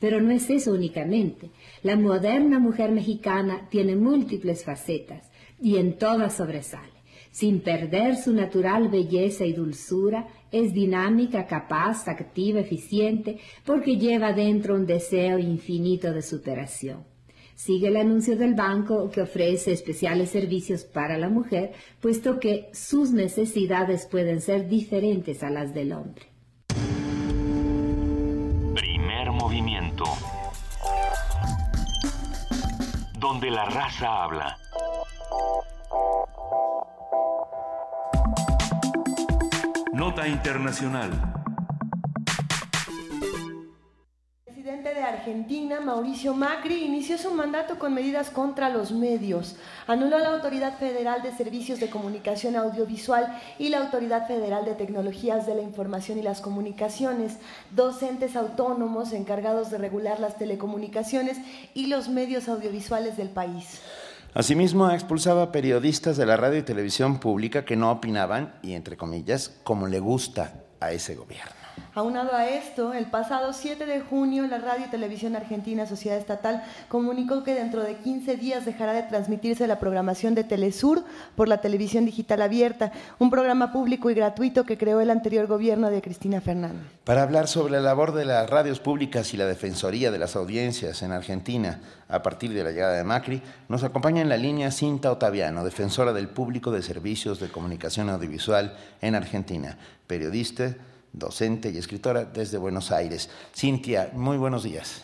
Pero no es eso únicamente. La moderna mujer mexicana tiene múltiples facetas y en todas sobresale. Sin perder su natural belleza y dulzura, es dinámica, capaz, activa, eficiente, porque lleva dentro un deseo infinito de superación. Sigue el anuncio del banco que ofrece especiales servicios para la mujer, puesto que sus necesidades pueden ser diferentes a las del hombre. Primer movimiento. Donde la raza habla. Nota Internacional. Argentina, Mauricio Macri, inició su mandato con medidas contra los medios. Anuló la Autoridad Federal de Servicios de Comunicación Audiovisual y la Autoridad Federal de Tecnologías de la Información y las Comunicaciones, dos entes autónomos encargados de regular las telecomunicaciones y los medios audiovisuales del país. Asimismo, expulsaba a periodistas de la radio y televisión pública que no opinaban, y entre comillas, como le gusta a ese gobierno. Aunado a esto, el pasado 7 de junio, la Radio y Televisión Argentina Sociedad Estatal comunicó que dentro de 15 días dejará de transmitirse la programación de Telesur por la televisión digital abierta, un programa público y gratuito que creó el anterior gobierno de Cristina Fernández. Para hablar sobre la labor de las radios públicas y la defensoría de las audiencias en Argentina a partir de la llegada de Macri, nos acompaña en la línea Cinta Otaviano, defensora del público de servicios de comunicación audiovisual en Argentina, periodista docente y escritora desde Buenos Aires. Cintia, muy buenos días.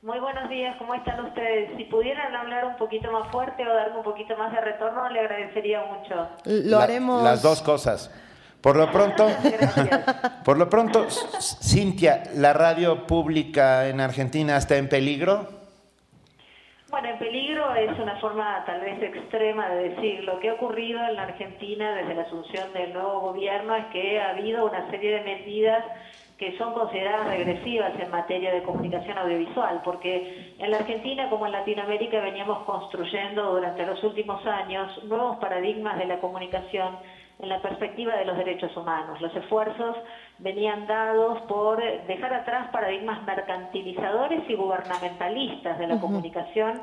Muy buenos días, ¿cómo están ustedes? Si pudieran hablar un poquito más fuerte o darme un poquito más de retorno, le agradecería mucho. Lo haremos. Las dos cosas. Por lo pronto, por lo pronto, Cintia, ¿la radio pública en Argentina está en peligro? Bueno, en peligro es una forma tal vez extrema de decir lo que ha ocurrido en la Argentina desde la asunción del nuevo gobierno es que ha habido una serie de medidas que son consideradas regresivas en materia de comunicación audiovisual, porque en la Argentina como en Latinoamérica veníamos construyendo durante los últimos años nuevos paradigmas de la comunicación en la perspectiva de los derechos humanos. Los esfuerzos venían dados por dejar atrás paradigmas mercantilizadores y gubernamentalistas de la comunicación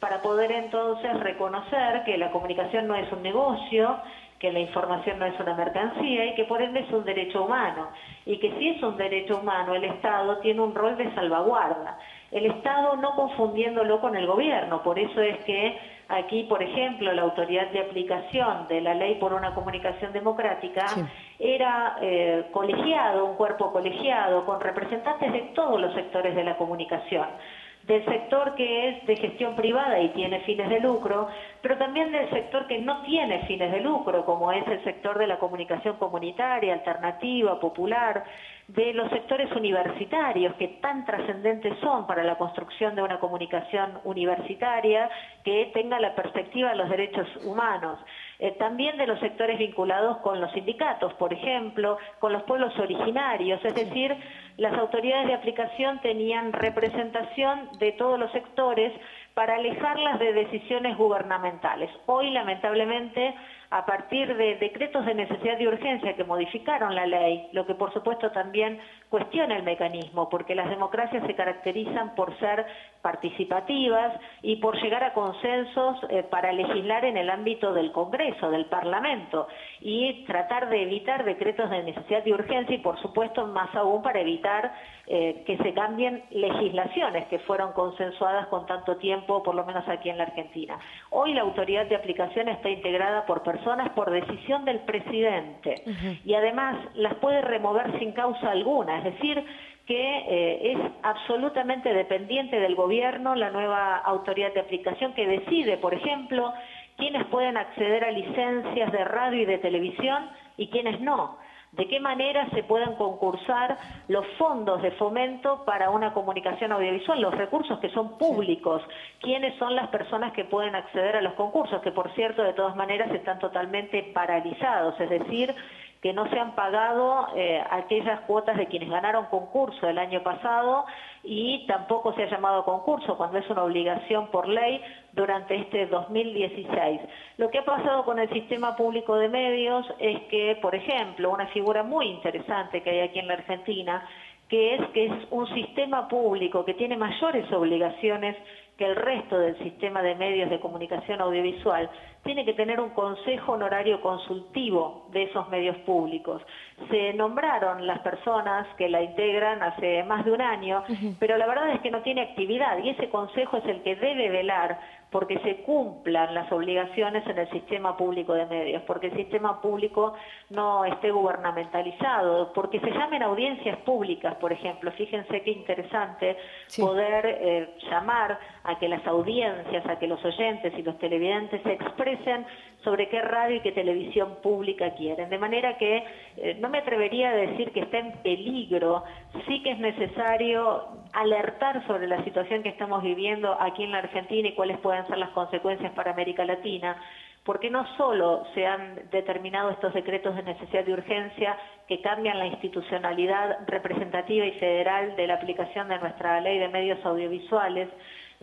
para poder entonces reconocer que la comunicación no es un negocio, que la información no es una mercancía y que por ende es un derecho humano. Y que si es un derecho humano, el Estado tiene un rol de salvaguarda. El Estado no confundiéndolo con el gobierno. Por eso es que Aquí, por ejemplo, la autoridad de aplicación de la ley por una comunicación democrática era eh, colegiado, un cuerpo colegiado, con representantes de todos los sectores de la comunicación. Del sector que es de gestión privada y tiene fines de lucro, pero también del sector que no tiene fines de lucro, como es el sector de la comunicación comunitaria, alternativa, popular, de los sectores universitarios que tan trascendentes son para la construcción de una comunicación universitaria que tenga la perspectiva de los derechos humanos. Eh, también de los sectores vinculados con los sindicatos, por ejemplo, con los pueblos originarios, es decir, las autoridades de aplicación tenían representación de todos los sectores para alejarlas de decisiones gubernamentales. Hoy, lamentablemente, a partir de decretos de necesidad de urgencia que modificaron la ley, lo que por supuesto también cuestiona el mecanismo, porque las democracias se caracterizan por ser participativas y por llegar a consensos eh, para legislar en el ámbito del Congreso, del Parlamento, y tratar de evitar decretos de necesidad de urgencia y por supuesto más aún para evitar eh, que se cambien legislaciones que fueron consensuadas con tanto tiempo, por lo menos aquí en la Argentina. Hoy la autoridad de aplicación está integrada por personas por decisión del presidente y además las puede remover sin causa alguna, es decir, que eh, es absolutamente dependiente del gobierno la nueva autoridad de aplicación que decide, por ejemplo, quiénes pueden acceder a licencias de radio y de televisión y quiénes no de qué manera se pueden concursar los fondos de fomento para una comunicación audiovisual, los recursos que son públicos, quiénes son las personas que pueden acceder a los concursos, que por cierto de todas maneras están totalmente paralizados, es decir, que no se han pagado eh, aquellas cuotas de quienes ganaron concurso el año pasado y tampoco se ha llamado concurso cuando es una obligación por ley durante este 2016. Lo que ha pasado con el sistema público de medios es que, por ejemplo, una figura muy interesante que hay aquí en la Argentina, que es que es un sistema público que tiene mayores obligaciones que el resto del sistema de medios de comunicación audiovisual tiene que tener un consejo honorario consultivo de esos medios públicos. Se nombraron las personas que la integran hace más de un año, pero la verdad es que no tiene actividad y ese consejo es el que debe velar porque se cumplan las obligaciones en el sistema público de medios, porque el sistema público no esté gubernamentalizado, porque se llamen audiencias públicas, por ejemplo. Fíjense qué interesante poder eh, llamar a que las audiencias, a que los oyentes y los televidentes se expresen sobre qué radio y qué televisión pública quieren. De manera que eh, no me atrevería a decir que está en peligro, sí que es necesario alertar sobre la situación que estamos viviendo aquí en la Argentina y cuáles pueden ser las consecuencias para América Latina, porque no solo se han determinado estos decretos de necesidad de urgencia que cambian la institucionalidad representativa y federal de la aplicación de nuestra ley de medios audiovisuales,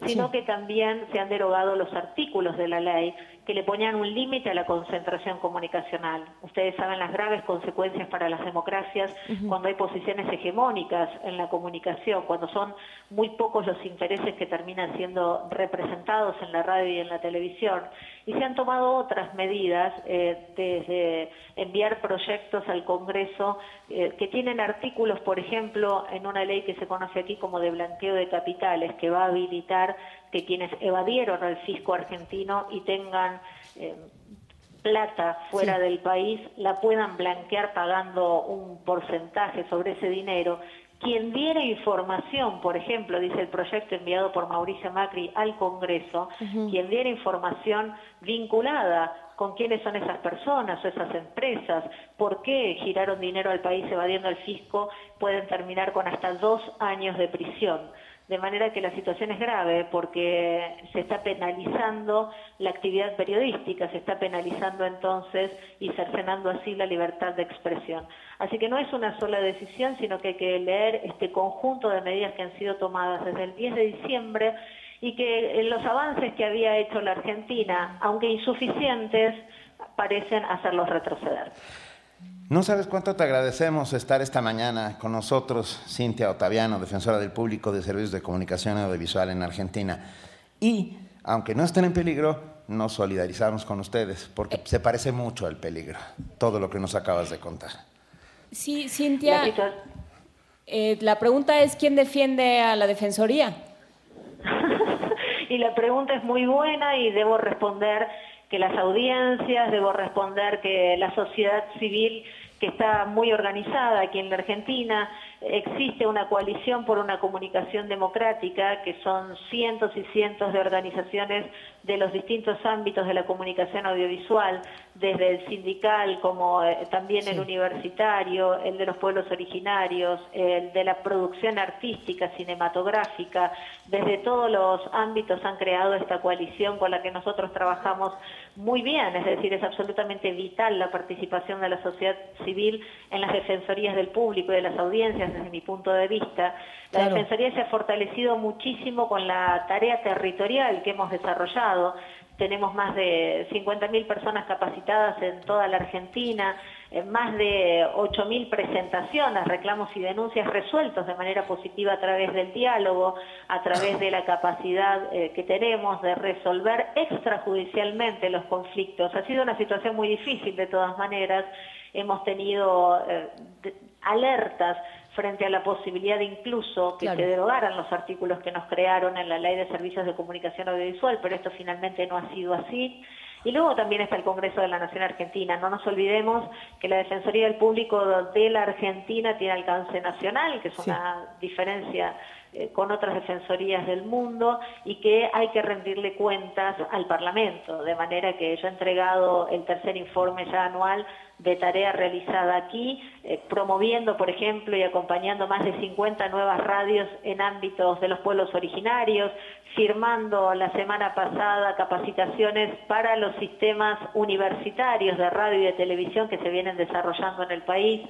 sino que también se han derogado los artículos de la ley que le ponían un límite a la concentración comunicacional. Ustedes saben las graves consecuencias para las democracias cuando hay posiciones hegemónicas en la comunicación, cuando son muy pocos los intereses que terminan siendo representados en la radio y en la televisión. Y se han tomado otras medidas, eh, desde enviar proyectos al Congreso eh, que tienen artículos, por ejemplo, en una ley que se conoce aquí como de blanqueo de capitales, que va a habilitar que quienes evadieron al fisco argentino y tengan eh, plata fuera del país la puedan blanquear pagando un porcentaje sobre ese dinero. Quien diera información, por ejemplo, dice el proyecto enviado por Mauricio Macri al Congreso, quien diera información vinculada con quiénes son esas personas o esas empresas, por qué giraron dinero al país evadiendo al fisco, pueden terminar con hasta dos años de prisión de manera que la situación es grave porque se está penalizando la actividad periodística, se está penalizando entonces y cercenando así la libertad de expresión. Así que no es una sola decisión, sino que hay que leer este conjunto de medidas que han sido tomadas desde el 10 de diciembre y que los avances que había hecho la Argentina, aunque insuficientes, parecen hacerlos retroceder. No sabes cuánto te agradecemos estar esta mañana con nosotros, Cintia Otaviano, defensora del público de servicios de comunicación audiovisual en Argentina. Y, aunque no estén en peligro, nos solidarizamos con ustedes, porque se parece mucho al peligro, todo lo que nos acabas de contar. Sí, Cintia, eh, la pregunta es, ¿quién defiende a la Defensoría? y la pregunta es muy buena y debo responder que las audiencias, debo responder que la sociedad civil que está muy organizada aquí en la Argentina, existe una coalición por una comunicación democrática, que son cientos y cientos de organizaciones de los distintos ámbitos de la comunicación audiovisual, desde el sindical como eh, también el universitario, el de los pueblos originarios, el de la producción artística, cinematográfica, desde todos los ámbitos han creado esta coalición con la que nosotros trabajamos muy bien, es decir, es absolutamente vital la participación de la sociedad civil en las defensorías del público y de las audiencias desde mi punto de vista. La Defensoría se ha fortalecido muchísimo con la tarea territorial que hemos desarrollado. Tenemos más de 50.000 personas capacitadas en toda la Argentina, más de 8.000 presentaciones, reclamos y denuncias resueltos de manera positiva a través del diálogo, a través de la capacidad eh, que tenemos de resolver extrajudicialmente los conflictos. Ha sido una situación muy difícil de todas maneras. Hemos tenido eh, alertas frente a la posibilidad de incluso que se derogaran los artículos que nos crearon en la Ley de Servicios de Comunicación Audiovisual, pero esto finalmente no ha sido así. Y luego también está el Congreso de la Nación Argentina. No nos olvidemos que la Defensoría del Público de la Argentina tiene alcance nacional, que es una diferencia con otras defensorías del mundo y que hay que rendirle cuentas al Parlamento, de manera que yo he entregado el tercer informe ya anual de tarea realizada aquí, eh, promoviendo, por ejemplo, y acompañando más de 50 nuevas radios en ámbitos de los pueblos originarios, firmando la semana pasada capacitaciones para los sistemas universitarios de radio y de televisión que se vienen desarrollando en el país.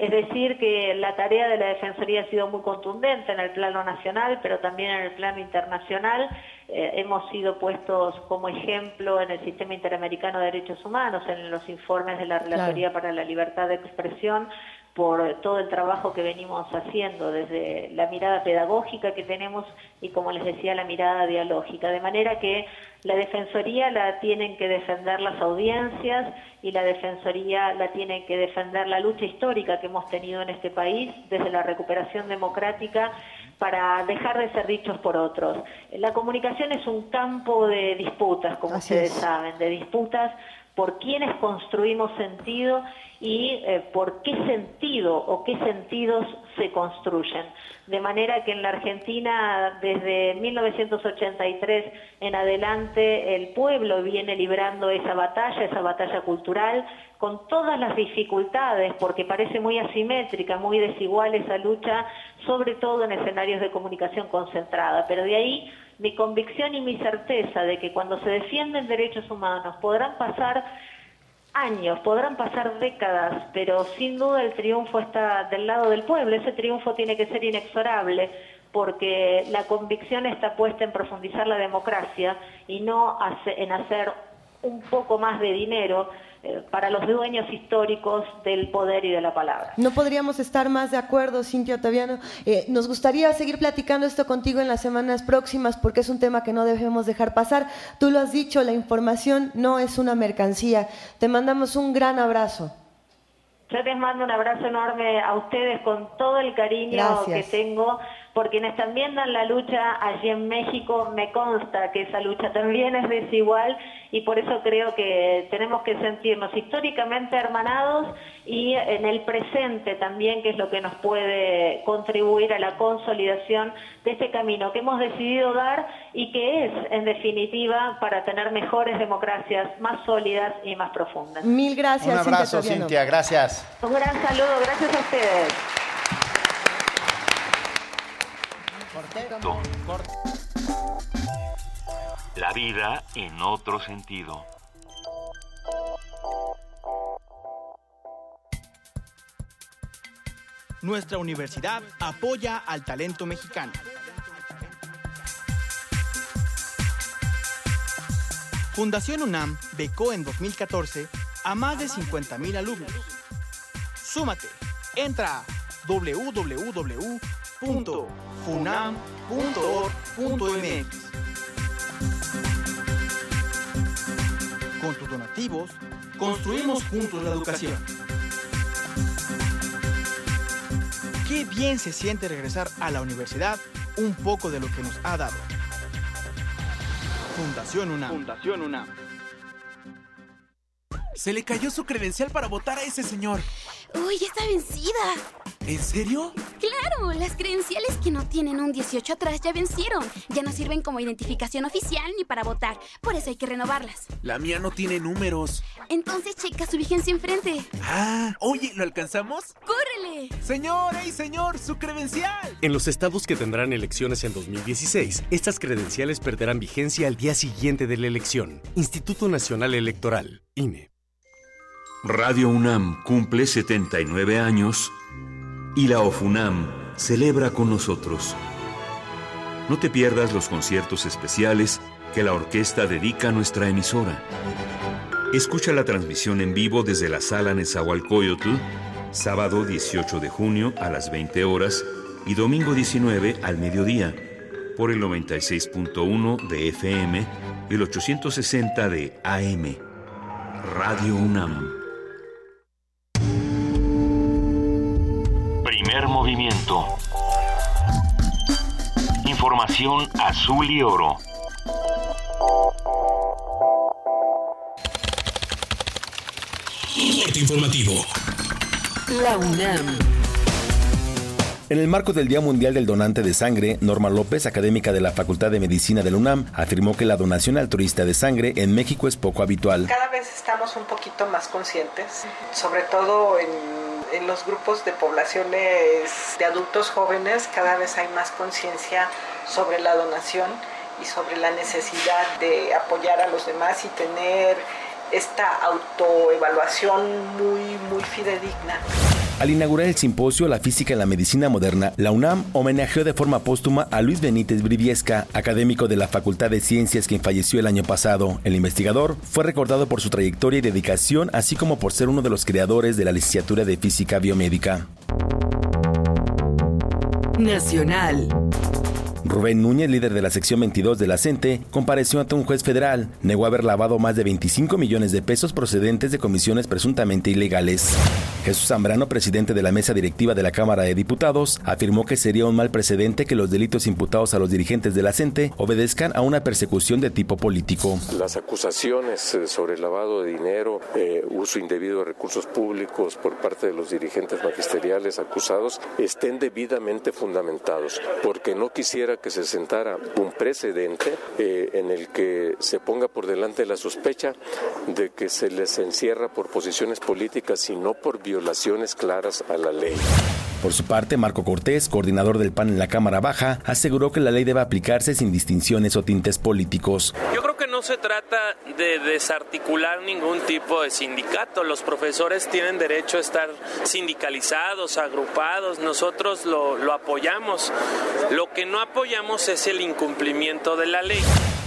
Es decir, que la tarea de la Defensoría ha sido muy contundente en el plano nacional, pero también en el plano internacional. Eh, hemos sido puestos como ejemplo en el Sistema Interamericano de Derechos Humanos, en los informes de la Relatoría para la Libertad de Expresión, por todo el trabajo que venimos haciendo, desde la mirada pedagógica que tenemos y, como les decía, la mirada dialógica. De manera que la Defensoría la tienen que defender las audiencias y la Defensoría la tiene que defender la lucha histórica que hemos tenido en este país desde la recuperación democrática para dejar de ser dichos por otros. La comunicación es un campo de disputas, como ustedes saben, de disputas por quienes construimos sentido y eh, por qué sentido o qué sentidos se construyen. De manera que en la Argentina, desde 1983 en adelante, el pueblo viene librando esa batalla, esa batalla cultural, con todas las dificultades, porque parece muy asimétrica, muy desigual esa lucha, sobre todo en escenarios de comunicación concentrada. Pero de ahí mi convicción y mi certeza de que cuando se defienden derechos humanos podrán pasar años, podrán pasar décadas, pero sin duda el triunfo está del lado del pueblo. Ese triunfo tiene que ser inexorable porque la convicción está puesta en profundizar la democracia y no en hacer un poco más de dinero eh, para los dueños históricos del poder y de la palabra. No podríamos estar más de acuerdo, Cintia Otaviano. Eh, nos gustaría seguir platicando esto contigo en las semanas próximas porque es un tema que no debemos dejar pasar. Tú lo has dicho, la información no es una mercancía. Te mandamos un gran abrazo. Yo les mando un abrazo enorme a ustedes con todo el cariño que tengo por quienes también dan la lucha allí en México. Me consta que esa lucha también es desigual y por eso creo que tenemos que sentirnos históricamente hermanados y en el presente también, que es lo que nos puede contribuir a la consolidación de este camino que hemos decidido dar y que es, en definitiva, para tener mejores democracias más sólidas y más profundas. Mil gracias. Un abrazo, Cintia, gracias. Un gran saludo, gracias a ustedes. La vida en otro sentido. Nuestra universidad apoya al talento mexicano. Fundación UNAM becó en 2014 a más de 50.000 alumnos. Súmate, entra a www funam.org.mx. Con tus donativos, construimos juntos la educación. Qué bien se siente regresar a la universidad un poco de lo que nos ha dado. Fundación UNAM. Fundación UNAM. Se le cayó su credencial para votar a ese señor. Uy, ya está vencida. ¿En serio? Claro, las credenciales que no tienen un 18 atrás ya vencieron. Ya no sirven como identificación oficial ni para votar. Por eso hay que renovarlas. La mía no tiene números. Entonces checa su vigencia enfrente. Ah, oye, ¿lo alcanzamos? ¡Córrele! Señor, ¡ey, señor! ¡Su credencial! En los estados que tendrán elecciones en 2016, estas credenciales perderán vigencia al día siguiente de la elección. Instituto Nacional Electoral, INE. Radio UNAM cumple 79 años y la OFUNAM celebra con nosotros. No te pierdas los conciertos especiales que la orquesta dedica a nuestra emisora. Escucha la transmisión en vivo desde la sala Nezahualcóyotl, sábado 18 de junio a las 20 horas y domingo 19 al mediodía, por el 96.1 de FM y el 860 de AM. Radio UNAM. Primer movimiento. Información azul y oro. informativo. La UNAM. En el marco del Día Mundial del Donante de Sangre, Norma López, académica de la Facultad de Medicina de la UNAM, afirmó que la donación altruista de sangre en México es poco habitual. Cada vez estamos un poquito más conscientes, sobre todo en, en los grupos de poblaciones de adultos jóvenes, cada vez hay más conciencia sobre la donación y sobre la necesidad de apoyar a los demás y tener esta autoevaluación muy, muy fidedigna. Al inaugurar el simposio La física en la medicina moderna, la UNAM homenajeó de forma póstuma a Luis Benítez Briviesca, académico de la Facultad de Ciencias quien falleció el año pasado. El investigador fue recordado por su trayectoria y dedicación, así como por ser uno de los creadores de la licenciatura de física biomédica. Nacional. Rubén Núñez, líder de la sección 22 de la compareció ante un juez federal. Negó haber lavado más de 25 millones de pesos procedentes de comisiones presuntamente ilegales. Jesús Zambrano, presidente de la mesa directiva de la Cámara de Diputados, afirmó que sería un mal precedente que los delitos imputados a los dirigentes de la obedezcan a una persecución de tipo político. Las acusaciones eh, sobre lavado de dinero, eh, uso indebido de recursos públicos por parte de los dirigentes magisteriales acusados estén debidamente fundamentados, porque no quisiera que se sentara un precedente eh, en el que se ponga por delante la sospecha de que se les encierra por posiciones políticas y no por violaciones claras a la ley. Por su parte, Marco Cortés, coordinador del PAN en la Cámara Baja, aseguró que la ley debe aplicarse sin distinciones o tintes políticos. Yo creo que no se trata de desarticular ningún tipo de sindicato. Los profesores tienen derecho a estar sindicalizados, agrupados. Nosotros lo, lo apoyamos. Lo que no apoyamos es el incumplimiento de la ley.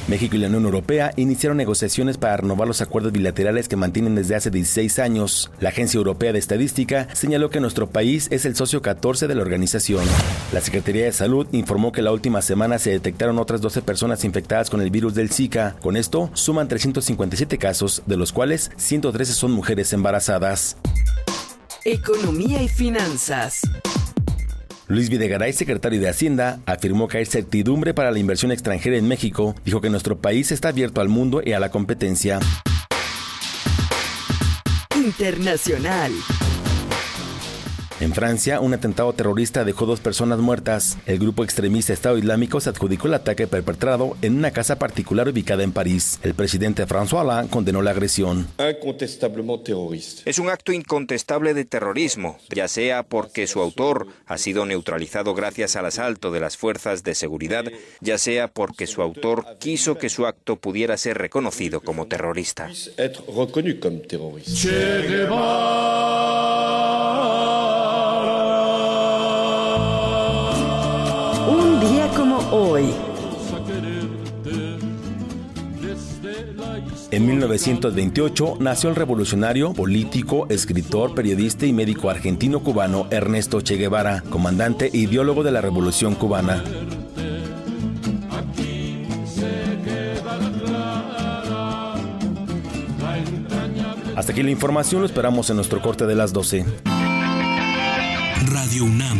México y la Unión Europea iniciaron negociaciones para renovar los acuerdos bilaterales que mantienen desde hace 16 años. La Agencia Europea de Estadística señaló que nuestro país es el socio 14 de la organización. La Secretaría de Salud informó que la última semana se detectaron otras 12 personas infectadas con el virus del Zika. Con esto, suman 357 casos, de los cuales 113 son mujeres embarazadas. Economía y finanzas. Luis Videgaray, secretario de Hacienda, afirmó que hay certidumbre para la inversión extranjera en México. Dijo que nuestro país está abierto al mundo y a la competencia. Internacional. En Francia, un atentado terrorista dejó dos personas muertas. El grupo extremista Estado Islámico se adjudicó el ataque perpetrado en una casa particular ubicada en París. El presidente François Hollande condenó la agresión. Es un acto incontestable de terrorismo, ya sea porque su autor ha sido neutralizado gracias al asalto de las fuerzas de seguridad, ya sea porque su autor quiso que su acto pudiera ser reconocido como terrorista. Hoy. En 1928 nació el revolucionario, político, escritor, periodista y médico argentino-cubano Ernesto Che Guevara, comandante e ideólogo de la Revolución cubana. Hasta aquí la información, lo esperamos en nuestro corte de las 12. Radio UNAM,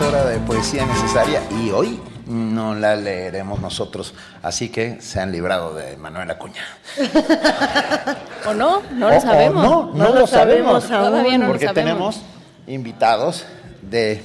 Es hora de poesía necesaria y hoy no la leeremos nosotros, así que se han librado de Manuel Acuña. ¿O no? No O- lo sabemos. no, no, lo sabemos, Todavía no porque lo sabemos. tenemos invitados de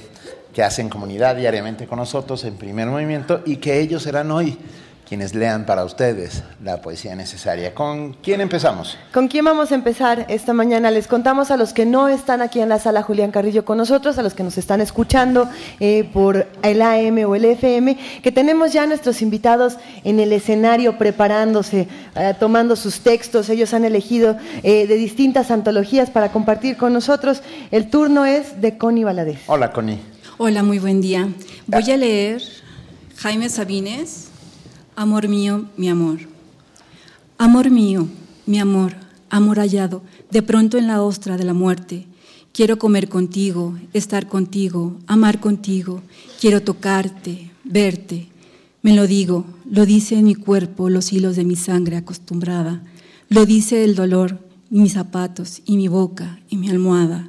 que hacen comunidad diariamente con nosotros en primer movimiento y que ellos serán hoy quienes lean para ustedes la poesía necesaria. ¿Con quién empezamos? ¿Con quién vamos a empezar esta mañana? Les contamos a los que no están aquí en la sala Julián Carrillo con nosotros, a los que nos están escuchando eh, por el AM o el FM, que tenemos ya nuestros invitados en el escenario preparándose, eh, tomando sus textos. Ellos han elegido eh, de distintas antologías para compartir con nosotros. El turno es de Connie Valadez. Hola, Connie. Hola, muy buen día. Voy a leer Jaime Sabines, Amor mío, mi amor. Amor mío, mi amor, amor hallado, de pronto en la ostra de la muerte. Quiero comer contigo, estar contigo, amar contigo. Quiero tocarte, verte. Me lo digo, lo dice en mi cuerpo los hilos de mi sangre acostumbrada. Lo dice el dolor, mis zapatos, y mi boca, y mi almohada.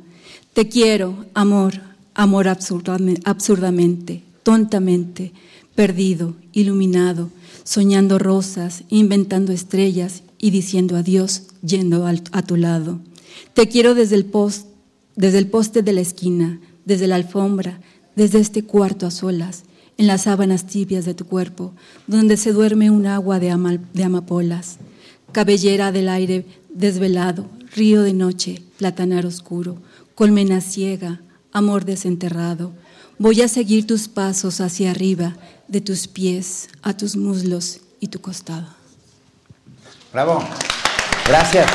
Te quiero, amor, amor absurdame- absurdamente, tontamente, perdido, iluminado, soñando rosas, inventando estrellas y diciendo adiós yendo a tu lado. Te quiero desde el, post, desde el poste de la esquina, desde la alfombra, desde este cuarto a solas, en las sábanas tibias de tu cuerpo, donde se duerme un agua de, ama- de amapolas, cabellera del aire desvelado, río de noche, platanar oscuro, colmena ciega, amor desenterrado. Voy a seguir tus pasos hacia arriba, de tus pies a tus muslos y tu costado. Bravo. Gracias.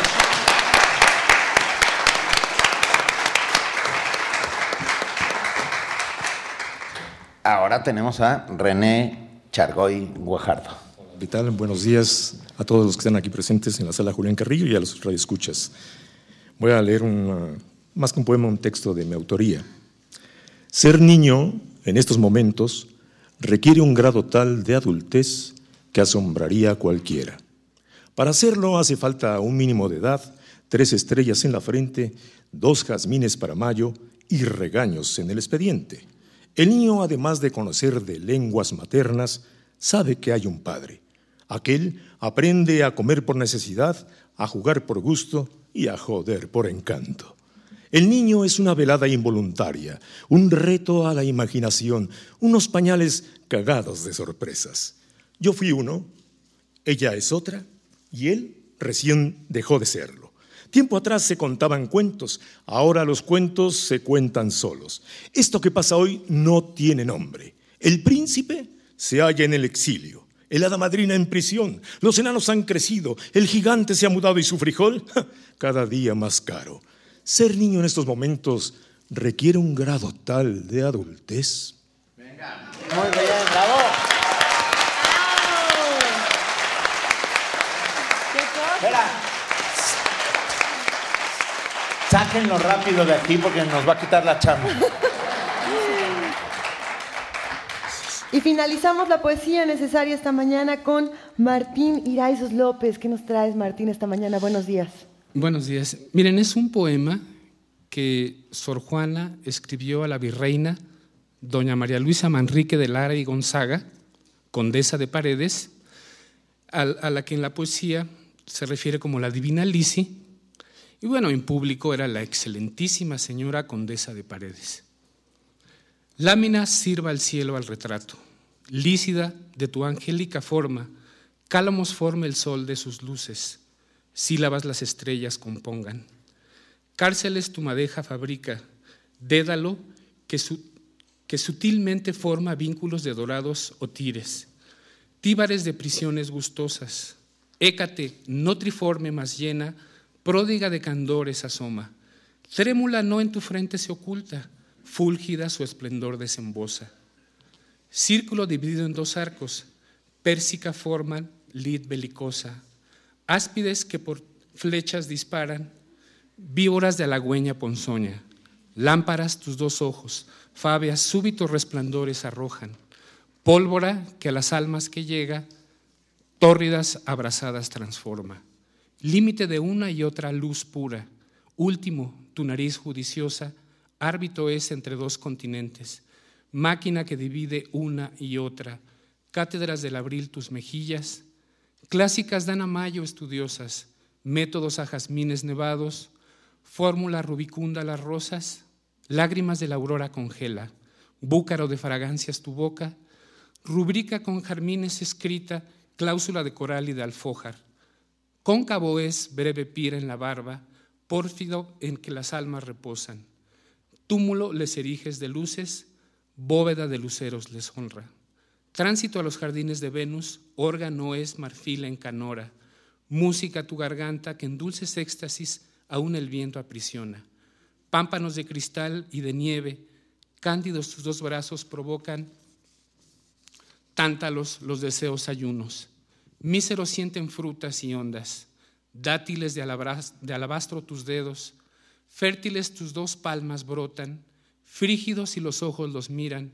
Ahora tenemos a René Chargoy Guajardo. ¿Qué tal? Buenos días a todos los que están aquí presentes en la sala Julián Carrillo y a los radioescuchas. Voy a leer una- más que un poema, un texto de mi autoría. Ser niño en estos momentos requiere un grado tal de adultez que asombraría a cualquiera. Para hacerlo hace falta un mínimo de edad, tres estrellas en la frente, dos jazmines para mayo y regaños en el expediente. El niño, además de conocer de lenguas maternas, sabe que hay un padre. Aquel aprende a comer por necesidad, a jugar por gusto y a joder por encanto. El niño es una velada involuntaria, un reto a la imaginación, unos pañales cagados de sorpresas. Yo fui uno, ella es otra, y él recién dejó de serlo. Tiempo atrás se contaban cuentos, ahora los cuentos se cuentan solos. Esto que pasa hoy no tiene nombre. El príncipe se halla en el exilio, el hada madrina en prisión, los enanos han crecido, el gigante se ha mudado y su frijol cada día más caro. Ser niño en estos momentos requiere un grado tal de adultez. Venga. Muy bien, bravo. Espera. Sáquenlo rápido de aquí porque nos va a quitar la chamba. Y finalizamos la poesía necesaria esta mañana con Martín Iraizos López. ¿Qué nos traes, Martín, esta mañana? Buenos días. Buenos días. Miren, es un poema que Sor Juana escribió a la virreina doña María Luisa Manrique de Lara y Gonzaga, condesa de Paredes, a, la que en la poesía se refiere como la divina Lisi, y bueno, en público era la excelentísima señora condesa de Paredes. Lámina sirva al cielo al retrato, lícida de tu angélica forma, cálamos forma el sol de sus luces, sílabas las estrellas compongan. Cárceles tu madeja fabrica, dédalo que, sutilmente forma vínculos de dorados o tires, tíbares de prisiones gustosas. Écate, no triforme más llena, pródiga de candores asoma. Trémula no en tu frente se oculta, fúlgida su esplendor desembosa. Círculo dividido en dos arcos, pérsica forma, lid belicosa. Áspides que por flechas disparan, víboras de halagüeña ponzoña, lámparas tus dos ojos, fabias súbitos resplandores arrojan, pólvora que a las almas que llega, tórridas abrasadas transforma, límite de una y otra luz pura, último tu nariz judiciosa, árbitro es entre dos continentes, máquina que divide una y otra, cátedras del abril tus mejillas, clásicas dan a mayo estudiosas, métodos a jazmines nevados, Fórmula rubicunda las rosas, lágrimas de la aurora congela, búcaro de fragancias tu boca, rubrica con jarmines escrita, cláusula de coral y de alfojar. Cóncavo es breve pira en la barba, pórfido en que las almas reposan. Túmulo les eriges de luces, bóveda de luceros les honra. Tránsito a los jardines de Venus, órgano es marfil en canora. Música tu garganta que en dulces éxtasis aún el viento aprisiona. Pámpanos de cristal y de nieve, cándidos tus dos brazos provocan tántalos los deseos ayunos. Míseros sienten frutas y ondas, dátiles de alabastro tus dedos, fértiles tus dos palmas brotan, frígidos y los ojos los miran,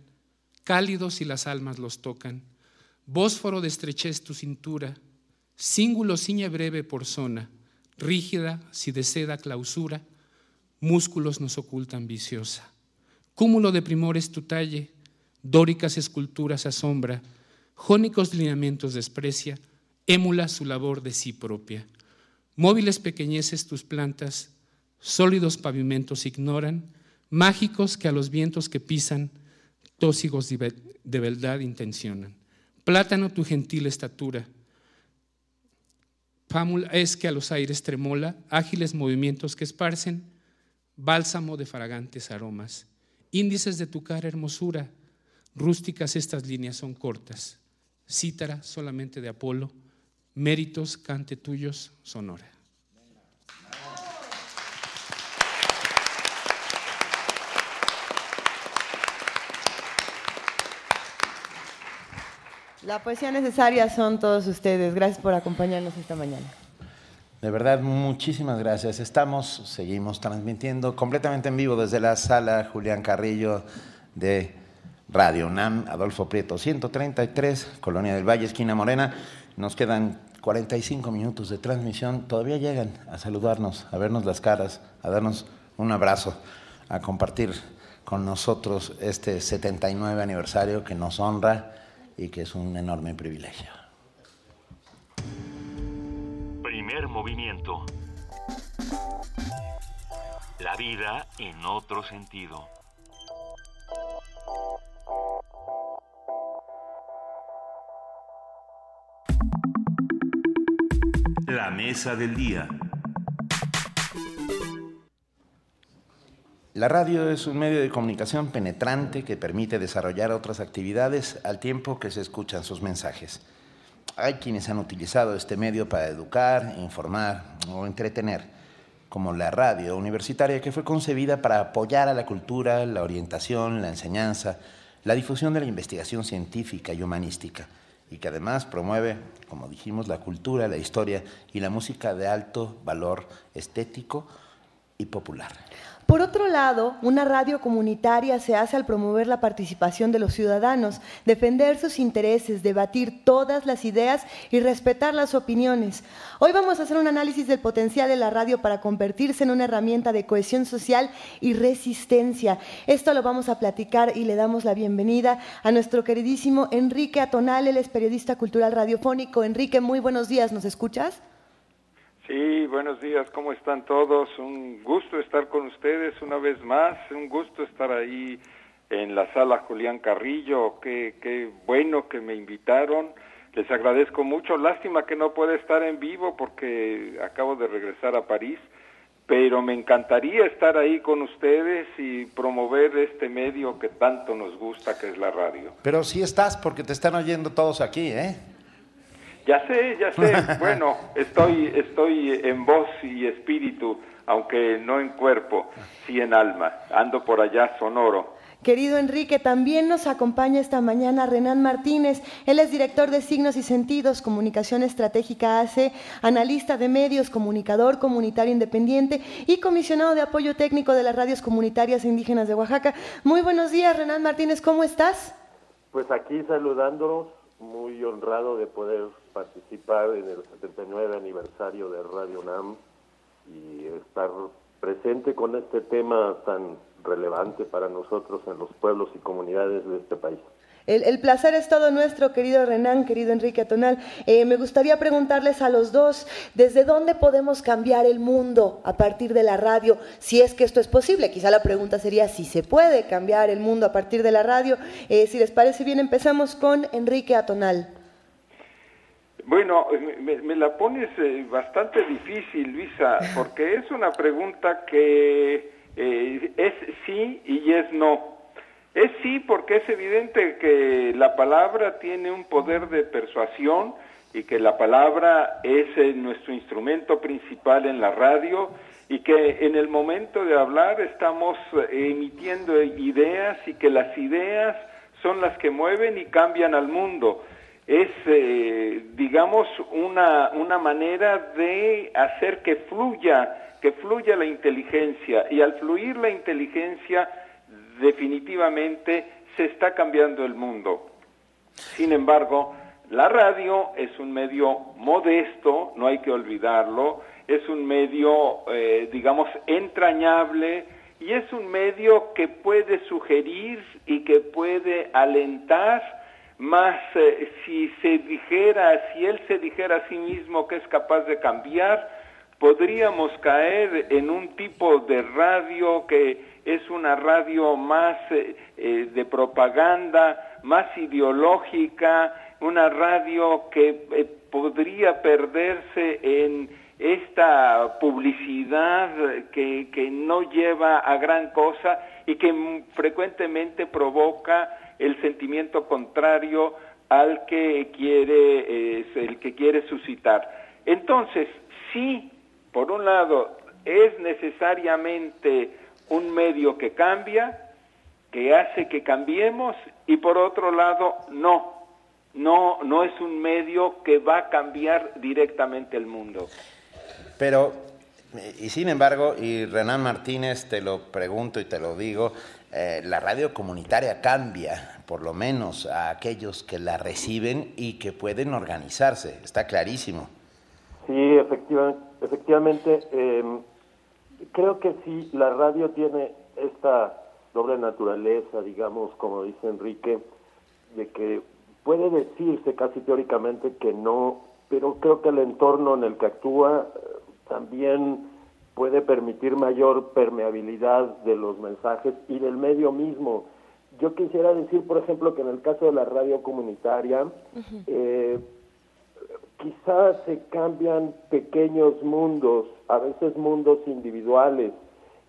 cálidos y las almas los tocan. Bósforo de estrechez tu cintura, cíngulo ciñe breve por zona rígida, si de seda clausura, músculos nos ocultan viciosa. Cúmulo de primores tu talle, dóricas esculturas asombra, jónicos lineamientos desprecia, émula su labor de sí propia. Móviles pequeñeces tus plantas, sólidos pavimentos ignoran, mágicos que a los vientos que pisan, tóxicos de verdad intencionan. Plátano tu gentil estatura, Pámula es que a los aires tremola, ágiles movimientos que esparcen, bálsamo de fragantes aromas. Índices de tu cara hermosura, rústicas estas líneas son cortas. Cítara solamente de Apolo, méritos cante tuyos, sonora. La poesía necesaria son todos ustedes. Gracias por acompañarnos esta mañana. De verdad, muchísimas gracias. Estamos, seguimos transmitiendo completamente en vivo desde la sala Julián Carrillo de Radio UNAM, Adolfo Prieto 133, Colonia del Valle, esquina Morena. Nos quedan 45 minutos de transmisión. Todavía llegan a saludarnos, a vernos las caras, a darnos un abrazo, a compartir con nosotros este 79 aniversario que nos honra y que es un enorme privilegio. Primer movimiento. La vida en otro sentido. La mesa del día. La radio es un medio de comunicación penetrante que permite desarrollar otras actividades al tiempo que se escuchan sus mensajes. Hay quienes han utilizado este medio para educar, informar o entretener, como la radio universitaria que fue concebida para apoyar a la cultura, la orientación, la enseñanza, la difusión de la investigación científica y humanística, y que además promueve, como dijimos, la cultura, la historia y la música de alto valor estético y popular. Por otro lado, una radio comunitaria se hace al promover la participación de los ciudadanos, defender sus intereses, debatir todas las ideas y respetar las opiniones. Hoy vamos a hacer un análisis del potencial de la radio para convertirse en una herramienta de cohesión social y resistencia. Esto lo vamos a platicar y le damos la bienvenida a nuestro queridísimo Enrique Atonal, él es periodista cultural radiofónico. Enrique, muy buenos días, ¿nos escuchas? Sí, buenos días, ¿cómo están todos? Un gusto estar con ustedes una vez más, un gusto estar ahí en la sala Julián Carrillo, qué, qué bueno que me invitaron, les agradezco mucho, lástima que no pueda estar en vivo porque acabo de regresar a París, pero me encantaría estar ahí con ustedes y promover este medio que tanto nos gusta, que es la radio. Pero sí estás porque te están oyendo todos aquí, ¿eh? Ya sé, ya sé. Bueno, estoy, estoy en voz y espíritu, aunque no en cuerpo, sí en alma. Ando por allá sonoro. Querido Enrique, también nos acompaña esta mañana Renan Martínez. Él es director de Signos y Sentidos, Comunicación Estratégica AC, analista de medios, comunicador comunitario independiente y comisionado de apoyo técnico de las radios comunitarias indígenas de Oaxaca. Muy buenos días, Renan Martínez, ¿cómo estás? Pues aquí saludándolos, muy honrado de poder participar en el 79 aniversario de Radio NAM y estar presente con este tema tan relevante para nosotros en los pueblos y comunidades de este país. El, placer es todo nuestro, querido Renan, querido Enrique Atonal. Eh, me gustaría preguntarles a los dos, ¿desde dónde podemos cambiar el mundo a partir de la radio? Si es que esto es posible. Quizá la pregunta sería si se puede cambiar el mundo a partir de la radio. Eh, si les parece bien, empezamos con Enrique Atonal. Bueno, me, la pones eh, bastante difícil, Luisa, porque es una pregunta que eh, es sí y es no. Es sí porque es evidente que la palabra tiene un poder de persuasión y que la palabra es eh, nuestro instrumento principal en la radio y que en el momento de hablar estamos emitiendo ideas y que las ideas son las que mueven y cambian al mundo es, eh, digamos, una, una manera de hacer que fluya, que fluya la inteligencia. Y al fluir la inteligencia, definitivamente se está cambiando el mundo. Sin embargo, la radio es un medio modesto, no hay que olvidarlo, es un medio, eh, digamos, entrañable y es un medio que puede sugerir y que puede alentar más eh, si se dijera, si él se dijera a sí mismo que es capaz de cambiar, podríamos caer en un tipo de radio que es una radio más eh, eh, de propaganda, más ideológica, una radio que podría perderse en esta publicidad que, que no lleva a gran cosa y que frecuentemente provoca el sentimiento contrario al que quiere, es el que quiere suscitar. Entonces, sí, por un lado, es necesariamente un medio que cambia, que hace que cambiemos, y por otro lado, no, no, no es un medio que va a cambiar directamente el mundo. Pero, y sin embargo, y Renan Martínez, te lo pregunto y te lo digo, eh, la radio comunitaria cambia, por lo menos a aquellos que la reciben y que pueden organizarse, está clarísimo. Sí, efectivamente, efectivamente creo que sí, la radio tiene esta doble naturaleza, digamos, como dice Enrique, de que puede decirse casi teóricamente que no, pero creo que el entorno en el que actúa eh, también puede permitir mayor permeabilidad de los mensajes y del medio mismo. Yo quisiera decir, por ejemplo, que en el caso de la radio comunitaria, eh, quizás se cambian pequeños mundos, a veces mundos individuales,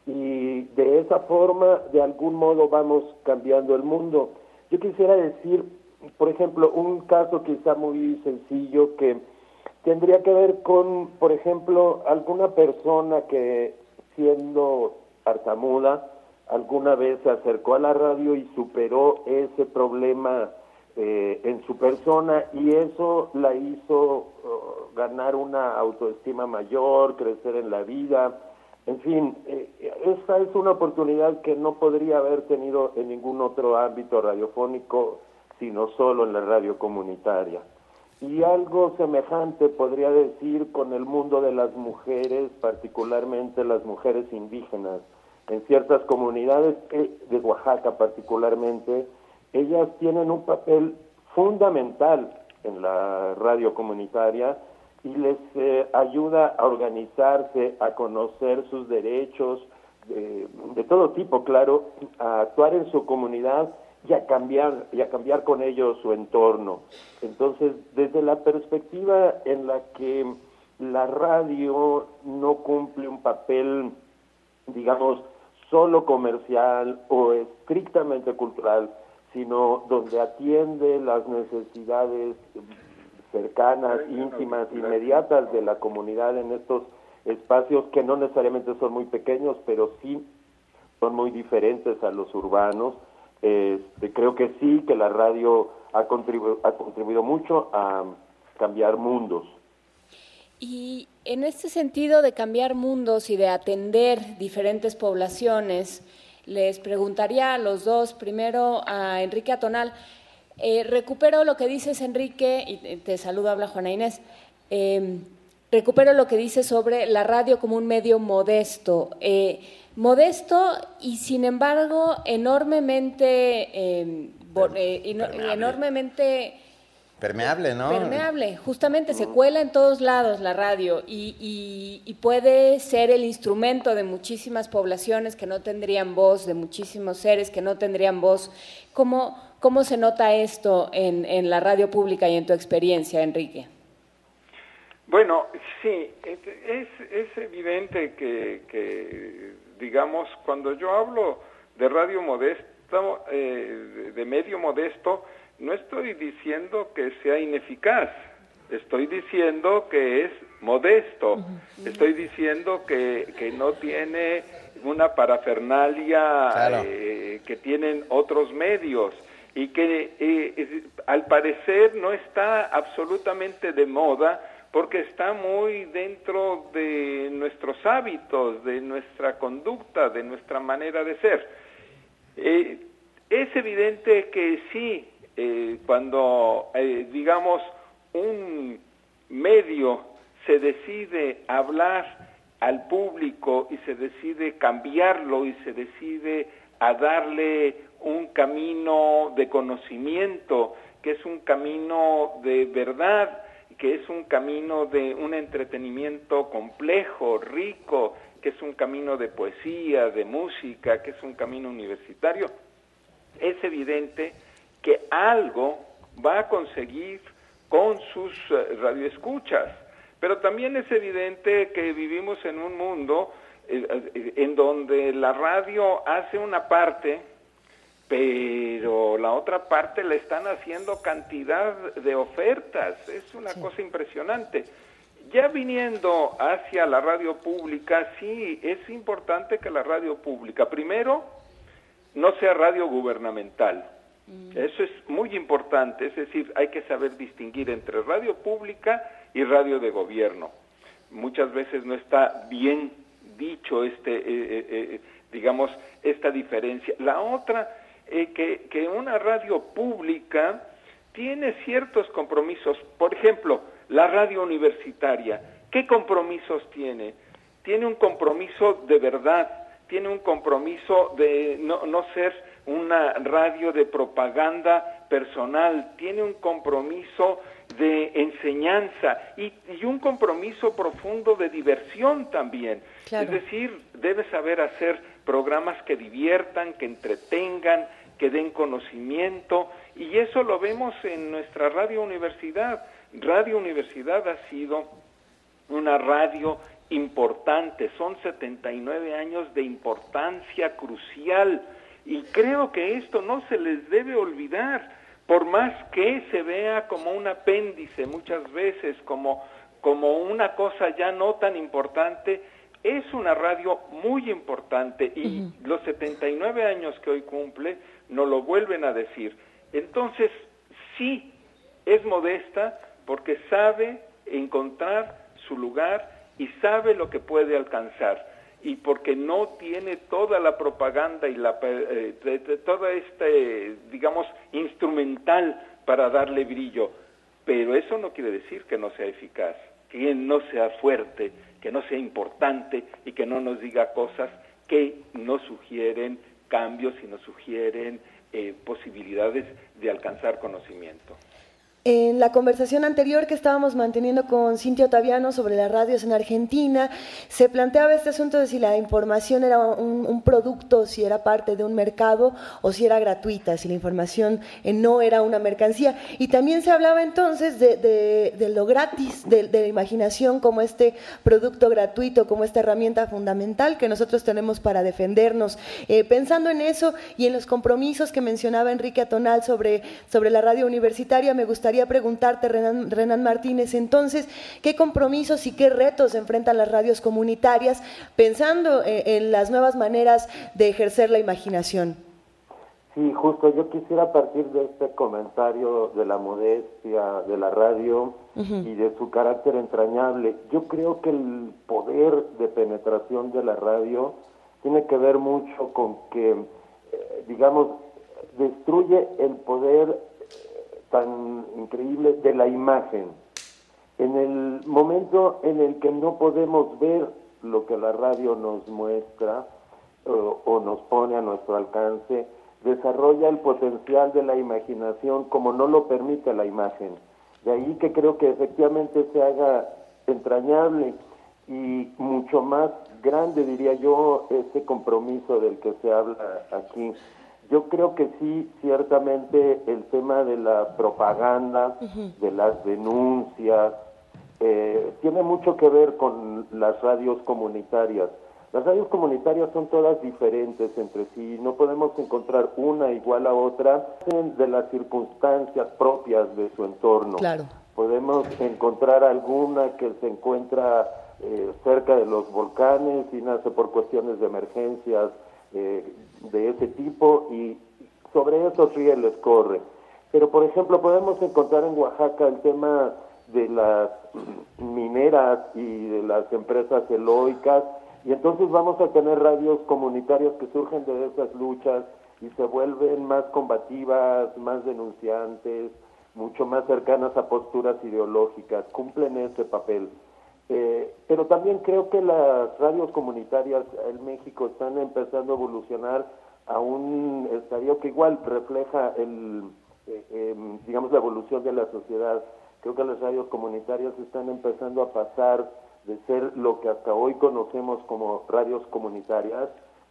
y de esa forma, de algún modo, vamos cambiando el mundo. Yo quisiera decir, por ejemplo, un caso quizá muy sencillo que tendría que ver con, por ejemplo, alguna persona que siendo tartamuda, alguna vez se acercó a la radio y superó ese problema eh, en su persona y eso la hizo uh, ganar una autoestima mayor, crecer en la vida, en fin, eh, esa es una oportunidad que no podría haber tenido en ningún otro ámbito radiofónico, sino solo en la radio comunitaria. Y algo semejante podría decir con el mundo de las mujeres, particularmente las mujeres indígenas. En ciertas comunidades eh, de Oaxaca particularmente, ellas tienen un papel fundamental en la radio comunitaria y les eh, ayuda a organizarse, a conocer sus derechos de, todo tipo, claro, a actuar en su comunidad y a cambiar y a cambiar con ellos su entorno. Entonces, desde la perspectiva en la que la radio no cumple un papel, digamos, solo comercial o estrictamente cultural, sino donde atiende las necesidades cercanas, íntimas, inmediatas de la comunidad en estos espacios que no necesariamente son muy pequeños, pero sí son muy diferentes a los urbanos. Este, creo que sí, que la radio ha, contribu ha contribuido mucho a cambiar mundos. Y en este sentido de cambiar mundos y de atender diferentes poblaciones, les preguntaría a los dos, primero a Enrique Atonal, eh, recupero lo que dices, Enrique, y te saludo, habla Juana Inés. Em, recupero lo que dices sobre la radio como un medio modesto. Eh, modesto y, sin embargo, enormemente, em, eh, enormemente Permeable, ¿no? Permeable, justamente se cuela en todos lados la radio y, y, puede ser el instrumento de muchísimas poblaciones que no tendrían voz, de muchísimos seres que no tendrían voz. ¿Cómo, cómo se nota esto en, en la radio pública y en tu experiencia, Enrique? Bueno, sí, es, es evidente que, que, digamos, cuando yo hablo de radio modesto, eh, de medio modesto, no estoy diciendo que sea ineficaz, estoy diciendo que es modesto, estoy diciendo que, que, no tiene una parafernalia eh, que tienen otros medios y que eh, al parecer no está absolutamente de moda porque está muy dentro de nuestros hábitos, de nuestra conducta, de nuestra manera de ser. Eh, es evidente que sí, eh, cuando, eh, digamos, un medio se decide hablar al público y se decide cambiarlo y se decide a darle un camino de conocimiento, que es un camino de verdad, que es un camino de un entretenimiento complejo, rico, que es un camino de poesía, de música, que es un camino universitario, es evidente que algo va a conseguir con sus eh, radioescuchas. Pero también es evidente que vivimos en un mundo eh, eh, en donde la radio hace una parte, pero la otra parte le están haciendo cantidad de ofertas. Es una cosa impresionante. Ya viniendo hacia la radio pública, sí, es importante que la radio pública, primero, no sea radio gubernamental Mm. Eso es muy importante, es decir, hay que saber distinguir entre radio pública y radio de gobierno. Muchas veces no está bien dicho este, eh, eh, eh, digamos, esta diferencia. La otra, que, que una radio pública tiene ciertos compromisos. Por ejemplo, la radio universitaria, ¿qué compromisos tiene? Tiene un compromiso de verdad, tiene un compromiso de no, no ser una radio de propaganda personal, tiene un compromiso de enseñanza y, un compromiso profundo de diversión también. Es decir, debe saber hacer programas que diviertan, que entretengan, que den conocimiento y eso lo vemos en nuestra radio universidad. Radio Universidad ha sido una radio importante, son 79 años de importancia crucial y creo que esto no se les debe olvidar, por más que se vea como un apéndice muchas veces, como, como una cosa ya no tan importante, es una radio muy importante y los 79 años que hoy cumple nos lo vuelven a decir. Entonces, sí, es modesta porque sabe encontrar su lugar y sabe lo que puede alcanzar y porque no tiene toda la propaganda y la eh, toda este digamos instrumental para darle brillo pero eso no quiere decir que no sea eficaz que no sea fuerte que no sea importante y que no nos diga cosas que nos sugieren cambios y nos sugieren eh, posibilidades de alcanzar conocimiento en la conversación anterior que estábamos manteniendo con Cintia Otaviano sobre las radios en Argentina, se planteaba este asunto de si la información era un, producto, si era parte de un mercado o si era gratuita, si la información eh, no era una mercancía. Y también se hablaba entonces de, lo gratis, de, la imaginación como este producto gratuito, como esta herramienta fundamental que nosotros tenemos para defendernos. Eh, pensando en eso y en los compromisos que mencionaba Enrique Atonal sobre, sobre la radio universitaria, me gustaría gustaría preguntarte, Renan, Martínez, entonces, ¿qué compromisos y qué retos enfrentan las radios comunitarias pensando en, eh, en las nuevas maneras de ejercer la imaginación? Sí, justo yo quisiera partir de este comentario de la modestia de la radio y de su carácter entrañable. Yo creo que el poder de penetración de la radio tiene que ver mucho con que, eh, digamos, destruye el poder tan increíble de la imagen. En el momento en el que no podemos ver lo que la radio nos muestra o, nos pone a nuestro alcance, desarrolla el potencial de la imaginación como no lo permite la imagen. De ahí que creo que efectivamente se haga entrañable y mucho más grande, diría yo, ese compromiso del que se habla aquí. Yo creo que sí, ciertamente el tema de la propaganda, de las denuncias, eh, tiene mucho que ver con las radios comunitarias. Las radios comunitarias son todas diferentes entre sí, no podemos encontrar una igual a otra de las circunstancias propias de su entorno. Claro. Podemos encontrar alguna que se encuentra eh, cerca de los volcanes y nace por cuestiones de emergencias eh, de ese tipo y sobre esos rieles corre. Pero, por ejemplo, podemos encontrar en Oaxaca el tema de las mineras y de las empresas eloicas, y entonces vamos a tener radios comunitarias que surgen de esas luchas y se vuelven más combativas, más denunciantes, mucho más cercanas a posturas ideológicas, cumplen ese papel. Eh, pero también creo que las radios comunitarias en México están empezando a evolucionar a un estadio que igual refleja el, eh, em, digamos, la evolución de la sociedad. Creo que las radios comunitarias están empezando a pasar de ser lo que hasta hoy conocemos como radios comunitarias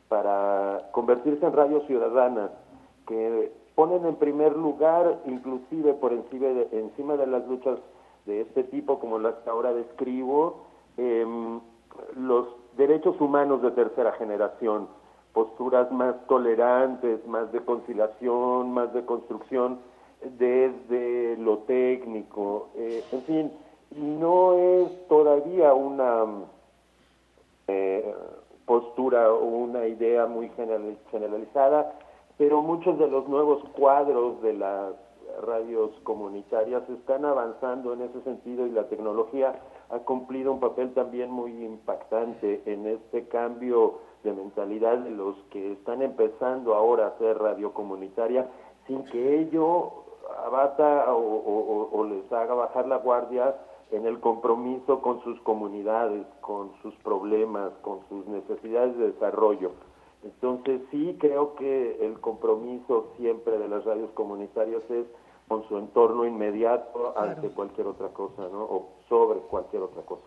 para convertirse en radios ciudadanas que ponen en primer lugar, inclusive por encima encima de las luchas de este tipo, como las que ahora describo, em, los derechos humanos de tercera generación, posturas más tolerantes, más de conciliación, más de construcción desde lo técnico. Eh, en fin, no es todavía una eh, postura o una idea muy generalizada, pero muchos de los nuevos cuadros de las radios comunitarias están avanzando en ese sentido y la tecnología ha cumplido un papel también muy impactante en este cambio de mentalidad de los que están empezando ahora a hacer radio comunitaria sin que ello abata o, les haga bajar la guardia en el compromiso con sus comunidades, con sus problemas, con sus necesidades de desarrollo. Entonces sí creo que el compromiso siempre de las radios comunitarias es con su entorno inmediato ante cualquier otra cosa, ¿no? O sobre cualquier otra cosa.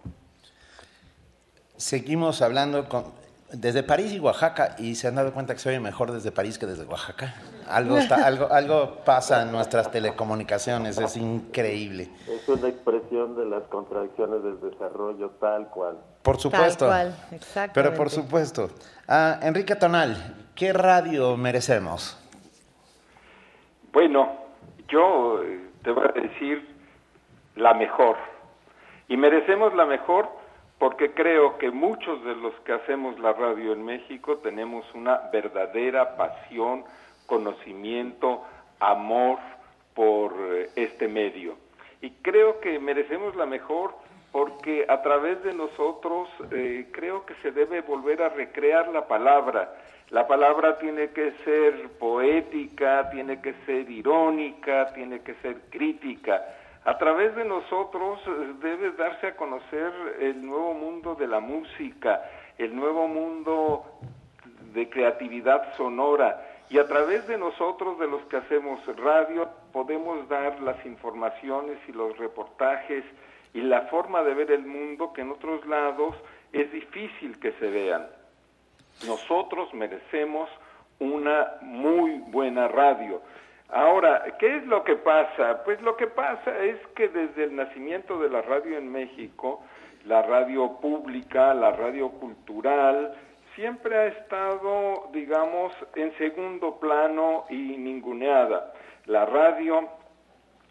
Seguimos hablando con... desde París y Oaxaca y se han dado cuenta que se oye mejor desde París que desde Oaxaca. Algo, está, algo, algo pasa en nuestras telecomunicaciones, es increíble. Es una expresión de las contradicciones del desarrollo tal cual. Por supuesto. Tal cual. Pero por supuesto. Ah, Enrique Tonal, ¿qué radio merecemos? Bueno, yo eh, te voy a decir la mejor. Y merecemos la mejor porque creo que muchos de los que hacemos la radio en México tenemos una verdadera pasión, conocimiento, amor por eh, este medio. Y creo que merecemos la mejor porque a través de nosotros eh, creo que se debe volver a recrear la palabra. La palabra tiene que ser poética, tiene que ser irónica, tiene que ser crítica. A través de nosotros eh, debe darse a conocer el nuevo mundo de la música, el nuevo mundo de creatividad sonora y a través de nosotros, de los que hacemos radio, podemos dar las informaciones y los reportajes y la forma de ver el mundo que en otros lados es difícil que se vean. Nosotros merecemos una muy buena radio. Ahora, ¿qué es lo que pasa? Pues lo que pasa es que desde el nacimiento de la radio en México, la radio pública, la radio cultural, siempre ha estado, digamos, en segundo plano y ninguneada. La radio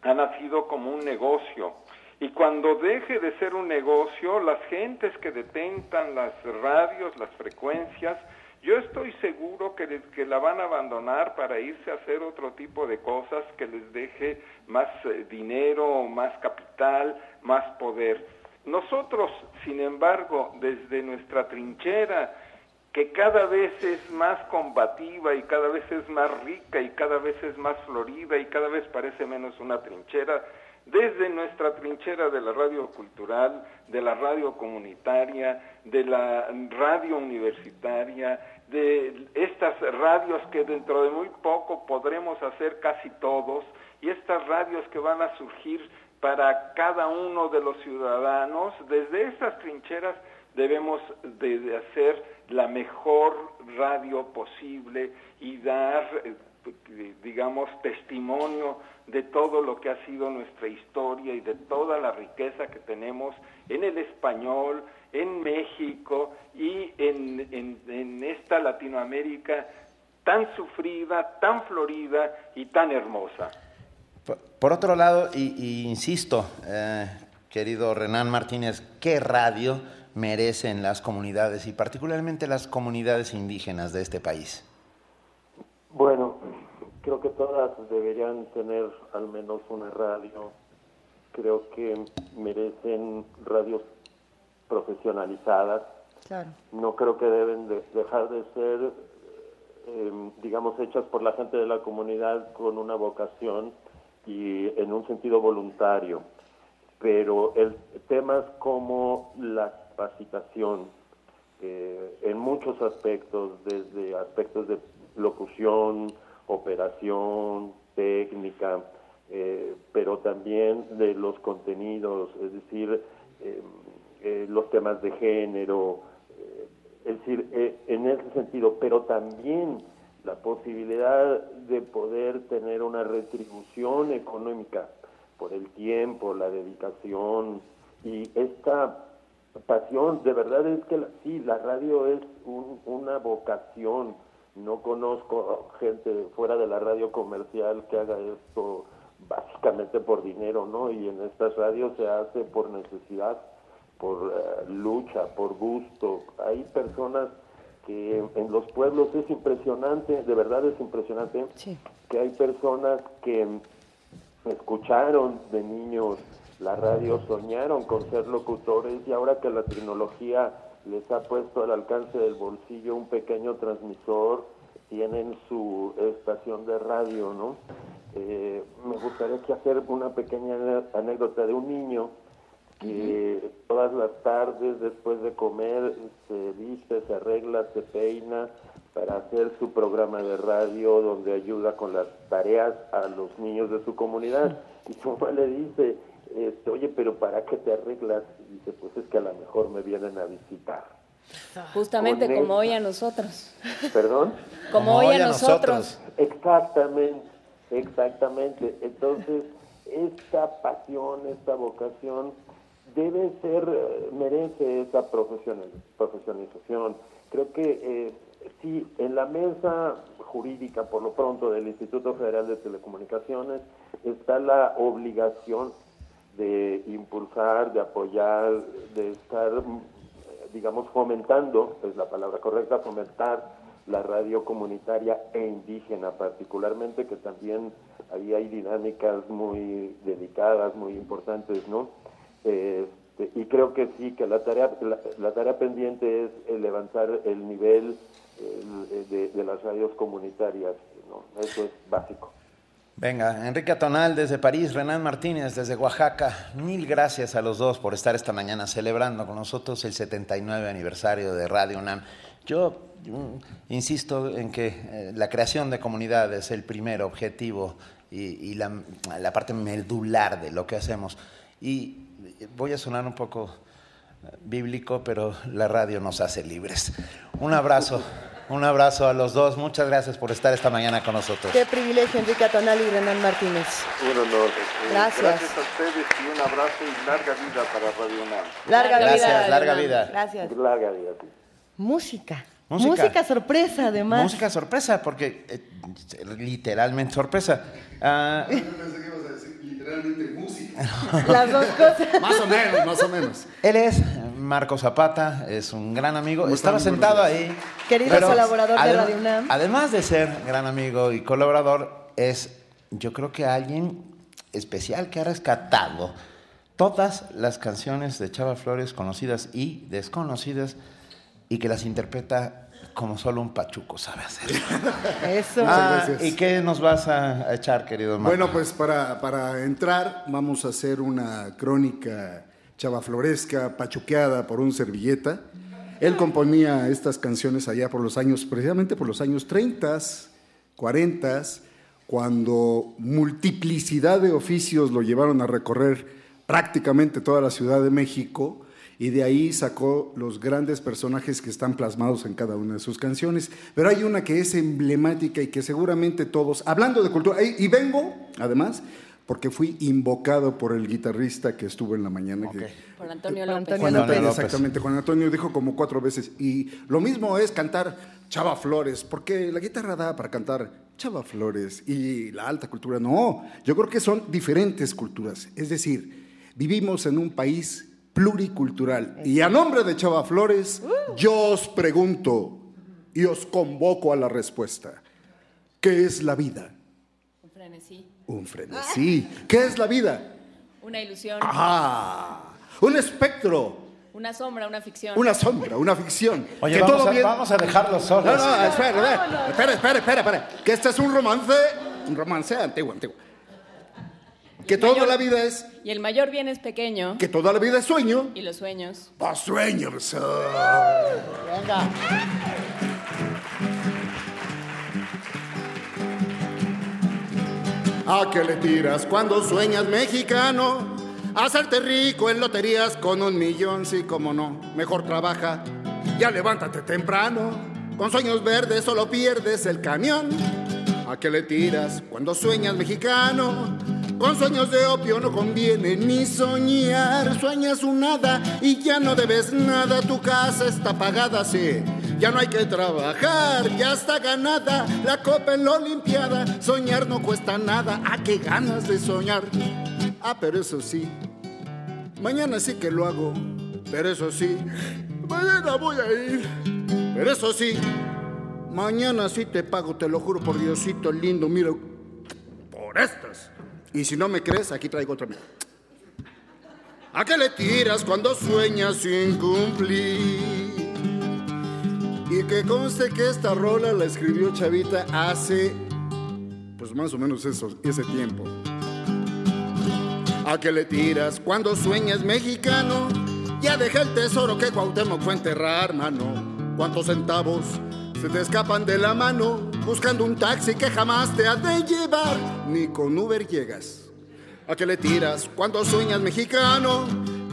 ha nacido como un negocio y cuando deje de ser un negocio, las gentes que detentan las radios, las frecuencias, yo estoy seguro que, la van a abandonar para irse a hacer otro tipo de cosas que les deje más eh, dinero, más capital, más poder. Nosotros, sin embargo, desde nuestra trinchera, que cada vez es más combativa y cada vez es más rica y cada vez es más florida y cada vez parece menos una trinchera, desde nuestra trinchera de la radio cultural, de la radio comunitaria, de la radio universitaria, de estas radios que dentro de muy poco podremos hacer casi todos, y estas radios que van a surgir para cada uno de los ciudadanos, desde estas trincheras debemos de, hacer la mejor radio posible y dar, digamos, testimonio de todo lo que ha sido nuestra historia y de toda la riqueza que tenemos en el español, en México y en, en, esta Latinoamérica tan sufrida, tan florida y tan hermosa. Por, otro lado, y, insisto, eh, querido Renan Martínez, ¿qué radio merecen las comunidades y particularmente las comunidades indígenas de este país? Bueno, creo que todas deberían tener al menos una radio. Creo que merecen radios profesionalizadas. No creo que deben dejar de ser, em, digamos, hechas por la gente de la comunidad con una vocación y en un sentido voluntario. Pero el, temas como la capacitación, eh, en muchos aspectos, desde aspectos de locución, operación, técnica, eh, pero también de los contenidos, es decir, eh, eh, los temas de género, es decir, en ese sentido, pero también la posibilidad de poder tener una retribución económica por el tiempo, la dedicación y esta pasión, de verdad es que sí, la radio es una vocación, no conozco gente fuera de la radio comercial que haga esto básicamente por dinero, ¿no? Y en estas radios se hace por necesidad, por eh, lucha, por gusto. Hay personas que en los pueblos es impresionante, de verdad es impresionante, que hay personas que escucharon de niños la radio, soñaron con ser locutores y ahora que la tecnología les ha puesto al alcance del bolsillo un pequeño transmisor, tienen su estación de radio, ¿no? Eh, me gustaría aquí hacer una pequeña anécdota de un niño que todas las tardes después de comer se viste, se arregla, se peina para hacer su programa de radio donde ayuda con las tareas a los niños de su comunidad. Y su mamá le dice, este, oye, pero ¿para qué te arreglas? Dice, pues es que a lo mejor me vienen a visitar. Justamente Con como hoy a nosotros. ¿Perdón? Como, hoy a nosotros. Exactamente, exactamente. Entonces, esta pasión, esta vocación debe ser, eh, merece esa profesional- profesionalización. Creo que eh, sí, en la mesa jurídica, por lo pronto, del Instituto Federal de Telecomunicaciones, está la obligación de impulsar, de apoyar, de estar, digamos, fomentando, es la palabra correcta, fomentar la radio comunitaria e indígena particularmente, que también ahí hay dinámicas muy delicadas, muy importantes, ¿no? Este, y creo que sí, que la tarea, la, la tarea pendiente es levantar el nivel el, de, de las radios comunitarias, ¿no? Eso es básico. Venga, Enrique Atonal desde París, Renan Martínez desde Oaxaca. Mil gracias a los dos por estar esta mañana celebrando con nosotros el 79 aniversario de Radio UNAM. Yo mm, insisto en que eh, la creación de comunidad es el primer objetivo y, la, parte medular de lo que hacemos. Y voy a sonar un poco eh, bíblico, pero la radio nos hace libres. Un abrazo, un abrazo a los dos. Muchas gracias por estar esta mañana con nosotros. Qué privilegio, Enrique Atonal y Renan Martínez. Un honor. Eh, Gracias. Gracias a ustedes y un abrazo y larga vida para Radio UNAM. Larga Gracias, vida. larga Renan. vida. Gracias. Larga vida. Música. Música. Música. sorpresa, además. Música sorpresa, porque eh, literalmente sorpresa. Ah, Literalmente música. Las dos cosas. Más o menos, más o menos. él es Marco Zapata, es un gran amigo. ¿Cómo Estaba sentado ahí. Querido pero colaborador de Radio UNAM. Además de ser gran amigo y colaborador, es yo creo que alguien especial que ha rescatado todas las canciones de Chava Flores conocidas y desconocidas y que las interpreta como solo un pachuco sabe hacer. Eso. Ah, gracias. ¿Y qué nos vas a a echar, querido Marco? Bueno, pues para, para entrar vamos a hacer una crónica chavafloresca, pachuqueada por un servilleta. Él componía estas canciones allá por los años, precisamente por los años 30, 40, cuando multiplicidad de oficios lo llevaron a recorrer prácticamente toda la Ciudad de México y de ahí sacó los grandes personajes que están plasmados en cada una de sus canciones. Pero hay una que es emblemática y que seguramente todos, hablando de cultura, y y vengo además porque fui invocado por el guitarrista que estuvo en la mañana. que- Por Antonio López. Antonio Juan López. Antonio, exactamente. Juan Antonio dijo como cuatro veces. Y lo mismo es cantar Chava Flores, porque la guitarra da para cantar Chava Flores y la alta cultura no. Yo creo que son diferentes culturas. Es decir, vivimos en un país pluricultural. Y a nombre de Chava Flores, yo os pregunto y os convoco a la respuesta. ¿Qué es la vida? Un frenesí. Un frenesí. ¿Qué es la vida? Una ilusión. Ah, un espectro. Una sombra, una ficción. Una sombra, una ficción. Oye, que vamos, todo a, bien- vamos a dejarlos solos. No, no, espera, espera, espera, espera, espera, espera. Que este es un romance, un romance antiguo, antiguo. Que toda la vida es, Y el mayor bien es pequeño. que toda la vida es sueño. Y los sueños. ¡Ah, sueños! Venga. ¿A qué le tiras cuando sueñas mexicano? Hacerte rico en loterías con un millón, sí, como no. Mejor trabaja, ya levántate temprano. Con sueños verdes solo pierdes el camión. ¿A qué le tiras cuando sueñas mexicano? Con sueños de opio no conviene ni soñar. Sueñas un nada y ya no debes nada. Tu casa está pagada, sí. Ya no hay que trabajar, ya está ganada la copa en la Olimpiada. Soñar no cuesta nada. ¿A qué ganas de soñar? Ah, pero eso sí. Mañana sí que lo hago. Pero eso sí. Mañana voy a ir. Pero eso sí. Mañana sí te pago, te lo juro por Diosito lindo. Mira, por estas. Y si no me crees, aquí traigo otra. ¿A qué le tiras cuando sueñas sin cumplir? Y que conste que esta rola la escribió Chavita hace, pues más o menos eso, ese tiempo. ¿A qué le tiras cuando sueñas mexicano? Ya deja el tesoro que Cuauhtémoc fue enterrar, mano. ¿Cuántos centavos se te escapan de la mano buscando un taxi que jamás te ha de llevar? Ni con Uber llegas. ¿A qué le tiras cuando sueñas mexicano?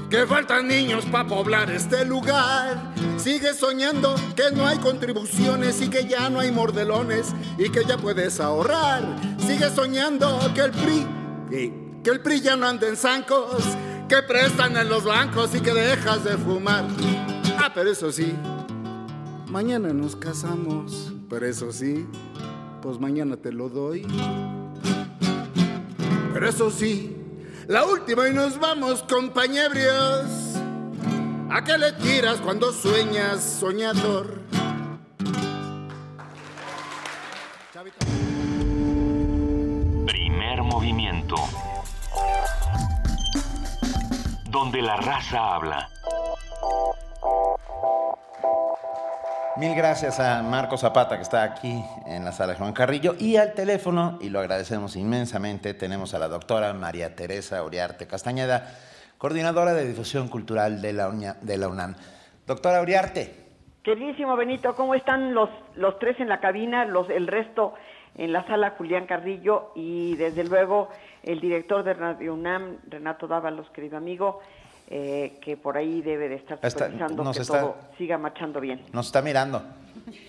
que faltan niños para poblar este lugar. Sigue soñando que no hay contribuciones y que ya no hay mordelones y que ya puedes ahorrar. Sigue soñando que el PRI, que el PRI ya no anda en zancos, que prestan en los bancos y que dejas de fumar. Ah, pero eso sí, mañana nos casamos, pero eso sí, pues mañana te lo doy. Pero eso sí, la última y nos vamos, compañeros. ¿A qué le tiras cuando sueñas, soñador? Primer movimiento. Donde la raza habla. Mil gracias a Marco Zapata que está aquí en la sala Juan Carrillo y al teléfono, y lo agradecemos inmensamente, tenemos a la doctora María Teresa Uriarte Castañeda, coordinadora de difusión cultural de la, de la UNAM. Doctora Uriarte. Queridísimo Benito, ¿cómo están los, los tres en la cabina, los, el resto en la sala Julián Carrillo y desde luego el director de Radio UNAM, Renato Dávalos, querido amigo? Eh, que por ahí debe de estar supervisando que todo siga marchando bien. Nos está mirando.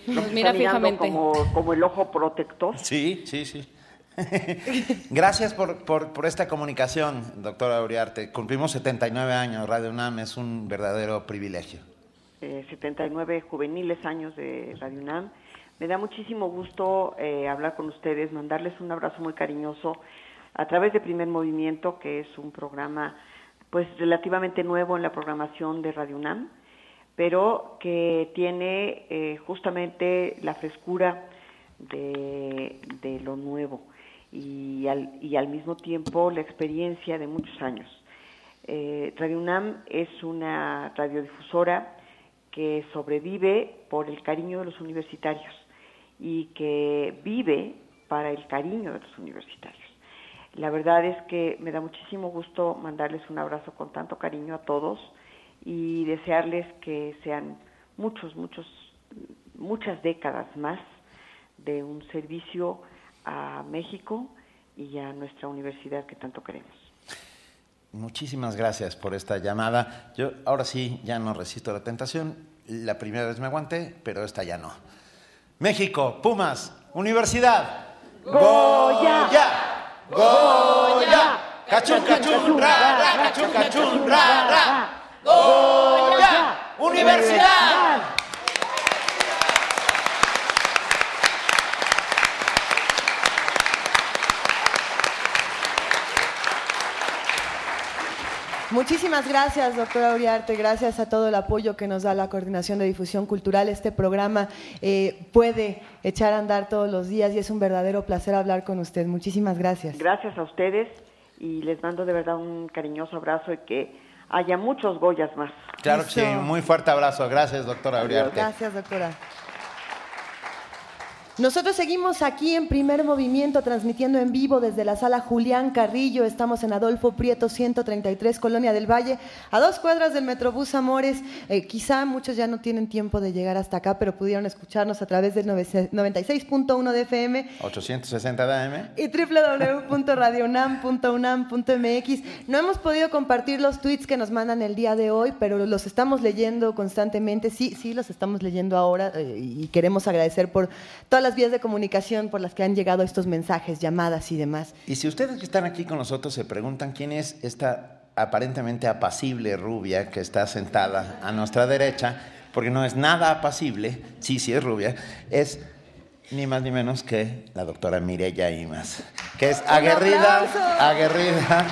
Nos mira fijamente. Como, como, el ojo protector. Sí, sí, sí. Gracias por, por, por, esta comunicación, doctora Uriarte. Cumplimos 79 años, Radio UNAM es un verdadero privilegio. Eh, 79 juveniles años de Radio UNAM. Me da muchísimo gusto eh, hablar con ustedes, mandarles un abrazo muy cariñoso a través de Primer Movimiento, que es un programa pues relativamente nuevo en la programación de Radio UNAM, pero que tiene eh, justamente la frescura de, lo nuevo y al, y al, mismo tiempo la experiencia de muchos años. Eh, Radio UNAM es una radiodifusora que sobrevive por el cariño de los universitarios y que vive para el cariño de los universitarios. La verdad es que me da muchísimo gusto mandarles un abrazo con tanto cariño a todos y desearles que sean muchos, muchos, muchas décadas más de un servicio a México y a nuestra universidad que tanto queremos. Muchísimas gracias por esta llamada. Yo ahora sí ya no resisto la tentación. La primera vez me aguanté, pero esta ya no. México, Pumas, Universidad. Goya. Goya, cachun, cachun, ra, ra, cachun, cachun, ra, ra. Goya, Universidad. Muchísimas gracias, doctora Uriarte. Gracias a todo el apoyo que nos da la Coordinación de Difusión Cultural. Este programa eh, puede echar a andar todos los días y es un verdadero placer hablar con usted. Muchísimas gracias. Gracias a ustedes y les mando de verdad un cariñoso abrazo y que haya muchos Goyas más. Claro que sí, muy fuerte abrazo. Gracias, doctora Uriarte. Gracias, doctora. Nosotros seguimos aquí en primer movimiento transmitiendo en vivo desde la sala Julián Carrillo. Estamos en Adolfo Prieto 133, Colonia del Valle, a dos cuadras del Metrobús Amores. Eh, quizá muchos ya no tienen tiempo de llegar hasta acá, pero pudieron escucharnos a través del 96.1 de FM. 860 de AM. Y www.radionam.unam.mx. No hemos podido compartir los tweets que nos mandan el día de hoy, pero los estamos leyendo constantemente. Sí, sí, los estamos leyendo ahora eh, y queremos agradecer por todas las vías de comunicación por las que han llegado estos mensajes, llamadas y demás. Y si ustedes que están aquí con nosotros se preguntan quién es esta aparentemente apacible rubia que está sentada a nuestra derecha, porque no es nada apacible, sí, sí es rubia, es ni más ni menos que la doctora Mireya Imas, que es aguerrida, aguerrida.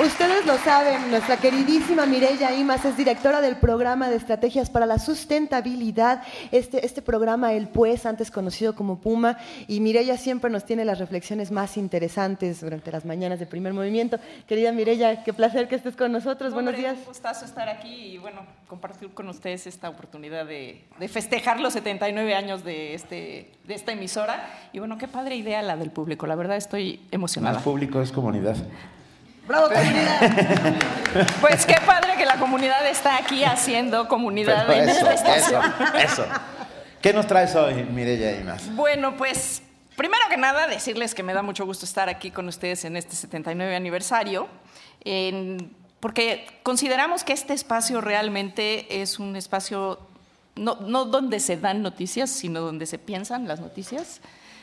Ustedes lo saben, nuestra queridísima Mireya Imas es directora del programa de estrategias para la sustentabilidad, este, este programa El Pues, antes conocido como Puma, y Mireya siempre nos tiene las reflexiones más interesantes durante las mañanas de primer movimiento. Querida Mireya, qué placer que estés con nosotros, buenos días. Un gustazo estar aquí y bueno, compartir con ustedes esta oportunidad de, de festejar los 79 años de, este, de esta emisora, y bueno, qué padre idea la del público, la verdad estoy emocionada. Más público es comunidad. ¡Bravo, comunidad! Pues qué padre que la comunidad está aquí haciendo comunidad en eso, esta estación. Eso, eso. ¿Qué nos traes hoy, Mireya más? Bueno, pues Primero que nada, decirles que me da mucho gusto estar aquí con ustedes en este 79 aniversario, porque consideramos que este espacio realmente es un espacio no, no donde se dan noticias, sino donde se piensan las noticias.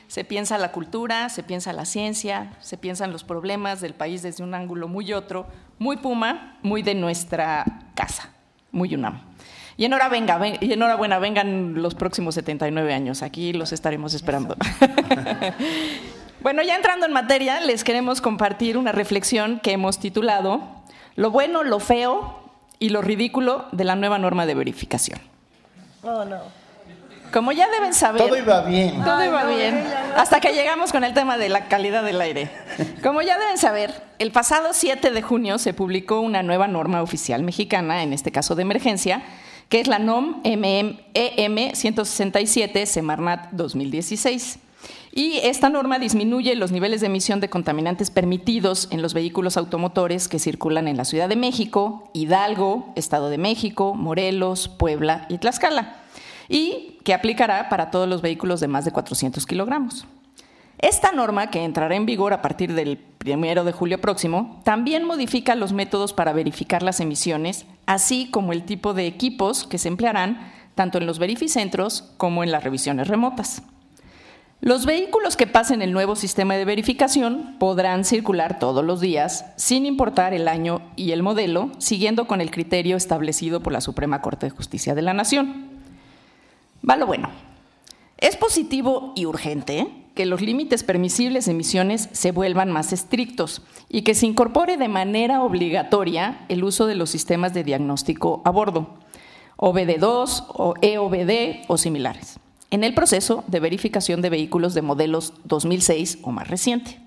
Se piensa la cultura, se piensa la ciencia, se piensan los problemas del país desde un ángulo muy otro, muy Puma, muy de nuestra casa, muy UNAM. Y enhorabuena, y enhorabuena, vengan los próximos 79 años, aquí los estaremos esperando. bueno, ya entrando en materia, les queremos compartir una reflexión que hemos titulado Lo bueno, lo feo y lo ridículo de la nueva norma de verificación. Oh, no. Como ya deben saber. Todo iba bien. Todo iba bien. Hasta que llegamos con el tema de la calidad del aire. Como ya deben saber, el pasado 7 de junio se publicó una nueva norma oficial mexicana, en este caso de emergencia, que es la NOM EM 167 Semarnat 2016. Y esta norma disminuye los niveles de emisión de contaminantes permitidos en los vehículos automotores que circulan en la Ciudad de México, Hidalgo, Estado de México, Morelos, Puebla y Tlaxcala y que aplicará para todos los vehículos de más de 400 kilogramos. Esta norma, que entrará en vigor a partir del 1 de julio próximo, también modifica los métodos para verificar las emisiones, así como el tipo de equipos que se emplearán tanto en los verificentros como en las revisiones remotas. Los vehículos que pasen el nuevo sistema de verificación podrán circular todos los días, sin importar el año y el modelo, siguiendo con el criterio establecido por la Suprema Corte de Justicia de la Nación. Va lo bueno. Es positivo y urgente que los límites permisibles de emisiones se vuelvan más estrictos y que se incorpore de manera obligatoria el uso de los sistemas de diagnóstico a bordo, OBD2 o EOBD o similares, en el proceso de verificación de vehículos de modelos 2006 o más reciente.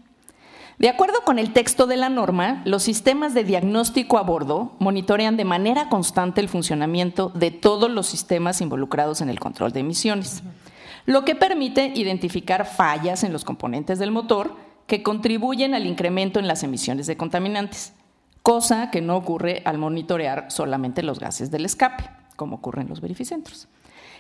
De acuerdo con el texto de la norma, los sistemas de diagnóstico a bordo monitorean de manera constante el funcionamiento de todos los sistemas involucrados en el control de emisiones, lo que permite identificar fallas en los componentes del motor que contribuyen al incremento en las emisiones de contaminantes, cosa que no ocurre al monitorear solamente los gases del escape, como ocurre en los verificentros.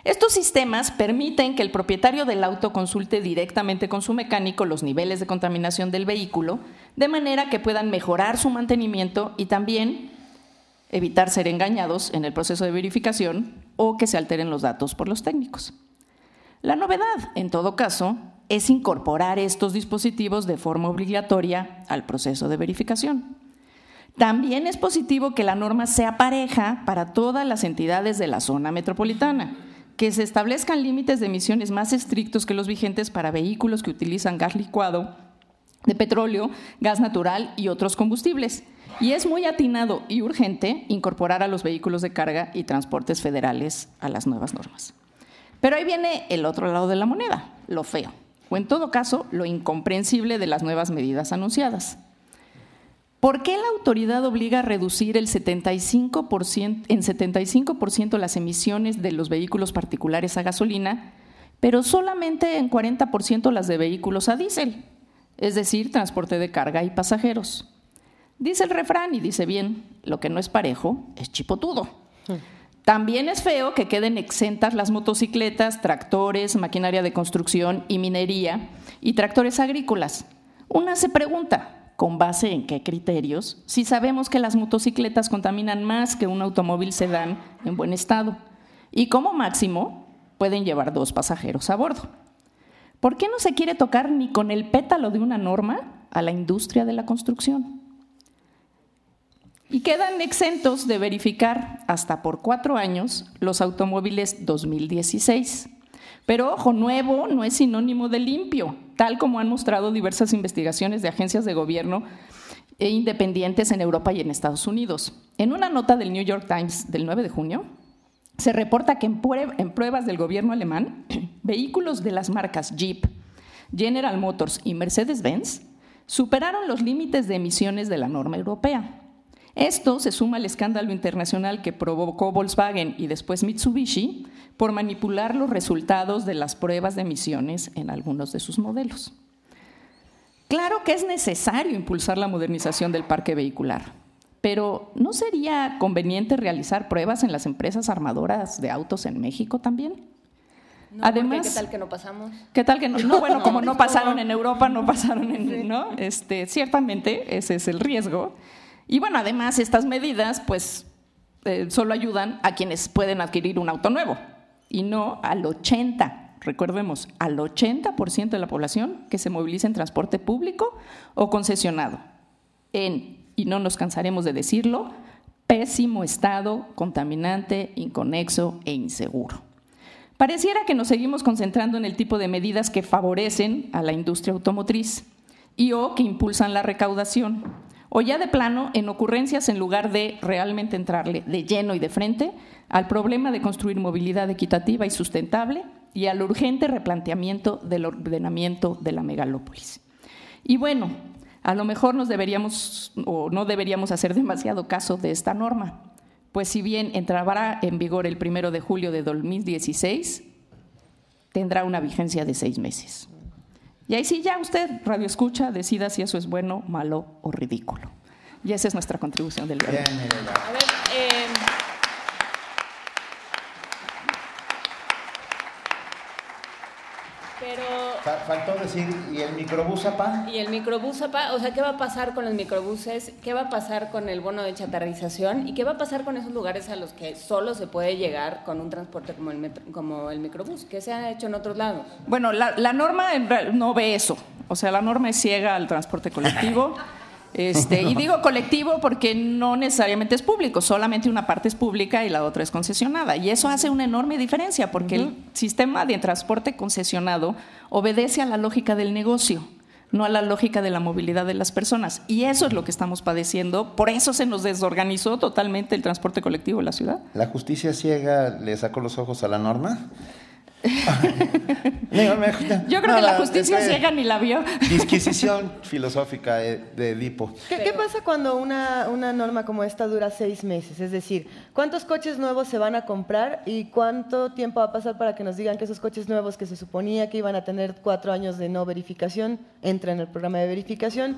Estos sistemas permiten que el propietario del auto consulte directamente con su mecánico los niveles de contaminación del vehículo, de manera que puedan mejorar su mantenimiento y también evitar ser engañados en el proceso de verificación o que se alteren los datos por los técnicos. La novedad, en todo caso, es incorporar estos dispositivos de forma obligatoria al proceso de verificación. También es positivo que la norma sea pareja para todas las entidades de la zona metropolitana que se establezcan límites de emisiones más estrictos que los vigentes para vehículos que utilizan gas licuado de petróleo, gas natural y otros combustibles. Y es muy atinado y urgente incorporar a los vehículos de carga y transportes federales a las nuevas normas. Pero ahí viene el otro lado de la moneda, lo feo, o en todo caso, lo incomprensible de las nuevas medidas anunciadas. ¿Por qué la autoridad obliga a reducir el 75%, en 75% las emisiones de los vehículos particulares a gasolina, pero solamente en 40% las de vehículos a diésel, es decir, transporte de carga y pasajeros? Dice el refrán y dice bien, lo que no es parejo es chipotudo. También es feo que queden exentas las motocicletas, tractores, maquinaria de construcción y minería y tractores agrícolas. Una se pregunta, con base en qué criterios, si sabemos que las motocicletas contaminan más que un automóvil sedán en buen estado y como máximo pueden llevar dos pasajeros a bordo. ¿Por qué no se quiere tocar ni con el pétalo de una norma a la industria de la construcción? Y quedan exentos de verificar hasta por cuatro años los automóviles 2016 pero ojo, nuevo no es sinónimo de limpio, tal como han mostrado diversas investigaciones de agencias de gobierno e independientes en Europa y en Estados Unidos. En una nota del New York Times del 9 de junio, se reporta que en, pruebas del gobierno alemán, vehículos de las marcas Jeep, General Motors y Mercedes-Benz superaron los límites de emisiones de la norma europea. Esto se suma al escándalo internacional que provocó Volkswagen y después Mitsubishi por manipular los resultados de las pruebas de emisiones en algunos de sus modelos. Claro que es necesario impulsar la modernización del parque vehicular, pero ¿no sería conveniente realizar pruebas en las empresas armadoras de autos en México también? Además, ¿qué tal que no pasamos? ¿Qué tal que no? no bueno, como no pasaron en Europa, no pasaron en, ¿no? Este, ciertamente ese es el riesgo. Y bueno, además estas medidas, pues, eh, solo ayudan a quienes pueden adquirir un auto nuevo y no al 80, recordemos, al 80% de la población que se moviliza en transporte público o concesionado. En, y no nos cansaremos de decirlo, pésimo estado, contaminante, inconexo e inseguro. Pareciera que nos seguimos concentrando en el tipo de medidas que favorecen a la industria automotriz y o que impulsan la recaudación, o ya de plano en ocurrencias en lugar de realmente entrarle de lleno y de frente al problema de construir movilidad equitativa y sustentable y al urgente replanteamiento del ordenamiento de la megalópolis. Y bueno, a lo mejor nos deberíamos o no deberíamos hacer demasiado caso de esta norma, pues si bien entrará en vigor el primero de julio de 2016, tendrá una vigencia de seis meses. Y ahí sí ya usted, radio escucha, decida si eso es bueno, malo o ridículo. Y esa es nuestra contribución del día. Bien, a ver, eh, faltó decir, ¿y el microbús APA? Y el microbús APA, o sea, ¿qué va a pasar con los microbuses? ¿Qué va a pasar con el bono de chatarrización? ¿Y qué va a pasar con esos lugares a los que solo se puede llegar con un transporte como el, como el microbús? ¿Qué se ha hecho en otros lados? Bueno, la, la norma no ve eso. O sea, la norma es ciega al transporte colectivo. Este, y digo colectivo porque no necesariamente es público, solamente una parte es pública y la otra es concesionada. Y eso hace una enorme diferencia porque el sistema de transporte concesionado obedece a la lógica del negocio no a la lógica de la movilidad de las personas. Y eso es lo que estamos padeciendo. Por eso se nos desorganizó totalmente el transporte colectivo en la ciudad. ¿La justicia ciega le sacó los ojos a la norma? Yo creo que la justicia ciega ni la vio. Disquisición filosófica de, Edipo. ¿Qué, pasa cuando una, una, norma como esta dura seis meses? Es decir, ¿cuántos coches nuevos se van a comprar y cuánto tiempo va a pasar para que nos digan que esos coches nuevos que se suponía que iban a tener cuatro años de no verificación entran en el programa de verificación?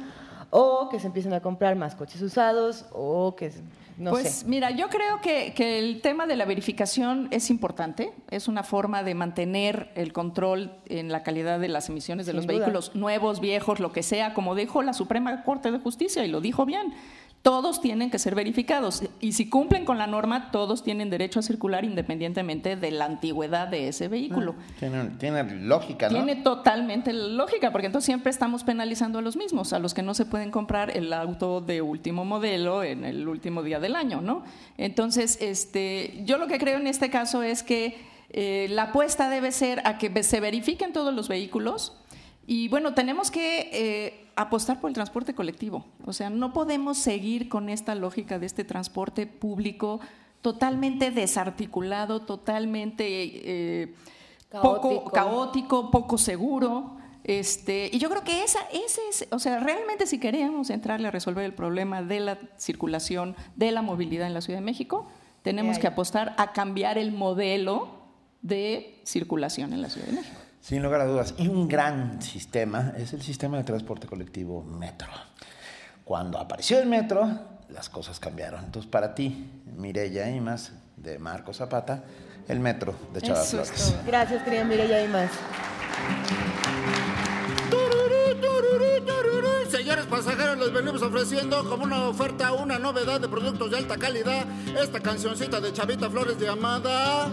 o que se empiecen a comprar más coches usados o que pues mira, yo creo que, el tema de la verificación es importante, es una forma de mantener el control en la calidad de las emisiones de los vehículos nuevos, viejos, lo que sea, como dijo la Suprema Corte de Justicia y lo dijo bien todos tienen que ser verificados y si cumplen con la norma, todos tienen derecho a circular independientemente de la antigüedad de ese vehículo. Ah, tiene, lógica, ¿no? Tiene totalmente lógica, porque entonces siempre estamos penalizando a los mismos, a los que no se pueden comprar el auto de último modelo en el último día del año, ¿no? Entonces, este, yo lo que creo en este caso es que eh, la apuesta debe ser a que se verifiquen todos los vehículos y bueno, tenemos que eh, apostar por el transporte colectivo. O sea, no podemos seguir con esta lógica de este transporte público totalmente desarticulado, totalmente eh, poco caótico, poco seguro. Este, y yo creo que esa, ese es, o sea, realmente si queremos entrarle a resolver el problema de la circulación, de la movilidad en la Ciudad de México, tenemos que apostar a cambiar el modelo de circulación en la Ciudad de México. Sin lugar a dudas. Y un gran sistema es el sistema de transporte colectivo Metro. Cuando apareció el Metro, las cosas cambiaron. Entonces, para ti, Mireya Imas, de Marco Zapata, el Metro de Chava Flores. Gracias, querida Mireya Imas. Señores pasajeros, les venimos ofreciendo como una oferta una novedad de productos de alta calidad. Esta cancioncita de Chavita Flores de Amada.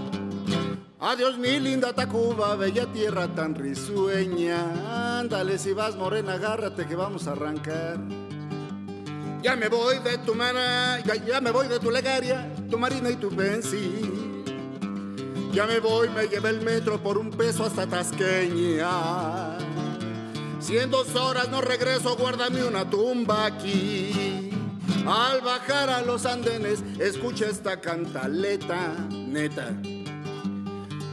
Adiós mi linda Tacuba, bella tierra tan risueña. Ándale si vas morena, agárrate que vamos a arrancar. Ya me voy de tu mana, ya, me voy de tu legaria, tu marina y tu pensi. Ya me voy, me llevé el metro por un peso hasta Tasqueña. Si en dos horas no regreso, guárdame una tumba aquí. Al bajar a los andenes, escucha esta cantaleta, neta.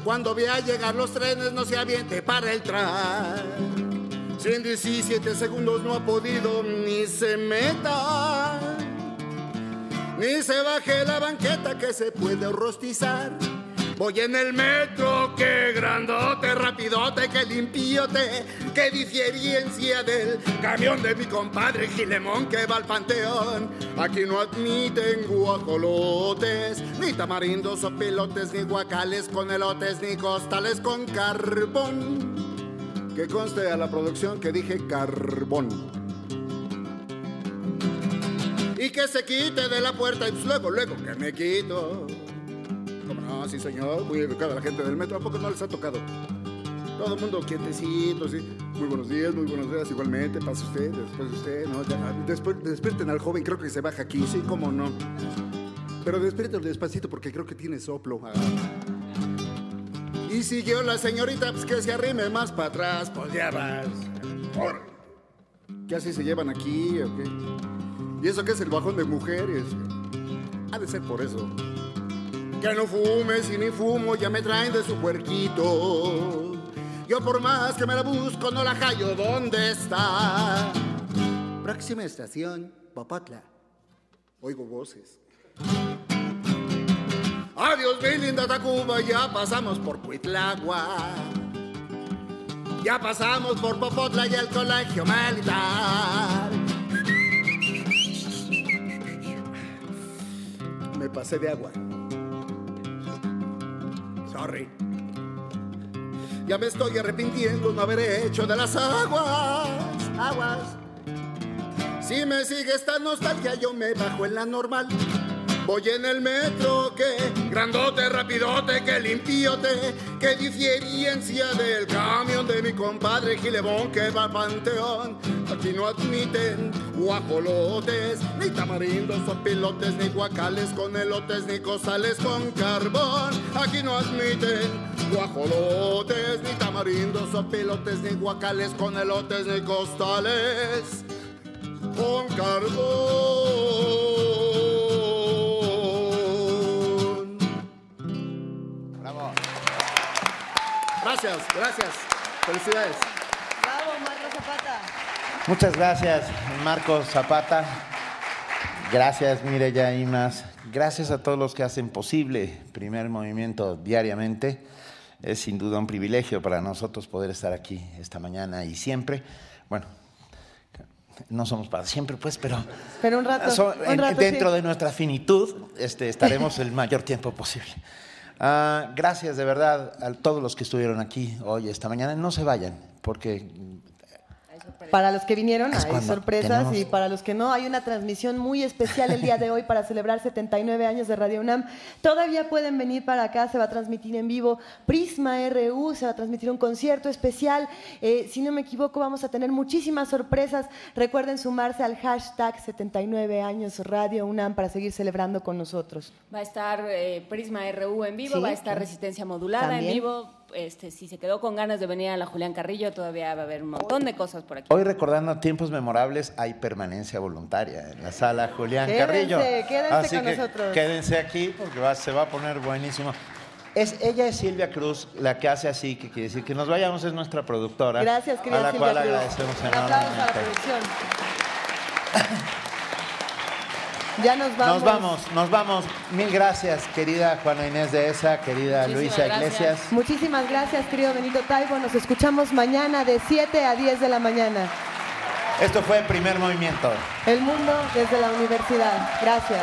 Cuando vea llegar los trenes no se aviente para el tren. Si en 17 segundos no ha podido ni se meta. Ni se baje la banqueta que se puede rostizar. Voy en el metro, que grandote, rapidote, que limpiote, que diferencia del camión de mi compadre Gilemón que va al panteón. Aquí no admiten guajolotes, ni tamarindos o pilotes, ni guacales con elotes, ni costales con carbón. Que conste a la producción que dije carbón. Y que se quite de la puerta y pues luego, luego que me quito. No, sí señor, muy educada la gente del metro, ¿a poco no les ha tocado? Todo el mundo quietecito, sí. Muy buenos días, muy buenos días, igualmente, pasa usted, después usted, ¿no? Ya, después, despierten al joven, creo que se baja aquí, sí, cómo no. Pero despiértenlo despacito porque creo que tiene soplo. Ah. Y siguió la señorita, pues que se arrime más para atrás, pues ya vas. ¿Qué así se llevan aquí? ¿Y eso qué es el bajón de mujeres? Ha de ser por eso. Que no fumes y ni fumo, ya me traen de su puerquito. Yo por más que me la busco, no la hallo, ¿dónde está? Próxima estación, Popotla. Oigo voces. Adiós, mi linda Tacuba, ya pasamos por Cuitlagua. Ya pasamos por Popotla y el colegio militar. Me pasé de agua. Sorry. Ya me estoy arrepintiendo no haber hecho de las aguas. Aguas. Si me sigue esta nostalgia, yo me bajo en la normal. Voy en el metro, que grandote, rapidote, que limpiote, que diferencia del camión de mi compadre Gilebón que va al panteón. Aquí no admiten guajolotes, ni tamarindos o pilotes, ni guacales con elotes, ni cosales con carbón. Aquí no admiten guajolotes, ni tamarindos o pilotes, ni guacales con elotes, ni costales con carbón. Gracias, gracias. Felicidades. Bravo, Marco Zapata. Muchas gracias, Marcos Zapata. Gracias, Mireya Imas. Gracias a todos los que hacen posible Primer Movimiento diariamente. Es sin duda un privilegio para nosotros poder estar aquí esta mañana y siempre. Bueno, no somos para siempre, pues, pero, Pero un rato, so- un en- rato dentro sí. de nuestra finitud este, estaremos el mayor tiempo posible. Ah, gracias de verdad a todos los que estuvieron aquí hoy, esta mañana. No se vayan, porque Para los que vinieron Es hay sorpresas tenemos- y para los que no hay una transmisión muy especial el día de hoy para celebrar 79 años de Radio UNAM. Todavía pueden venir para acá, se va a transmitir en vivo Prisma RU, se va a transmitir un concierto especial. Eh, si no me equivoco, vamos a tener muchísimas sorpresas. Recuerden sumarse al hashtag 79 años Radio UNAM para seguir celebrando con nosotros. Va a estar eh, Prisma RU en vivo, Sí, va a estar. Resistencia Modulada También. en vivo. Este, si se quedó con ganas de venir a la Julián Carrillo, todavía va a haber un montón de cosas por aquí. hoy recordando tiempos memorables hay permanencia voluntaria en la sala Julián Quédense, Carrillo. quédense Así con que nosotros. quédense aquí porque va- se va a poner buenísimo. Es, ella es Silvia Cruz, la que hace así, que quiere decir que nos vayamos, es nuestra productora. Gracias, querida A la Silvia cual Cruz. agradecemos Un aplauso a la enormemente. producción. Ya nos vamos. Nos vamos, nos vamos. Mil gracias, querida Juana Inés de Esa, querida Muchísimas Luisa gracias. Iglesias. Muchísimas gracias, querido Benito Taibo. Nos escuchamos mañana de 7 a 10 de la mañana. Esto fue Primer Movimiento. El mundo desde la universidad. Gracias.